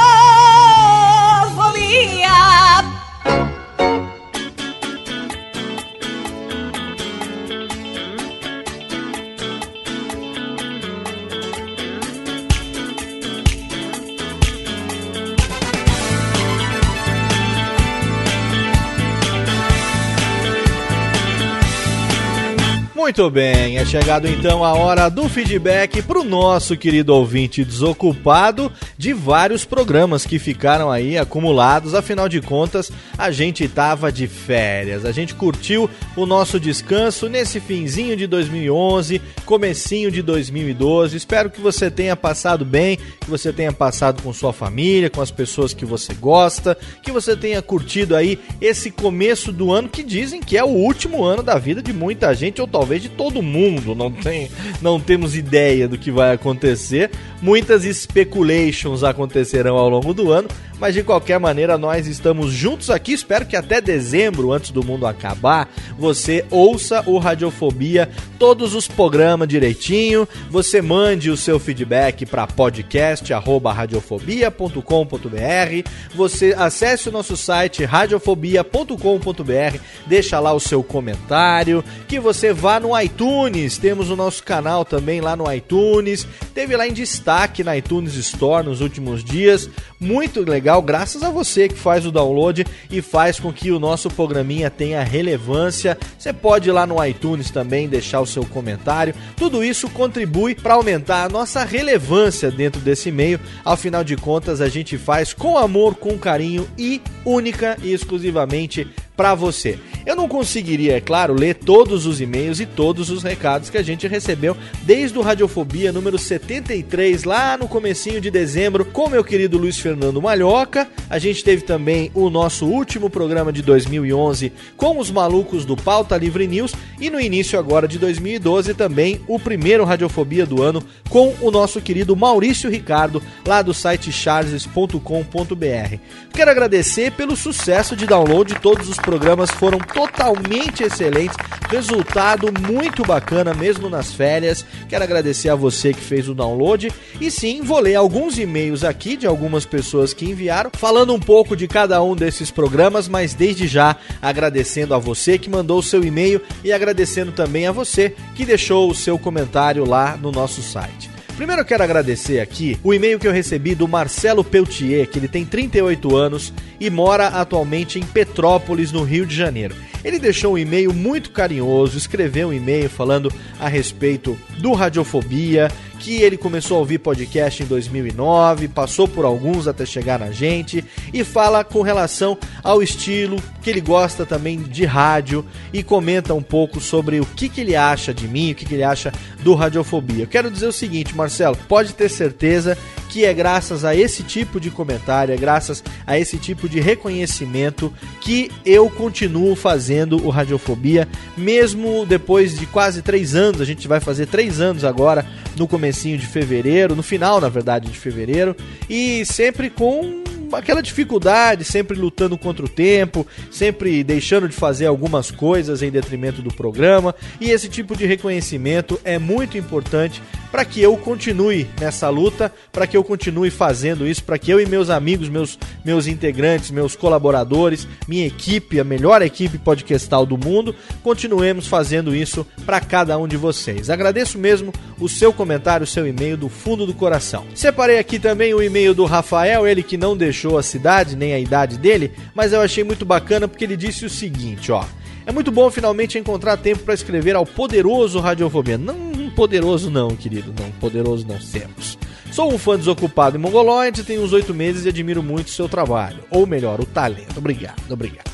Muito bem, é chegado então a hora do feedback pro nosso querido ouvinte desocupado de vários programas que ficaram aí acumulados. Afinal de contas, a gente tava de férias, a gente curtiu o nosso descanso nesse finzinho de 2011, comecinho de 2012. Espero que você tenha passado bem, que você tenha passado com sua família, com as pessoas que você gosta, que você tenha curtido aí esse começo do ano que dizem que é o último ano da vida de muita gente ou talvez de todo mundo. Não tem, não temos ideia do que vai acontecer. Muitas speculations acontecerão ao longo do ano, mas de qualquer maneira nós estamos juntos aqui. Espero que até dezembro, antes do mundo acabar, você ouça o Radiofobia, todos os programas direitinho. Você mande o seu feedback para podcast@radiofobia.com.br. Você acesse o nosso site radiofobia.com.br, deixa lá o seu comentário, que você vá no iTunes, temos o nosso canal também lá no iTunes. Teve lá em destaque na iTunes Store nos últimos dias. Muito legal, graças a você que faz o download e faz com que o nosso programinha tenha relevância. Você pode ir lá no iTunes também deixar o seu comentário. Tudo isso contribui para aumentar a nossa relevância dentro desse meio. Afinal de contas, a gente faz com amor, com carinho e única e exclusivamente para você. Eu não conseguiria, é claro, ler todos os e-mails e todos os recados que a gente recebeu desde o Radiofobia número 73, lá no comecinho de dezembro, com meu querido Luiz Fernando Malhoca. A gente teve também o nosso último programa de 2011 com os malucos do Pauta Livre News e no início agora de 2012 também o primeiro Radiofobia do ano com o nosso querido Maurício Ricardo, lá do site charles.com.br. Quero agradecer pelo sucesso de download, todos os programas foram totalmente excelentes, resultado muito bacana mesmo nas férias. Quero agradecer a você que fez o download e sim, vou ler alguns e-mails aqui de algumas pessoas que enviaram, falando um pouco de cada um desses programas, mas desde já agradecendo a você que mandou o seu e-mail e agradecendo também a você que deixou o seu comentário lá no nosso site. Primeiro eu quero agradecer aqui o e-mail que eu recebi do Marcelo Peltier, que ele tem 38 anos e mora atualmente em Petrópolis, no Rio de Janeiro. Ele deixou um e-mail muito carinhoso, escreveu um e-mail falando a respeito do Radiofobia, que ele começou a ouvir podcast em 2009, passou por alguns até chegar na gente e fala com relação ao estilo que ele gosta também de rádio e comenta um pouco sobre o que, que ele acha de mim, o que, que ele acha do Radiofobia. Eu quero dizer o seguinte, Marcelo, pode ter certeza que é graças a esse tipo de comentário, é graças a esse tipo de reconhecimento que eu continuo fazendo o Radiofobia, mesmo depois de quase três anos, a gente vai fazer três anos agora, no comecinho de fevereiro, no final, na verdade, de fevereiro, e sempre com aquela dificuldade, sempre lutando contra o tempo, sempre deixando de fazer algumas coisas em detrimento do programa, e esse tipo de reconhecimento é muito importante para que eu continue nessa luta, para que eu continue fazendo isso, para que eu e meus amigos, meus, meus integrantes, meus colaboradores, minha equipe, a melhor equipe podcastal do mundo, continuemos fazendo isso para cada um de vocês. Agradeço mesmo o seu comentário, o seu e-mail do fundo do coração. Separei aqui também o e-mail do Rafael, ele que não deixou a cidade nem a idade dele, mas eu achei muito bacana porque ele disse o seguinte, ó: é muito bom finalmente encontrar tempo para escrever ao poderoso Radiofobia. Não poderoso não, querido, não, poderoso não temos. Sou um fã desocupado e mongoloide, tenho uns oito meses e admiro muito o seu trabalho. Ou melhor, o talento. Obrigado, obrigado.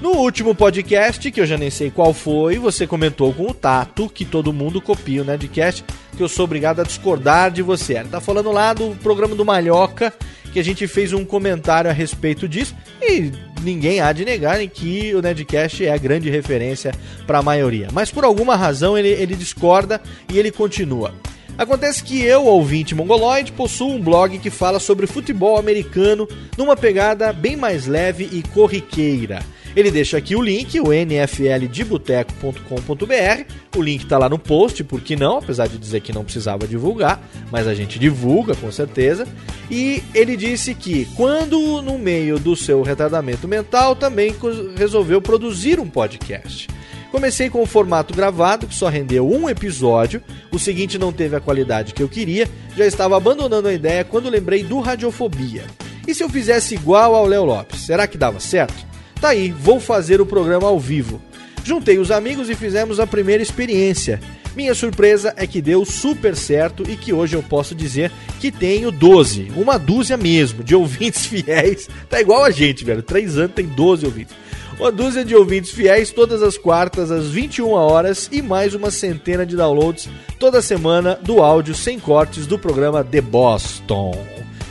No último podcast, que eu já nem sei qual foi, você comentou com o Tato que todo mundo copia o Nerdcast, que eu sou obrigado a discordar de você. Ele tá falando lá do programa do Malhoca, que a gente fez um comentário a respeito disso, e ninguém há de negar que o Nerdcast é a grande referência para a maioria. Mas por alguma razão ele, ele discorda e ele continua. Acontece que eu, ouvinte mongoloide, possuo um blog que fala sobre futebol americano numa pegada bem mais leve e corriqueira. Ele deixa aqui o link, o nfldeboteco.com.br. O link tá lá no post, por que não? Apesar de dizer que não precisava divulgar, mas a gente divulga com certeza. E ele disse que quando no meio do seu retardamento mental também resolveu produzir um podcast. Comecei com o formato gravado, que só rendeu um episódio. O seguinte não teve a qualidade que eu queria. Já estava abandonando a ideia quando lembrei do Radiofobia. E se eu fizesse igual ao Léo Lopes, será que dava certo? Tá aí, vou fazer o programa ao vivo. Juntei os amigos e fizemos a primeira experiência. Minha surpresa é que deu super certo e que hoje eu posso dizer que tenho 12, uma dúzia mesmo, de ouvintes *laughs* fiéis. Tá igual a gente, velho. Três anos tem 12 ouvintes. Uma dúzia de ouvintes fiéis todas as quartas às 21 horas e mais uma centena de downloads toda semana do áudio sem cortes do programa The Boston,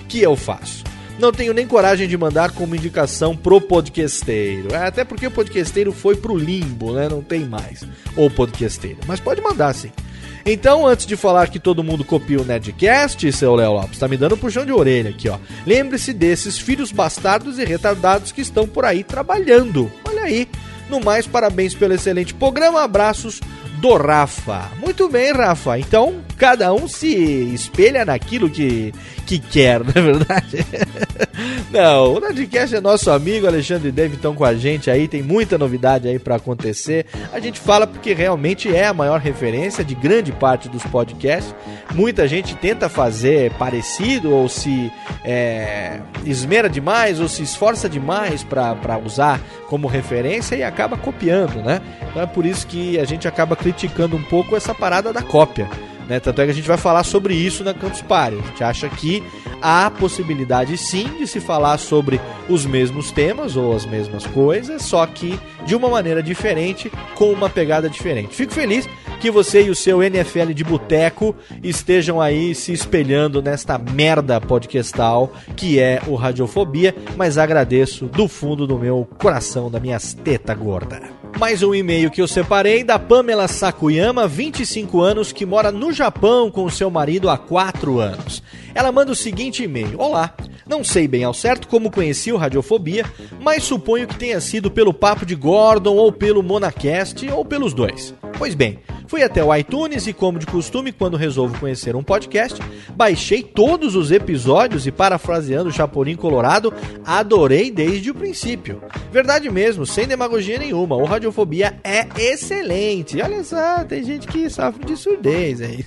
que eu faço. Não tenho nem coragem de mandar como indicação pro podcasteiro. É, até porque o podcasteiro foi pro limbo, né? Não tem mais. Ou podcasteiro. Mas pode mandar sim. Então, antes de falar que todo mundo copia o Nedcast, seu Léo Lopes, tá me dando um puxão de orelha aqui, ó. Lembre-se desses filhos bastardos e retardados que estão por aí trabalhando. Olha aí. No mais, parabéns pelo excelente programa. Abraços do Rafa. Muito bem, Rafa. Então, cada um se espelha naquilo que, que quer, *laughs* não é verdade? não, o Nerdcast é nosso amigo, Alexandre e Dave estão com a gente aí, tem muita novidade aí para acontecer. A gente fala porque realmente é a maior referência de grande parte dos podcasts. Muita gente tenta fazer parecido ou se é, esmera demais ou se esforça demais para usar como referência e acaba copiando, né? Então é por isso que a gente acaba criticando um pouco essa parada da cópia. Né? Tanto é que a gente vai falar sobre isso na Campus Party. A gente acha que há possibilidade sim de se falar sobre os mesmos temas ou as mesmas coisas, só que de uma maneira diferente, com uma pegada diferente. Fico feliz que você e o seu NFL de boteco estejam aí se espelhando nesta merda podcastal que é o Radiofobia, mas agradeço do fundo do meu coração, da minhas teta gorda. Mais um e-mail que eu separei da Pamela Sakuyama, 25 anos, que mora no Japão com seu marido há 4 anos. Ela manda o seguinte e-mail: Olá, não sei bem ao certo como conheci o Radiofobia, mas suponho que tenha sido pelo Papo de Gordon ou pelo Monacast ou pelos dois. Pois bem, fui até o iTunes e, como de costume, quando resolvo conhecer um podcast, baixei todos os episódios e, parafraseando o Chapolin Colorado, adorei desde o princípio. Verdade mesmo, sem demagogia nenhuma, o Radiofobia é excelente. Olha só, tem gente que sofre de surdez aí.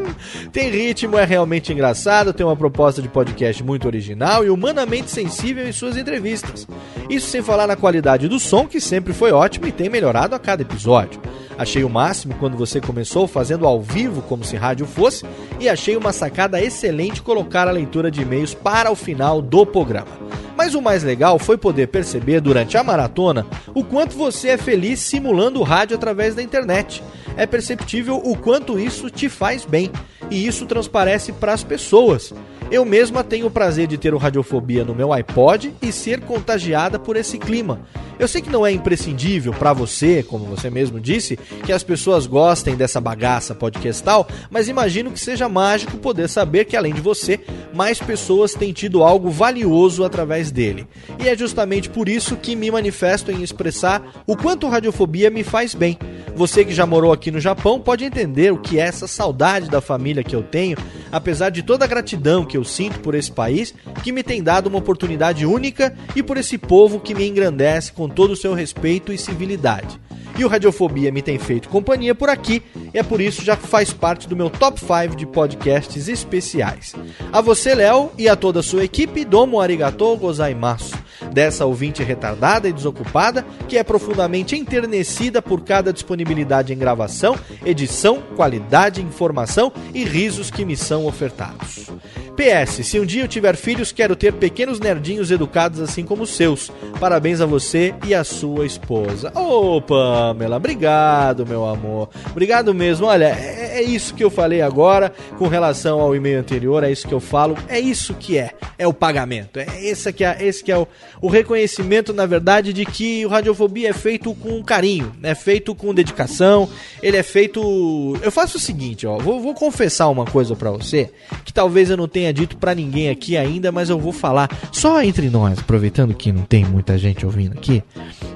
*laughs* tem ritmo, é realmente engraçado, tem uma proposta de podcast muito original e humanamente sensível em suas entrevistas. Isso sem falar na qualidade do som, que sempre foi ótimo e tem melhorado a cada episódio. Achei o máximo quando você começou fazendo ao vivo como se rádio fosse e achei uma sacada excelente colocar a leitura de e-mails para o final do programa. Mas o mais legal foi poder perceber durante a maratona o quanto você é feliz simulando o rádio através da internet. É perceptível o quanto isso te faz bem e isso transparece para as pessoas. Eu mesma tenho o prazer de ter o Radiofobia no meu iPod e ser contagiada por esse clima. Eu sei que não é imprescindível para você, como você mesmo disse, que as pessoas gostem dessa bagaça podcastal, mas imagino que seja mágico poder saber que além de você, mais pessoas têm tido algo valioso através dele. E é justamente por isso que me manifesto em expressar o quanto radiofobia me faz bem. Você que já morou aqui no Japão pode entender o que é essa saudade da família que eu tenho, apesar de toda a gratidão que eu sinto por esse país, que me tem dado uma oportunidade única e por esse povo que me engrandece com todo o seu respeito e civilidade. E o Radiofobia me tem feito companhia por aqui, e é por isso já faz parte do meu top 5 de podcasts especiais. A você, Léo, e a toda a sua equipe, domo arigatou gozaimasu. Dessa ouvinte retardada e desocupada, que é profundamente enternecida por cada disponibilidade em gravação, edição, qualidade, informação e risos que me são ofertados. PS, se um dia eu tiver filhos, quero ter pequenos nerdinhos educados assim como os seus. Parabéns a você e a sua esposa. Ô, Pamela, obrigado, meu amor. Obrigado mesmo. Olha, é, É isso que eu falei agora com relação ao e-mail anterior, é isso que eu falo, é isso que é, é o pagamento. É esse que é, esse que é o, o reconhecimento, na verdade, de que o Radiofobia é feito com carinho, é feito com dedicação, ele é feito... Eu faço o seguinte, ó, vou, vou confessar uma coisa para você, que talvez eu não tenha dito para ninguém aqui ainda, mas eu vou falar só entre nós, aproveitando que não tem muita gente ouvindo aqui,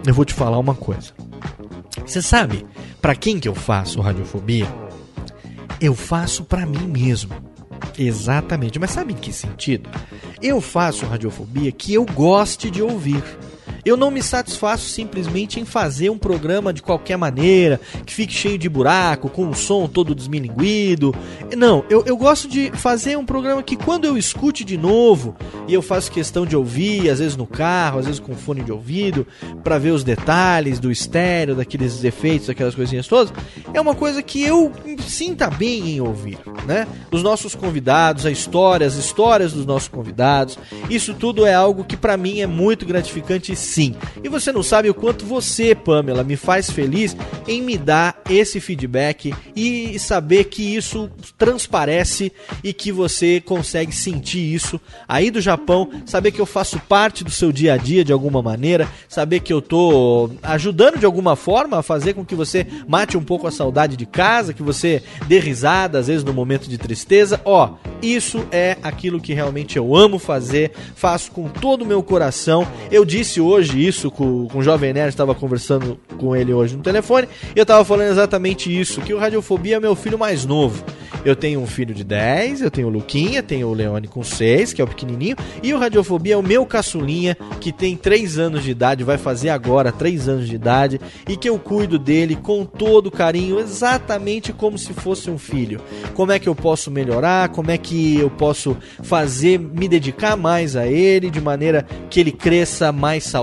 eu vou te falar uma coisa. Você sabe para quem que eu faço radiofobia? Eu faço para mim mesmo. Exatamente. Mas sabe em que sentido? Eu faço radiofobia que eu goste de ouvir. Eu não me satisfaço simplesmente em fazer um programa de qualquer maneira, que fique cheio de buraco, com um som todo desmilinguido. Não, eu, eu gosto de fazer um programa que quando eu escute de novo, e eu faço questão de ouvir, às vezes no carro, às vezes com fone de ouvido, para ver os detalhes do estéreo, daqueles efeitos, daquelas coisinhas todas, é uma coisa que eu sinta bem em ouvir, né? Os nossos convidados, a história, as histórias dos nossos convidados, isso tudo é algo que para mim é muito gratificante sim. E você não sabe o quanto você, Pamela, me faz feliz em me dar esse feedback e saber que isso transparece e que você consegue sentir isso aí do Japão, saber que eu faço parte do seu dia a dia de alguma maneira, saber que eu tô ajudando de alguma forma a fazer com que você mate um pouco a saudade de casa, que você dê risada às vezes no momento de tristeza. Ó, isso é aquilo que realmente eu amo fazer, faço com todo o meu coração. Eu disse isso com, com o Jovem Nerd, estava conversando com ele hoje no telefone, e eu estava falando exatamente isso, que o Radiofobia é meu filho mais novo. Eu tenho um filho de 10, eu tenho o Luquinha, tenho o Leone com 6, que é o pequenininho, e o Radiofobia é o meu caçulinha, que tem 3 anos de idade, vai fazer agora 3 anos de idade, e que eu cuido dele com todo carinho, exatamente como se fosse um filho. Como é que eu posso melhorar, como é que eu posso fazer, me dedicar mais a ele, de maneira que ele cresça mais saudável,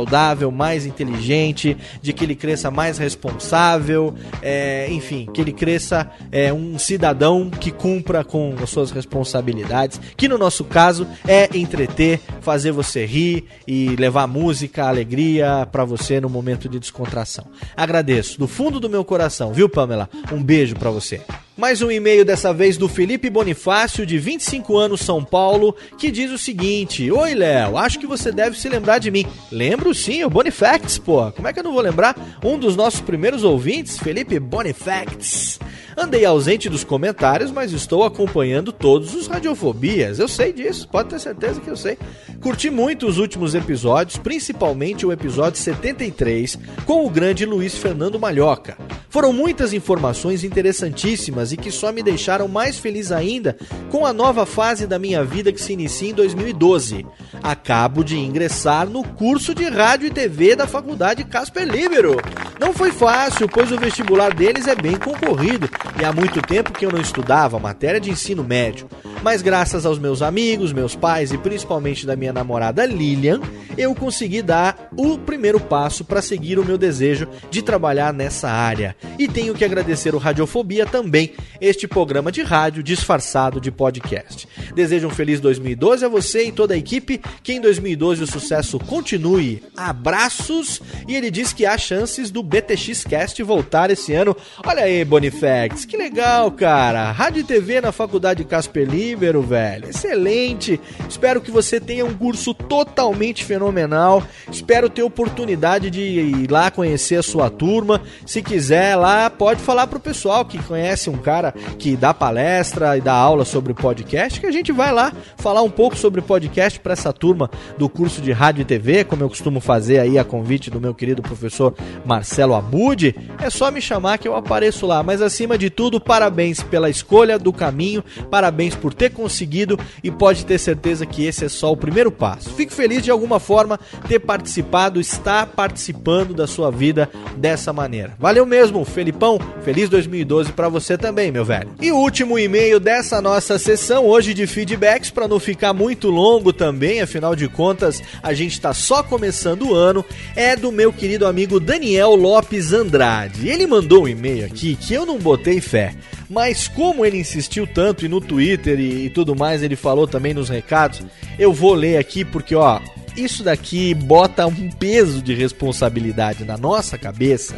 mais inteligente, de que ele cresça mais responsável, é, enfim, que ele cresça é, um cidadão que cumpra com as suas responsabilidades, que no nosso caso é entreter, fazer você rir e levar música, alegria para você no momento de descontração. Agradeço do fundo do meu coração, viu, Pamela? Um beijo para você. Mais um e-mail dessa vez do Felipe Bonifácio, de 25 anos, São Paulo, que diz o seguinte: Oi, Léo, acho que você deve se lembrar de mim. Lembro sim, o Bonifacts, pô. Como é que eu não vou lembrar? Um dos nossos primeiros ouvintes, Felipe Bonifacts. Andei ausente dos comentários, mas estou acompanhando todos os Radiofobias. Eu sei disso, pode ter certeza que eu sei. Curti muito os últimos episódios, principalmente o episódio 73, com o grande Luiz Fernando Malhoca. Foram muitas informações interessantíssimas e que só me deixaram mais feliz ainda com a nova fase da minha vida que se inicia em 2012. Acabo de ingressar no curso de rádio e TV da Faculdade Casper Libero. Não foi fácil, pois o vestibular deles é bem concorrido e há muito tempo que eu não estudava matéria de ensino médio. Mas graças aos meus amigos, meus pais e principalmente da minha namorada Lilian, eu consegui dar o primeiro passo para seguir o meu desejo de trabalhar nessa área. E tenho que agradecer o Radiofobia também, este programa de rádio disfarçado de podcast. Desejo um feliz 2012 a você e toda a equipe, que em 2012 o sucesso continue. Abraços! E ele diz que há chances do BTX Cast voltar esse ano. Olha aí, Bonifax, que legal, cara. Rádio e TV na Faculdade Casper Libero, velho. Excelente. Espero que você tenha um curso totalmente fenomenal. Espero ter oportunidade de ir lá conhecer a sua turma. Se quiser lá, pode falar pro pessoal que conhece um cara que dá palestra e dá aula sobre podcast, que a gente vai lá falar um pouco sobre podcast para essa turma do curso de rádio e TV, como eu costumo fazer aí a convite do meu querido professor Marcelo Abud. É só me chamar que eu apareço lá. Mas acima de tudo, parabéns pela escolha do caminho, parabéns por ter conseguido e pode ter certeza que esse é só o primeiro passo. Fico feliz de alguma forma ter participado, estar participando da sua vida dessa maneira. Valeu mesmo, Felipão. Feliz 2012 para você também, meu velho. E o último e-mail dessa nossa sessão hoje de feedbacks para não ficar muito longo também, afinal de contas, a gente está só começando o ano, é do meu querido amigo Daniel Lopes Andrade. Ele mandou um e-mail aqui que eu não botei fé. Mas como ele insistiu tanto e no Twitter e, e tudo mais, ele falou também nos recados, eu vou ler aqui porque, ó, isso daqui bota um peso de responsabilidade na nossa cabeça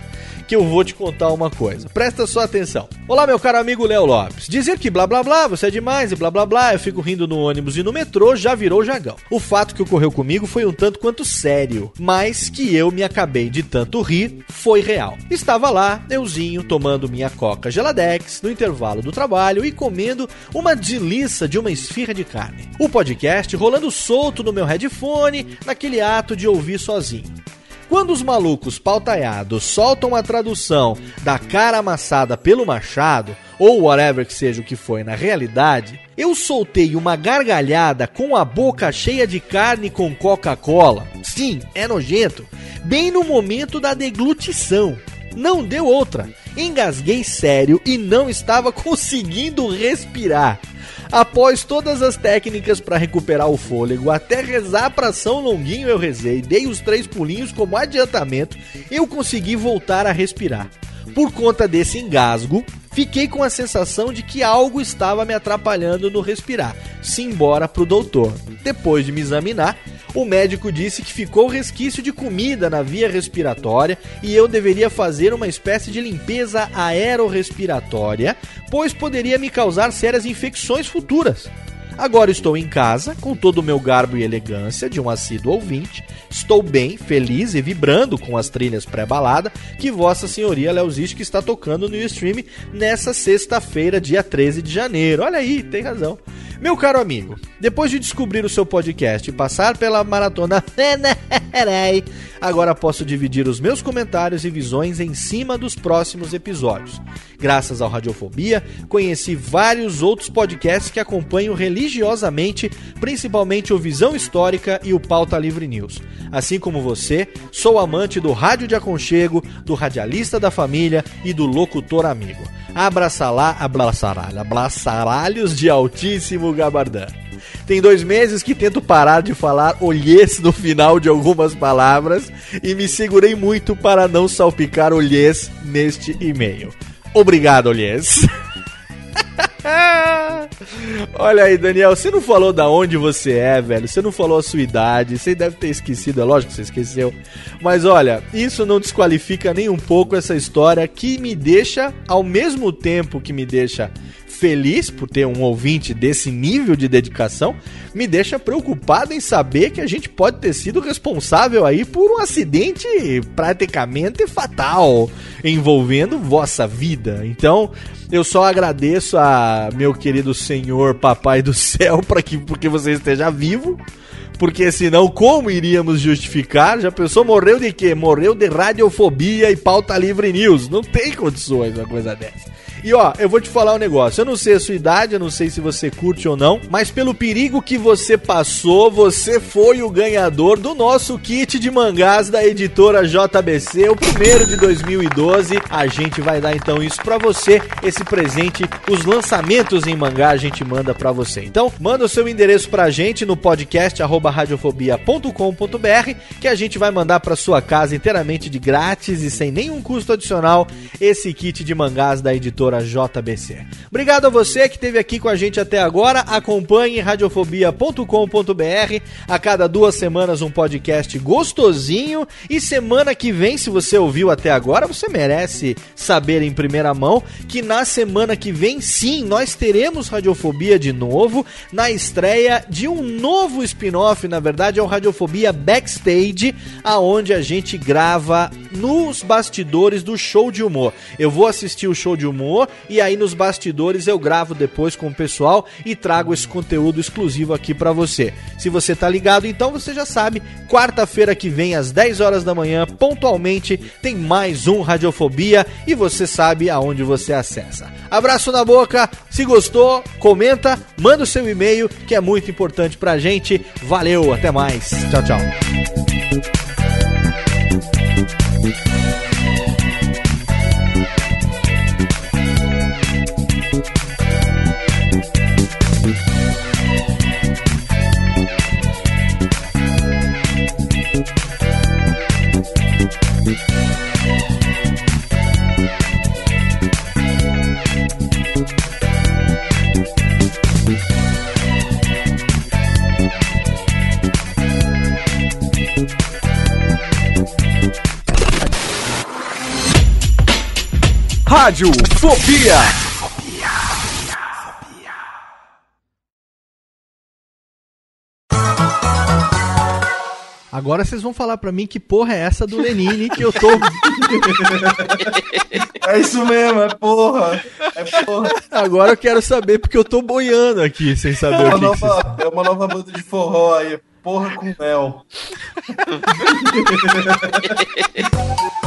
que eu vou te contar uma coisa. Presta só atenção. Olá, meu caro amigo Léo Lopes. Dizer que blá blá blá, você é demais e blá blá blá, eu fico rindo no ônibus e no metrô já virou jagão. O fato que ocorreu comigo foi um tanto quanto sério, mas que eu me acabei de tanto rir foi real. Estava lá, euzinho, tomando minha coca geladex no intervalo do trabalho e comendo uma delícia de uma esfirra de carne. O podcast rolando solto no meu headphone, naquele ato de ouvir sozinho. Quando os malucos pautaiados soltam a tradução da cara amassada pelo machado, ou whatever que seja o que foi na realidade, eu soltei uma gargalhada com a boca cheia de carne com Coca-Cola. Sim, é nojento. Bem no momento da deglutição. Não deu outra. Engasguei sério e não estava *laughs* conseguindo respirar. Após todas as técnicas para recuperar o fôlego, até rezar para São Longuinho eu rezei, dei os três pulinhos como adiantamento, eu consegui voltar a respirar. Por conta desse engasgo, fiquei com a sensação de que algo estava me atrapalhando no respirar. Simbora pro doutor. Depois de me examinar, o médico disse que ficou resquício de comida na via respiratória e eu deveria fazer uma espécie de limpeza aerorrespiratória, pois poderia me causar sérias infecções futuras. Agora estou em casa, com todo o meu garbo e elegância de um assíduo ouvinte. Estou bem, feliz e vibrando com as trilhas pré-balada que Vossa Senhoria Leoziste está tocando no stream nessa sexta-feira, dia 13 de janeiro. Olha aí, tem razão. Meu caro amigo, depois de descobrir o seu podcast e passar pela maratona *laughs* agora posso dividir os meus comentários e visões em cima dos próximos episódios. Graças ao Radiofobia, conheci vários outros podcasts que acompanho religiosamente, principalmente o Visão Histórica e o Pauta Livre News. Assim como você, sou amante do rádio de aconchego, do radialista da família e do locutor amigo. Abraçalá, abraçaralho, abraçaralhos de altíssimo gabardão. Tem dois meses que tento parar de falar olhês no final de algumas palavras e me segurei muito para não salpicar olhês neste e-mail. Obrigado, olhês. *laughs* Olha aí, Daniel, você não falou da onde você é, velho. Você não falou a sua idade. Você deve ter esquecido, é lógico que você esqueceu. Mas olha, isso não desqualifica nem um pouco essa história que me deixa, ao mesmo tempo que me deixa feliz por ter um ouvinte desse nível de dedicação, me deixa preocupado em saber que a gente pode ter sido responsável aí por um acidente praticamente fatal envolvendo vossa vida. Então, eu só agradeço a meu querido Senhor Papai do Céu para que porque você esteja vivo. Porque senão, como iríamos justificar? Já pensou, morreu de quê? Morreu de radiofobia e pauta livre news. Não tem condições uma coisa dessa. E ó, eu vou te falar um negócio. Eu não sei a sua idade, eu não sei se você curte ou não, mas pelo perigo que você passou, você foi o ganhador do nosso kit de mangás da editora JBC, o primeiro de 2012. A gente vai dar então isso para você, esse presente, os lançamentos em mangá a gente manda para você. Então, manda o seu endereço pra gente no podcast radiofobia.com.br que a gente vai mandar para sua casa inteiramente de grátis e sem nenhum custo adicional esse kit de mangás da editora JBC. Obrigado a você que esteve aqui com a gente até agora. Acompanhe radiofobia.com.br. A cada duas semanas um podcast gostosinho. E semana que vem, se você ouviu até agora, você merece saber em primeira mão que na semana que vem, sim, nós teremos Radiofobia de novo na estreia de um novo spin-off. Na verdade, é o Radiofobia Backstage, aonde a gente grava nos bastidores do show de humor. Eu vou assistir o show de humor e aí nos bastidores eu gravo depois com o pessoal e trago esse conteúdo exclusivo aqui para você. Se você tá ligado, então você já sabe, quarta-feira que vem às 10 horas da manhã, pontualmente, tem mais um Radiofobia e você sabe aonde você acessa. Abraço na boca, se gostou, comenta, manda o seu e-mail que é muito importante pra gente. Valeu, até mais. Tchau, tchau. Rádio Fobia. Agora vocês vão falar pra mim que porra é essa do Lenine que eu tô. *laughs* É isso mesmo, é porra. É porra. Agora eu quero saber porque eu tô boiando aqui sem saber É o que, que vocês... nova, é uma nova banda de forró aí. Porra com mel. *laughs*